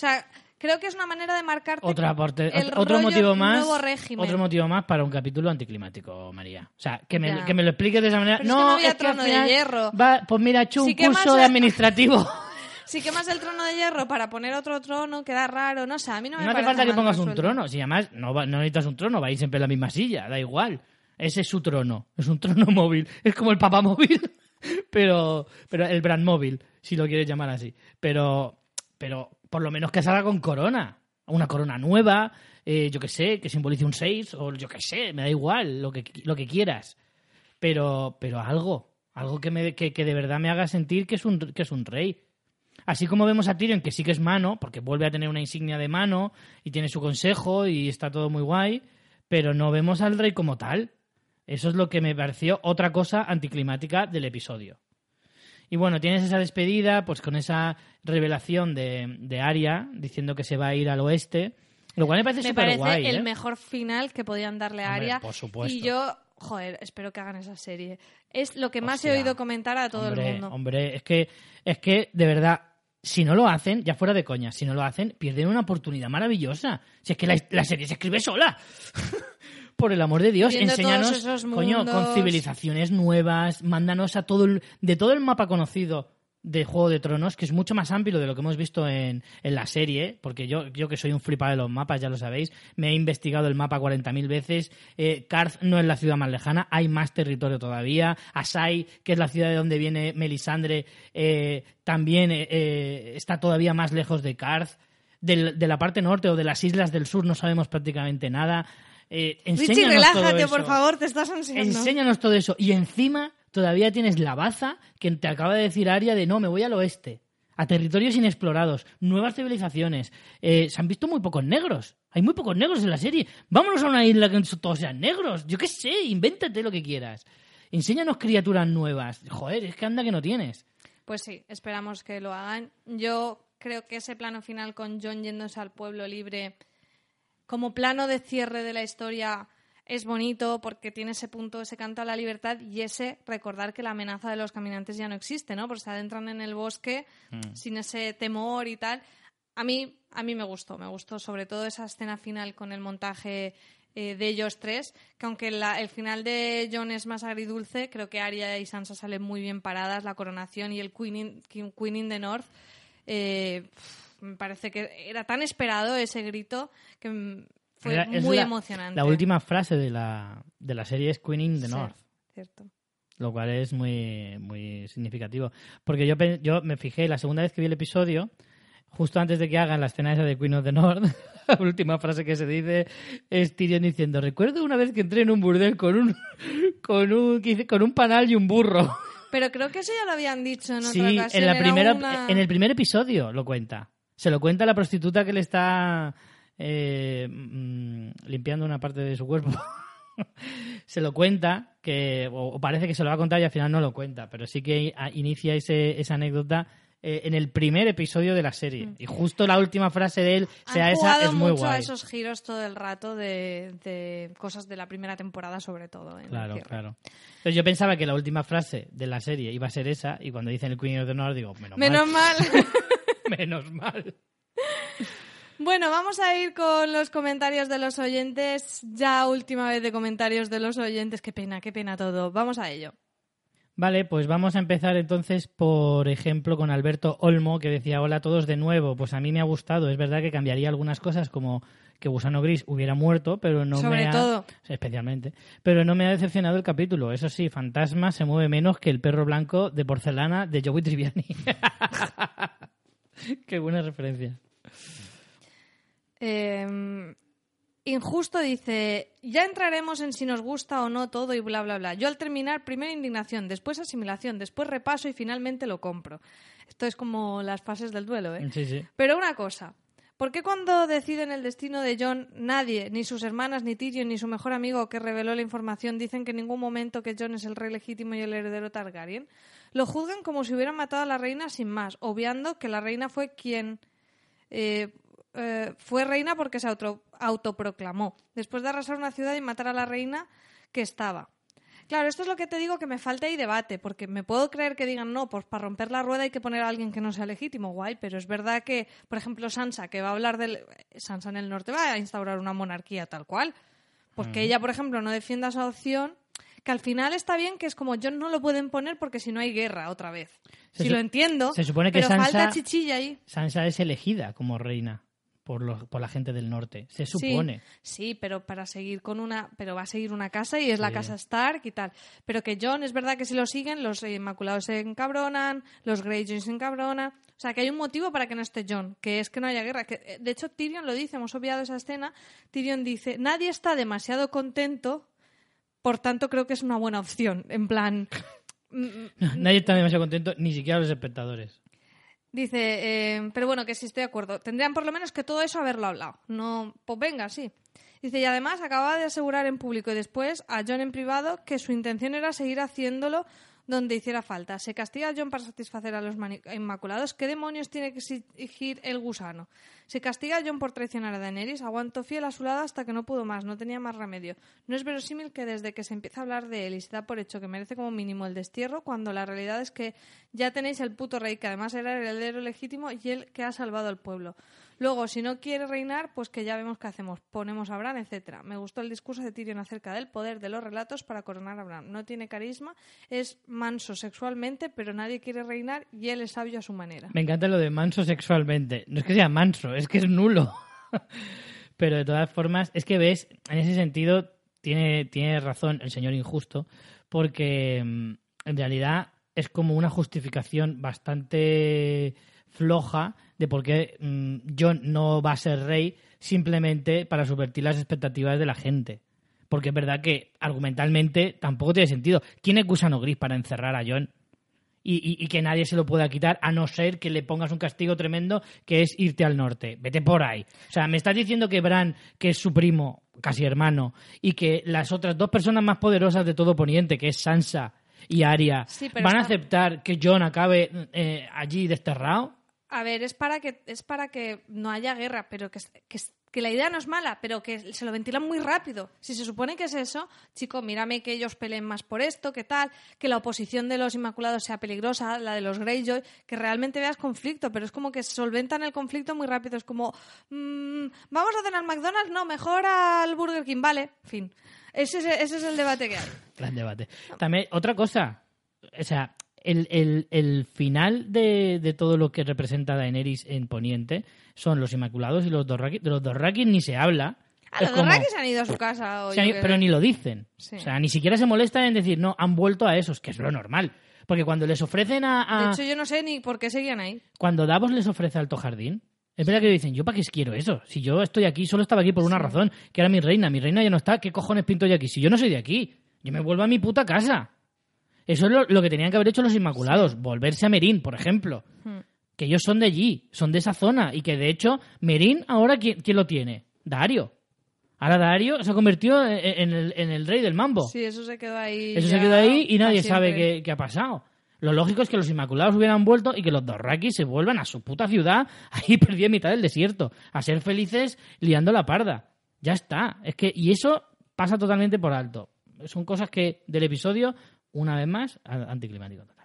O sea, creo que es una manera de ot- otro rollo motivo más, nuevo régimen. otro motivo más para un capítulo anticlimático, María. O sea, que me, Ya. que me lo expliques de esa manera. Pero es que no, no había es que al trono de hierro. va- pues mira, he hecho Sí un curso de administrativo. Si quemas el trono de hierro para poner otro trono, queda raro, no sé, a mí no me No hace falta que pongas un trono. Si además no, va- no necesitas un trono, vais siempre en la misma silla, da igual. Ese es su trono. Es un trono móvil. Es como el papá móvil, pero, pero el brand móvil, si lo quieres llamar así. Pero, pero por lo menos que salga con corona. una corona nueva, eh, yo que sé, que simbolice un 6, o yo que sé, me da igual, lo que, lo que quieras. Pero, pero algo, algo que, me, que, que de verdad me haga sentir que es un, que es un rey. Así como vemos a Tyrion que sí que es mano, porque vuelve a tener una insignia de mano y tiene su consejo y está todo muy guay, pero no vemos al rey como tal. Eso es lo que me pareció otra cosa anticlimática del episodio. Y bueno, tienes esa despedida, pues con esa revelación de, de Arya diciendo que se va a ir al oeste. Lo cual me parece Me parece guay. el ¿eh? mejor final que podían darle a Aria. por supuesto. Y yo, joder, espero que hagan esa serie. Es lo que más he oído comentar a todo hombre, el mundo. Hombre, es que, es que, de verdad, si no lo hacen, ya fuera de coña, si no lo hacen, pierden una oportunidad maravillosa. Si es que la, la serie se escribe sola. Por el amor de Dios, Viendo enséñanos, coño, con civilizaciones nuevas, mándanos a todo el, de todo el mapa conocido de Juego de Tronos, que es mucho más amplio de lo que hemos visto en, en la serie, porque yo, yo que soy un flipado de los mapas, ya lo sabéis, me he investigado el mapa 40.000 veces, eh, Karth no es la ciudad más lejana, hay más territorio todavía, Asai, que es la ciudad de donde viene Melisandre, eh, también eh, está todavía más lejos de Karth, de la parte norte o de las islas del sur no sabemos prácticamente nada. Eh, Richie, enséñanos todo relájate, eso. por favor, te estás ansiando. Enséñanos todo eso. Y encima todavía tienes la baza que te acaba de decir Aria de no, me voy al oeste. A territorios inexplorados, nuevas civilizaciones. Eh, se han visto muy pocos negros. Hay muy pocos negros en la serie. Vámonos a una isla que todos sean negros. Yo qué sé, invéntate lo que quieras. Enséñanos criaturas nuevas. Joder, es que anda que no tienes. Pues sí, esperamos que lo hagan. Yo creo que ese plano final con John yéndose al pueblo libre como plano de cierre de la historia es bonito porque tiene ese punto, ese canto a la libertad y ese recordar que la amenaza de los caminantes ya no existe, ¿no? Porque se adentran en el bosque sin ese temor y tal. A mí, a mí me gustó, me gustó sobre todo esa escena final con el montaje eh, de ellos tres, que aunque la- el final de John es más agridulce, creo que Arya y Sansa salen muy bien paradas, la coronación y el Queen in, Queen in the North. eh, me parece que era tan esperado ese grito que fue Era- muy la- emocionante. La última frase de la, de la serie es Queen in the Sí, North. cierto. lo cual es muy, muy significativo. Porque yo, yo me fijé, la segunda vez que vi el episodio, justo antes de que hagan la escena esa de Queen of the North, la última frase que se dice es Tyrion diciendo, recuerdo una vez que entré en un burdel con un, con un, con un panal y un burro. Pero creo que eso ya lo habían dicho en otra Sí, ocasión. en, la era primera, una- en el primer episodio lo cuenta. Se lo cuenta la prostituta que le está eh, mm, limpiando una parte de su cuerpo. se lo cuenta, que, o, parece que se lo va a contar y al final no lo cuenta, pero sí que inicia ese, esa anécdota eh, en el primer episodio de la serie. Y justo la última frase de él sea esa, es muy mucho a esos giros todo el rato de, de cosas de la primera temporada, sobre todo. en el Claro, claro. Entonces yo pensaba que la última frase de la serie iba a ser esa, y cuando dicen el Queen of the North digo, menos, Menos mal. mal. menos mal. bueno, vamos a ir con los comentarios de los oyentes. Ya última vez de comentarios de los oyentes. Qué pena, qué pena todo. Vamos a ello. Vale, pues vamos a empezar entonces, por ejemplo, con Alberto Olmo, que decía, hola a todos de nuevo. Pues a mí me ha gustado, es verdad que cambiaría algunas cosas, como que Gusano Gris hubiera muerto, pero no Sobre me ha... todo. Especialmente. Pero no me ha decepcionado el capítulo. Eso sí, Fantasma se mueve menos que el perro blanco de porcelana de Joey Triviani. Qué buena referencia. Eh, Injusto dice, ya entraremos en si nos gusta o no todo y bla, bla, bla. Yo al terminar, primero indignación, después asimilación, después repaso y finalmente lo compro. Esto es como las fases del duelo, ¿eh? Sí, sí. Pero una cosa, ¿por qué cuando deciden el destino de John, nadie, ni sus hermanas, ni Tyrion, ni su mejor amigo que reveló la información, dicen que en ningún momento que John es el rey legítimo y el heredero Targaryen? Lo juzgan como si hubieran matado a la reina sin más, obviando que la reina fue quien... eh, eh, fue reina porque se auto- autoproclamó, después de arrasar una ciudad y matar a la reina que estaba. Claro, esto es lo que te digo que me falta ahí debate, porque me puedo creer que digan, no, pues para romper la rueda hay que poner a alguien que no sea legítimo, guay, pero es verdad que, por ejemplo, Sansa, que va a hablar del... Sansa en el norte va a instaurar una monarquía tal cual. Pues que ella, por ejemplo, no defienda esa opción, que al final está bien que es como John no lo pueden poner porque si no hay guerra otra vez. Se si lo entiendo, se supone que pero Sansa- falta chichilla ahí. Sansa es elegida como reina por, los, por la gente del norte. Se supone. Sí, pero para seguir con una. Pero va a seguir una casa y es la casa Stark y tal. Pero que John, es verdad que si lo siguen, los Inmaculados se encabronan, los Greyjoy se encabronan. O sea, que hay un motivo para que no esté John, que es que no haya guerra. Que, eh, de hecho, Tyrion lo dice, hemos obviado esa escena. Tyrion dice: Nadie está demasiado contento, por tanto creo que es una buena opción. En plan. Mm, mm, nadie está demasiado contento, ni siquiera los espectadores. Dice, eh, pero bueno, que sí estoy de acuerdo. Tendrían por lo menos que todo eso haberlo hablado. No, pues venga, sí. Dice, y además acababa de asegurar en público y después a John en privado que su intención era seguir haciéndolo donde hiciera falta. ¿Se castiga a John para satisfacer a los Inmaculados? ¿Qué demonios tiene que exigir el gusano? ¿Se castiga a John por traicionar a Daenerys? Aguantó fiel a su lado hasta que no pudo más, no tenía más remedio. No es verosímil que desde que se empieza a hablar de él y se da por hecho que merece como mínimo el destierro, cuando la realidad es que ya tenéis el puto rey, que además era el heredero legítimo y el que ha salvado al pueblo. Luego, si no quiere reinar, pues que ya vemos qué hacemos. Ponemos a Bran, etcétera. Me gustó el discurso de Tyrion acerca del poder de los relatos para coronar a Bran. No tiene carisma, es manso sexualmente, pero nadie quiere reinar y él es sabio a su manera. Me encanta lo de manso sexualmente. No es que sea manso, es que es nulo. pero de todas formas, es que ves, en ese sentido, tiene, tiene razón el señor injusto, porque mm, en realidad es como una justificación bastante floja de por qué mm, John no va a ser rey simplemente para subvertir las expectativas de la gente. Porque es verdad que argumentalmente tampoco tiene sentido. ¿Quién es Gusano Gris para encerrar a John? Y, que nadie se lo pueda quitar, a no ser que le pongas un castigo tremendo que es irte al norte. Vete por ahí. O sea, me estás diciendo que Bran, que es su primo, casi hermano, y que las otras dos personas más poderosas de todo Poniente, que es Sansa y Arya, van a aceptar que John acabe eh, allí desterrado. A ver, es para que, es para que no haya guerra, pero que, que, la idea no es mala, pero que se lo ventilan muy rápido. Si se supone que es eso, chico, mírame que ellos peleen más por esto, que tal, que la oposición de los Inmaculados sea peligrosa, la de los Greyjoy, que realmente veas conflicto, pero es como que solventan el conflicto muy rápido. Es como, mm, vamos a cenar McDonald's, no, mejor al Burger King, vale, fin. Ese es, ese es el debate que hay. Gran debate. También, otra cosa, o sea, el, el, final de, de, todo lo que representa Daenerys en Poniente son los Inmaculados y los Dorraki. De los Dorraki ni se habla. Ah, los Dorraki se han ido a su casa. pero ni lo dicen. O sea, ni siquiera se molestan en decir, no, han vuelto a esos, que es lo normal. Porque cuando les ofrecen a, De hecho, yo no sé ni por qué seguían ahí. Cuando Davos les ofrece Alto Jardín, es verdad que dicen, ¿yo para qué quiero eso? Si yo estoy aquí, solo estaba aquí por una razón, que era mi reina. Mi reina ya no está, ¿qué cojones pinto yo aquí? Si yo no soy de aquí, yo me vuelvo a mi puta casa. Eso es lo, que tenían que haber hecho los Inmaculados, volverse a Merín, por ejemplo. Hmm. Que ellos son de allí, son de esa zona. Y que de hecho, Merín ahora, ¿quién, lo tiene? Dario. Ahora Dario se ha convertido en el, rey del mambo. Sí, eso se quedó ahí. Eso se quedó ahí y nadie sabe qué, ha pasado. Lo lógico es que los Inmaculados hubieran vuelto y que los Dorrakis se vuelvan a su puta ciudad, ahí perdida en mitad del desierto, a ser felices liando la parda. Ya está. Es que, y eso pasa totalmente por alto. Son cosas que del episodio una vez más, anticlimático total.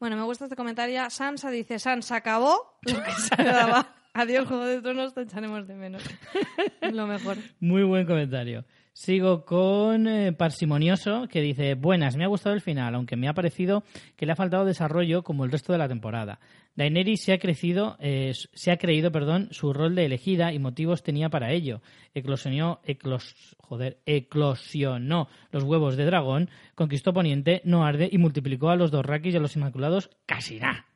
Bueno, me gusta este comentario. Sansa dice, Sansa acabó lo que se daba. Adiós, Juego de Tronos, te echaremos de menos. lo mejor. Muy buen comentario. Sigo con eh, Parsimonioso, que dice, buenas, me ha gustado el final, aunque me ha parecido que le ha faltado desarrollo como el resto de la temporada. Daenerys se ha crecido, eh, se ha creído, perdón, su rol de elegida y motivos tenía para ello. Eclosionó, los huevos de dragón, conquistó Poniente, no arde y multiplicó a los dos Rakis y a los Inmaculados casi nada.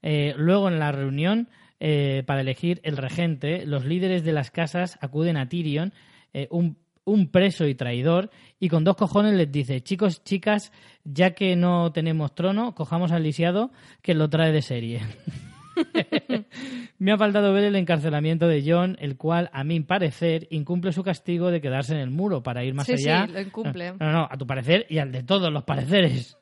Eh, luego en la reunión para elegir el regente, los líderes de las casas acuden a Tyrion, un un preso y traidor, y con dos cojones les dice, chicos, chicas, ya que no tenemos trono, cojamos al lisiado que lo trae de serie. Me ha faltado ver el encarcelamiento de John, el cual, a mi parecer, incumple su castigo de quedarse en el muro para ir más allá. Sí, lo incumple. No, no, a tu parecer y al de todos los pareceres.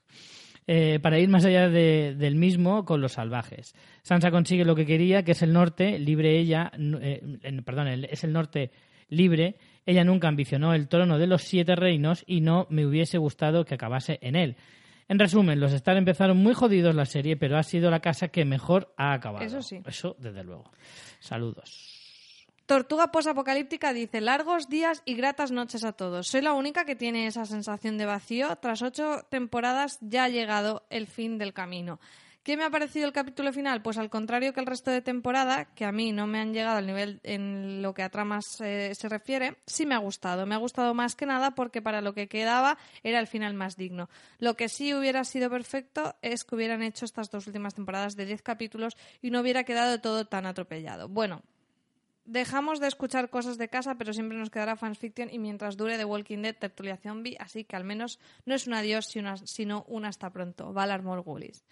Eh, para ir más allá del mismo con los salvajes. Sansa consigue lo que quería, que es el norte, libre ella, eh, perdón, es el norte libre ella nunca ambicionó el trono de los siete reinos y no me hubiese gustado que acabase en él. En resumen, los Star empezaron muy jodidos la serie, pero ha sido la casa que mejor ha acabado. Eso sí. Eso, desde luego. Saludos. Tortuga posapocalíptica dice, largos días y gratas noches a todos. Soy la única que tiene esa sensación de vacío. Tras ocho temporadas ya ha llegado el fin del camino. ¿Qué me ha parecido el capítulo final? Pues al contrario que el resto de temporada, que a mí no me han llegado al nivel en lo que a tramas eh, se refiere, sí me ha gustado. Me ha gustado más que nada porque para lo que quedaba era el final más digno. Lo que sí hubiera sido perfecto es que hubieran hecho estas dos últimas temporadas de 10 capítulos y no hubiera quedado todo tan atropellado. Bueno, dejamos de escuchar cosas de casa, pero siempre nos quedará fanfiction y mientras dure The Walking Dead, tertulia zombie, así que al menos no es un adiós, sino un hasta pronto. Valar Morgulis.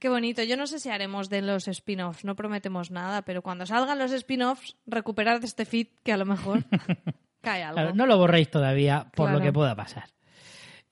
Qué bonito. Yo no sé si haremos de los spin-offs, no prometemos nada, pero cuando salgan los spin-offs, recuperar de este feed que a lo mejor cae algo. no lo borréis todavía por lo que pueda pasar.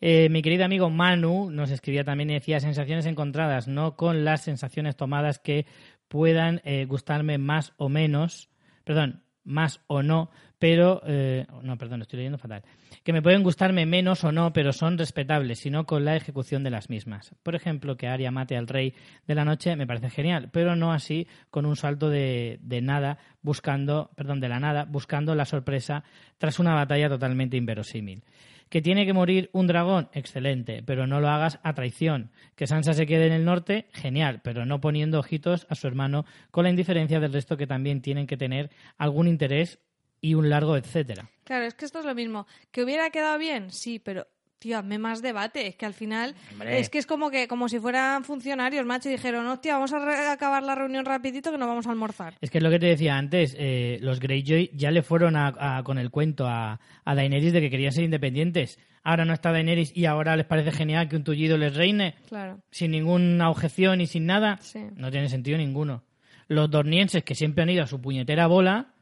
Eh, mi querido amigo Manu nos escribía también y decía sensaciones encontradas, no con las sensaciones tomadas que puedan eh, gustarme más o menos, perdón, más o no, pero eh, no, perdón, estoy leyendo fatal. Que me pueden gustarme menos o no, pero son respetables, sino con la ejecución de las mismas. Por ejemplo, que Arya mate al rey de la noche me parece genial, pero no así con un salto de, de nada buscando, perdón, de la nada, buscando la sorpresa tras una batalla totalmente inverosímil. Que tiene que morir un dragón, excelente, pero no lo hagas a traición. Que Sansa se quede en el norte, genial, pero no poniendo ojitos a su hermano con la indiferencia del resto que también tienen que tener algún interés y un largo etcétera. Claro, es que esto es lo mismo. ¿Que hubiera quedado bien? Sí, pero tío, hazme más debate. Es que al final es que es como que como si fueran funcionarios, macho, y dijeron, hostia, vamos a acabar la reunión rapidito que nos vamos a almorzar. Es que es lo que te decía antes, eh, los Greyjoy ya le fueron con el cuento a, a Daenerys de que querían ser independientes. Ahora no está Daenerys y ahora les parece genial que un tullido les reine. Claro. Sin ninguna objeción y sin nada. No tiene sentido ninguno. Los dornienses que siempre han ido a su puñetera bola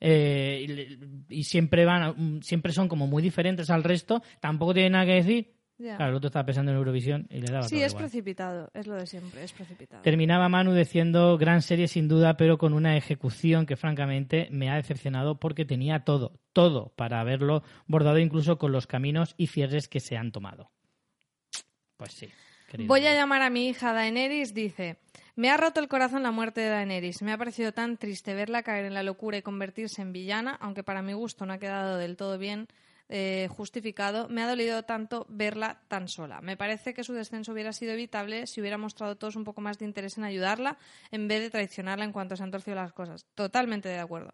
eh, y, siempre van siempre son como muy diferentes al resto, tampoco tiene nada que decir. Claro, el otro estaba pensando en Eurovisión y le daba Sí, es precipitado, es lo de siempre, es precipitado. Terminaba Manu diciendo gran serie sin duda, pero con una ejecución que francamente me ha decepcionado porque tenía todo, todo para haberlo bordado incluso con los caminos y cierres que se han tomado. Pues sí. Voy a llamar a mi hija Daenerys, dice. Me ha roto el corazón la muerte de Daenerys. Me ha parecido tan triste verla caer en la locura y convertirse en villana, aunque para mi gusto no ha quedado del todo bien eh, justificado. Me ha dolido tanto verla tan sola. Me parece que su descenso hubiera sido evitable si hubiera mostrado todos un poco más de interés en ayudarla en vez de traicionarla en cuanto se han torcido las cosas. Totalmente de acuerdo.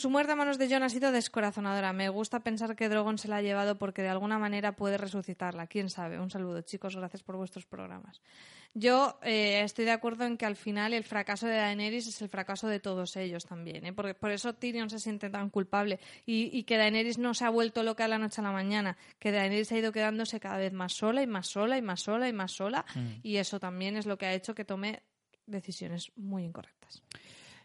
Su muerte a manos de Jon ha sido descorazonadora. Me gusta pensar que Drogon se la ha llevado porque de alguna manera puede resucitarla. Quién sabe. Un saludo, chicos. Gracias por vuestros programas. Yo eh, estoy de acuerdo en que al final el fracaso de Daenerys es el fracaso de todos ellos también. ¿eh? Porque por eso Tyrion se siente tan culpable. Y, que Daenerys no se ha vuelto loca de la noche a la mañana. Que Daenerys ha ido quedándose cada vez más sola y más sola y más sola y más sola. Mm. Y eso también es lo que ha hecho que tome decisiones muy incorrectas.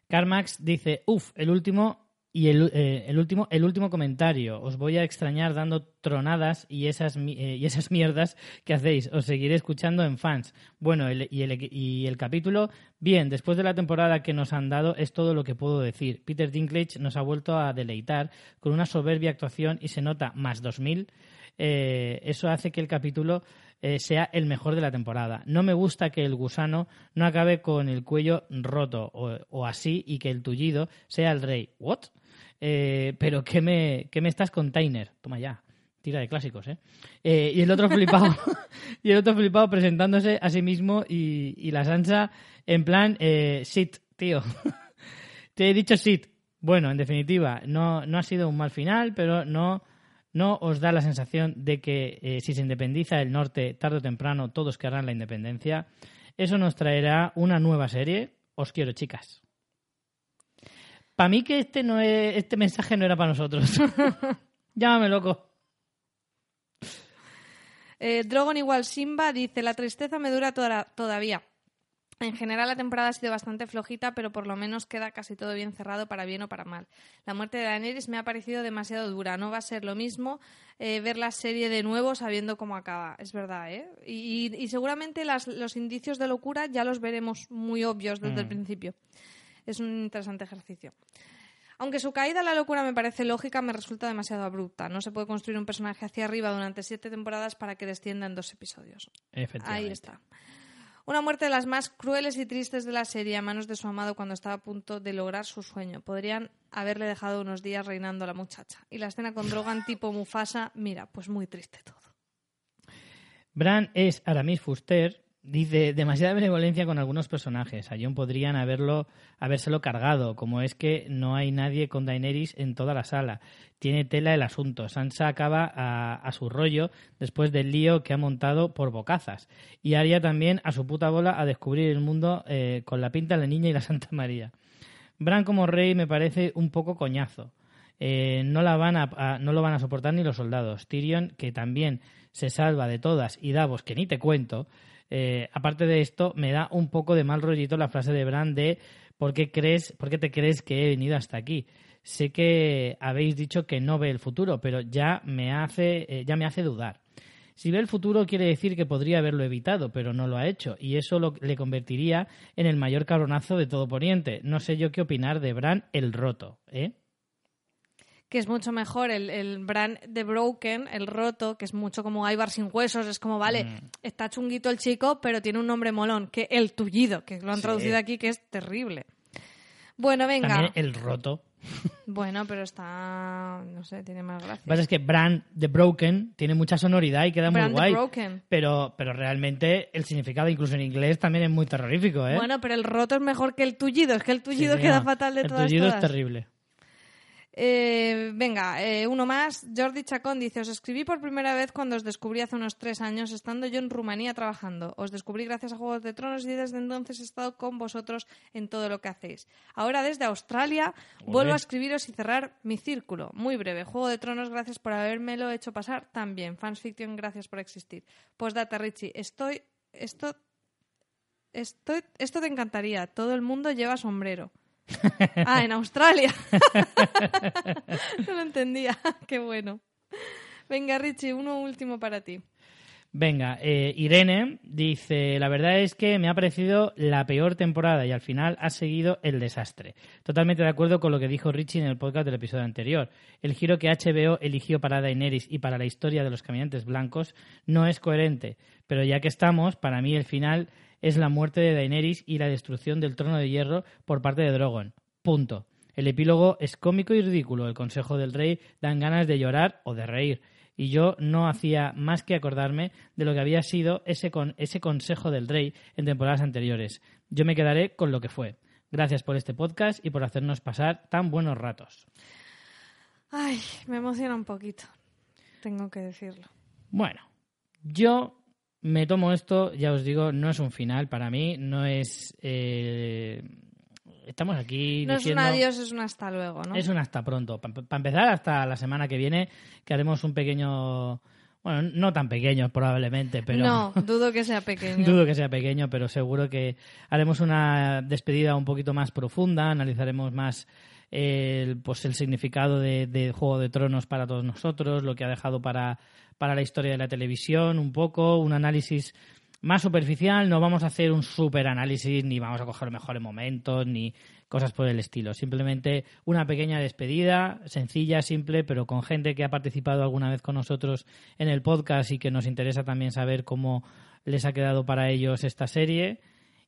Carmax dice, uff, el último y el, eh, el, último, el último comentario. Os voy a extrañar dando tronadas y esas, eh, y esas mierdas que hacéis. Os seguiré escuchando en fans. Bueno, el, y, el, y el capítulo, bien, después de la temporada que nos han dado, es todo lo que puedo decir. Peter Dinklage nos ha vuelto a deleitar con una soberbia actuación y se nota más 2000. Eh, eso hace que el capítulo sea el mejor de la temporada. No me gusta que el gusano no acabe con el cuello roto o, o así y que el tullido sea el rey. ¿What? Eh, pero ¿qué me, ¿qué me estás container? Toma ya, tira de clásicos, ¿eh? eh y el otro flipado, y el otro flipado presentándose a sí mismo y, la Sansa en plan, eh, sit, tío. Te he dicho sit. Bueno, en definitiva, no, no ha sido un mal final, pero no, no os da la sensación de que eh, si se independiza el norte tarde o temprano todos querrán la independencia. Eso nos traerá una nueva serie. Os quiero, chicas. Para mí que este no es, este mensaje no era para nosotros. Llámame loco. Eh, Drogon igual Simba dice, la tristeza me dura todavía. En general la temporada ha sido bastante flojita, pero por lo menos queda casi todo bien cerrado para bien o para mal. La muerte de Daenerys me ha parecido demasiado dura. No va a ser lo mismo eh, ver la serie de nuevo sabiendo cómo acaba. Es verdad, ¿eh? Y, seguramente los indicios de locura ya los veremos muy obvios desde el mm. principio es un interesante ejercicio. Aunque su caída a la locura me parece lógica, me resulta demasiado abrupta. No se puede construir un personaje hacia arriba durante siete temporadas para que descienda en dos episodios. Ahí está. Una muerte de las más crueles y tristes de la serie a manos de su amado cuando estaba a punto de lograr su sueño. Podrían haberle dejado unos días reinando a la muchacha. Y la escena con Drogan tipo Mufasa, mira, pues muy triste todo. Bran es Aramis Fuster, Dice, demasiada benevolencia con algunos personajes. A Jon podrían haberlo, habérselo cargado, como es que no hay nadie con Daenerys en toda la sala. Tiene tela el asunto. Sansa acaba a, su rollo después del lío que ha montado por bocazas. Y Arya también a su puta bola a descubrir el mundo eh, con la pinta, la niña y la Santa María. Bran como rey me parece un poco coñazo. Eh, no, la van a, no lo van a soportar ni los soldados. Tyrion, que también se salva de todas, y Davos, que ni te cuento, eh, aparte de esto, me da un poco de mal rollito la frase de Bran de ¿por qué, crees, ¿por qué te crees que he venido hasta aquí? Sé que habéis dicho que no ve el futuro, pero ya me hace, eh, ya me hace dudar. Si ve el futuro quiere decir que podría haberlo evitado, pero no lo ha hecho, y eso lo, le convertiría en el mayor cabronazo de todo Poniente. No sé yo qué opinar de Bran el roto, ¿eh? Que es mucho mejor el, el brand de Broken, el roto, que es mucho como Ibar sin huesos, es como, vale, mm. está chunguito el chico, pero tiene un nombre molón, que el tullido, que lo han traducido aquí, que es terrible. Bueno, venga. También el roto. Bueno, pero está, no sé, tiene más gracia. Lo que pasa es que Brand the Broken tiene mucha sonoridad y queda muy guay. Broken. Pero, pero realmente el significado, incluso en inglés, también es muy terrorífico, ¿eh? Bueno, pero el roto es mejor que el tullido. Es que el tullido queda fatal de todas El tullido es terrible. Eh, venga, eh, uno más. Jordi Chacón dice: Os escribí por primera vez cuando os descubrí hace unos tres años, estando yo en Rumanía trabajando. Os descubrí gracias a Juegos de Tronos y desde entonces he estado con vosotros en todo lo que hacéis. Ahora, desde Australia, vuelvo a escribiros y cerrar mi círculo. Muy breve. Juego de Tronos, gracias por habérmelo hecho pasar también. Fans Fiction, gracias por existir. Pues data, Richie. Estoy. Esto. Estoy, esto te encantaría. Todo el mundo lleva sombrero. ah, en Australia. no lo entendía. Qué bueno. Venga, Richie, uno último para ti. Venga, eh, Irene dice, la verdad es que me ha parecido la peor temporada y al final ha seguido el desastre. Totalmente de acuerdo con lo que dijo Richie en el podcast del episodio anterior. El giro que HBO eligió para Daenerys y para la historia de los caminantes blancos no es coherente, pero ya que estamos, para mí el final es la muerte de Daenerys y la destrucción del trono de hierro por parte de Drogon. Punto. El epílogo es cómico y ridículo. El consejo del rey dan ganas de llorar o de reír. Y yo no hacía más que acordarme de lo que había sido ese, con, ese consejo del rey en temporadas anteriores. Yo me quedaré con lo que fue. Gracias por este podcast y por hacernos pasar tan buenos ratos. Ay, me emociona un poquito. Tengo que decirlo. Bueno, yo me tomo esto, ya os digo, no es un final para mí, no es... Eh, estamos aquí No es un adiós, es un hasta luego, ¿no? Es un hasta pronto. Para empezar, hasta la semana que viene, que haremos un pequeño... Bueno, no tan pequeño probablemente, pero... No, dudo que sea pequeño. dudo que sea pequeño, pero seguro que haremos una despedida un poquito más profunda, analizaremos más el, pues el significado de, Juego de Tronos para todos nosotros, lo que ha dejado para para la historia de la televisión, un poco, un análisis más superficial, no vamos a hacer un super análisis, ni vamos a coger mejores momentos, ni cosas por el estilo. Simplemente una pequeña despedida, sencilla, simple, pero con gente que ha participado alguna vez con nosotros en el podcast y que nos interesa también saber cómo les ha quedado para ellos esta serie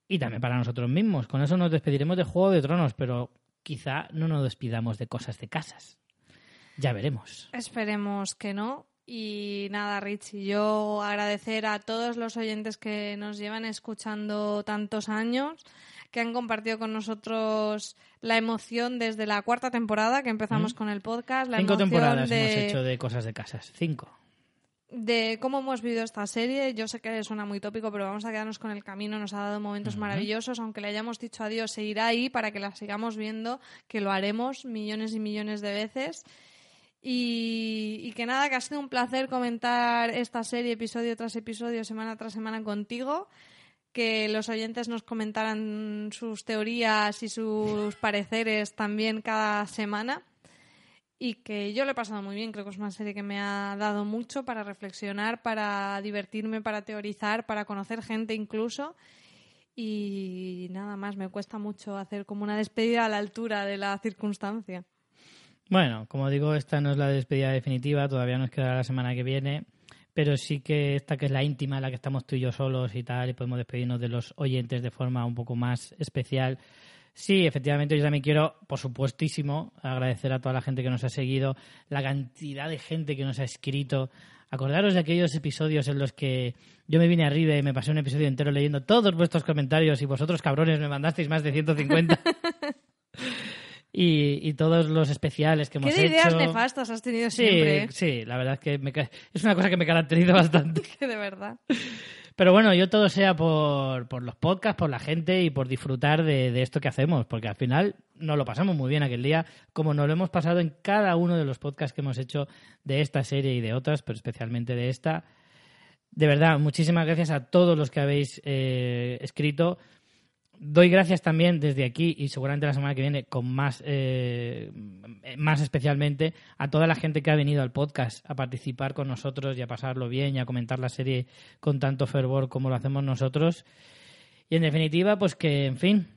y también para nosotros mismos. Con eso nos despediremos de Juego de Tronos, pero quizá no nos despidamos de cosas de casas. Ya veremos. Esperemos que no. Y nada, Richie, yo agradecer a todos los oyentes que nos llevan escuchando tantos años, que han compartido con nosotros la emoción desde la cuarta temporada que empezamos con el podcast. La Cinco temporadas hemos hecho de cosas de casas. Cinco. De cómo hemos vivido esta serie. Yo sé que suena muy tópico, pero vamos a quedarnos con el camino. Nos ha dado momentos maravillosos. Aunque le hayamos dicho adiós, seguirá ahí para que la sigamos viendo, que lo haremos millones y millones de veces. Y, que nada, que ha sido un placer comentar esta serie episodio tras episodio, semana tras semana contigo. Que los oyentes nos comentaran sus teorías y sus pareceres también cada semana. Y que yo lo he pasado muy bien, creo que es una serie que me ha dado mucho para reflexionar, para divertirme, para teorizar, para conocer gente incluso. Y nada más, me cuesta mucho hacer como una despedida a la altura de la circunstancia. Bueno, como digo, esta no es la despedida definitiva, todavía nos queda la semana que viene, pero sí que esta que es la íntima, la que estamos tú y yo solos y tal, y podemos despedirnos de los oyentes de forma un poco más especial. Sí, efectivamente, yo también quiero, por supuestísimo, agradecer a toda la gente que nos ha seguido, la cantidad de gente que nos ha escrito Acordaros de aquellos episodios en los que yo me vine arriba y me pasé un episodio entero leyendo todos vuestros comentarios y vosotros, cabrones, me mandasteis más de 150. y, y todos los especiales que hemos ¿Qué hecho. ideas nefastas has tenido Sí, siempre? ¿eh? sí, la verdad es que me es una cosa que me caracteriza bastante. de verdad. Pero bueno, yo todo sea por, por los podcasts, por la gente y por disfrutar de, de esto que hacemos, porque al final nos lo pasamos muy bien aquel día, como nos lo hemos pasado en cada uno de los podcasts que hemos hecho de esta serie y de otras, pero especialmente de esta. De verdad, muchísimas gracias a todos los que habéis eh, escrito. Doy gracias también desde aquí y seguramente la semana que viene con más, eh, más especialmente a toda la gente que ha venido al podcast a participar con nosotros y a pasarlo bien y a comentar la serie con tanto fervor como lo hacemos nosotros. Y en definitiva, pues que, en fin,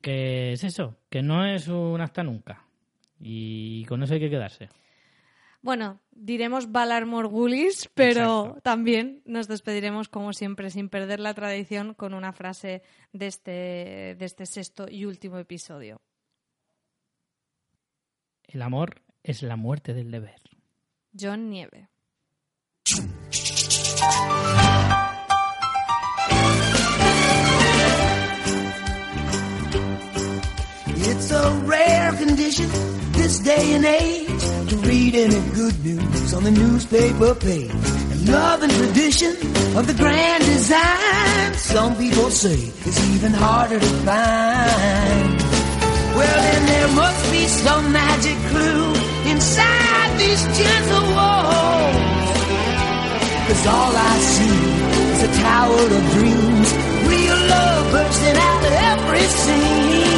que es eso, que no es un hasta nunca. Y con eso hay que quedarse. Bueno, diremos Valar Morgulis, pero Exacto. también nos despediremos, como siempre, sin perder la tradición, con una frase de este, de este sexto y último episodio. El amor es la muerte del deber. John Nieve. It's a rare condition this day and age to read any good news on the newspaper page. And love and tradition of the grand design, some people say it's even harder to find. Well, then there must be some magic clue inside these gentle walls. Cause all I see is a tower of dreams, real love bursting out of every scene.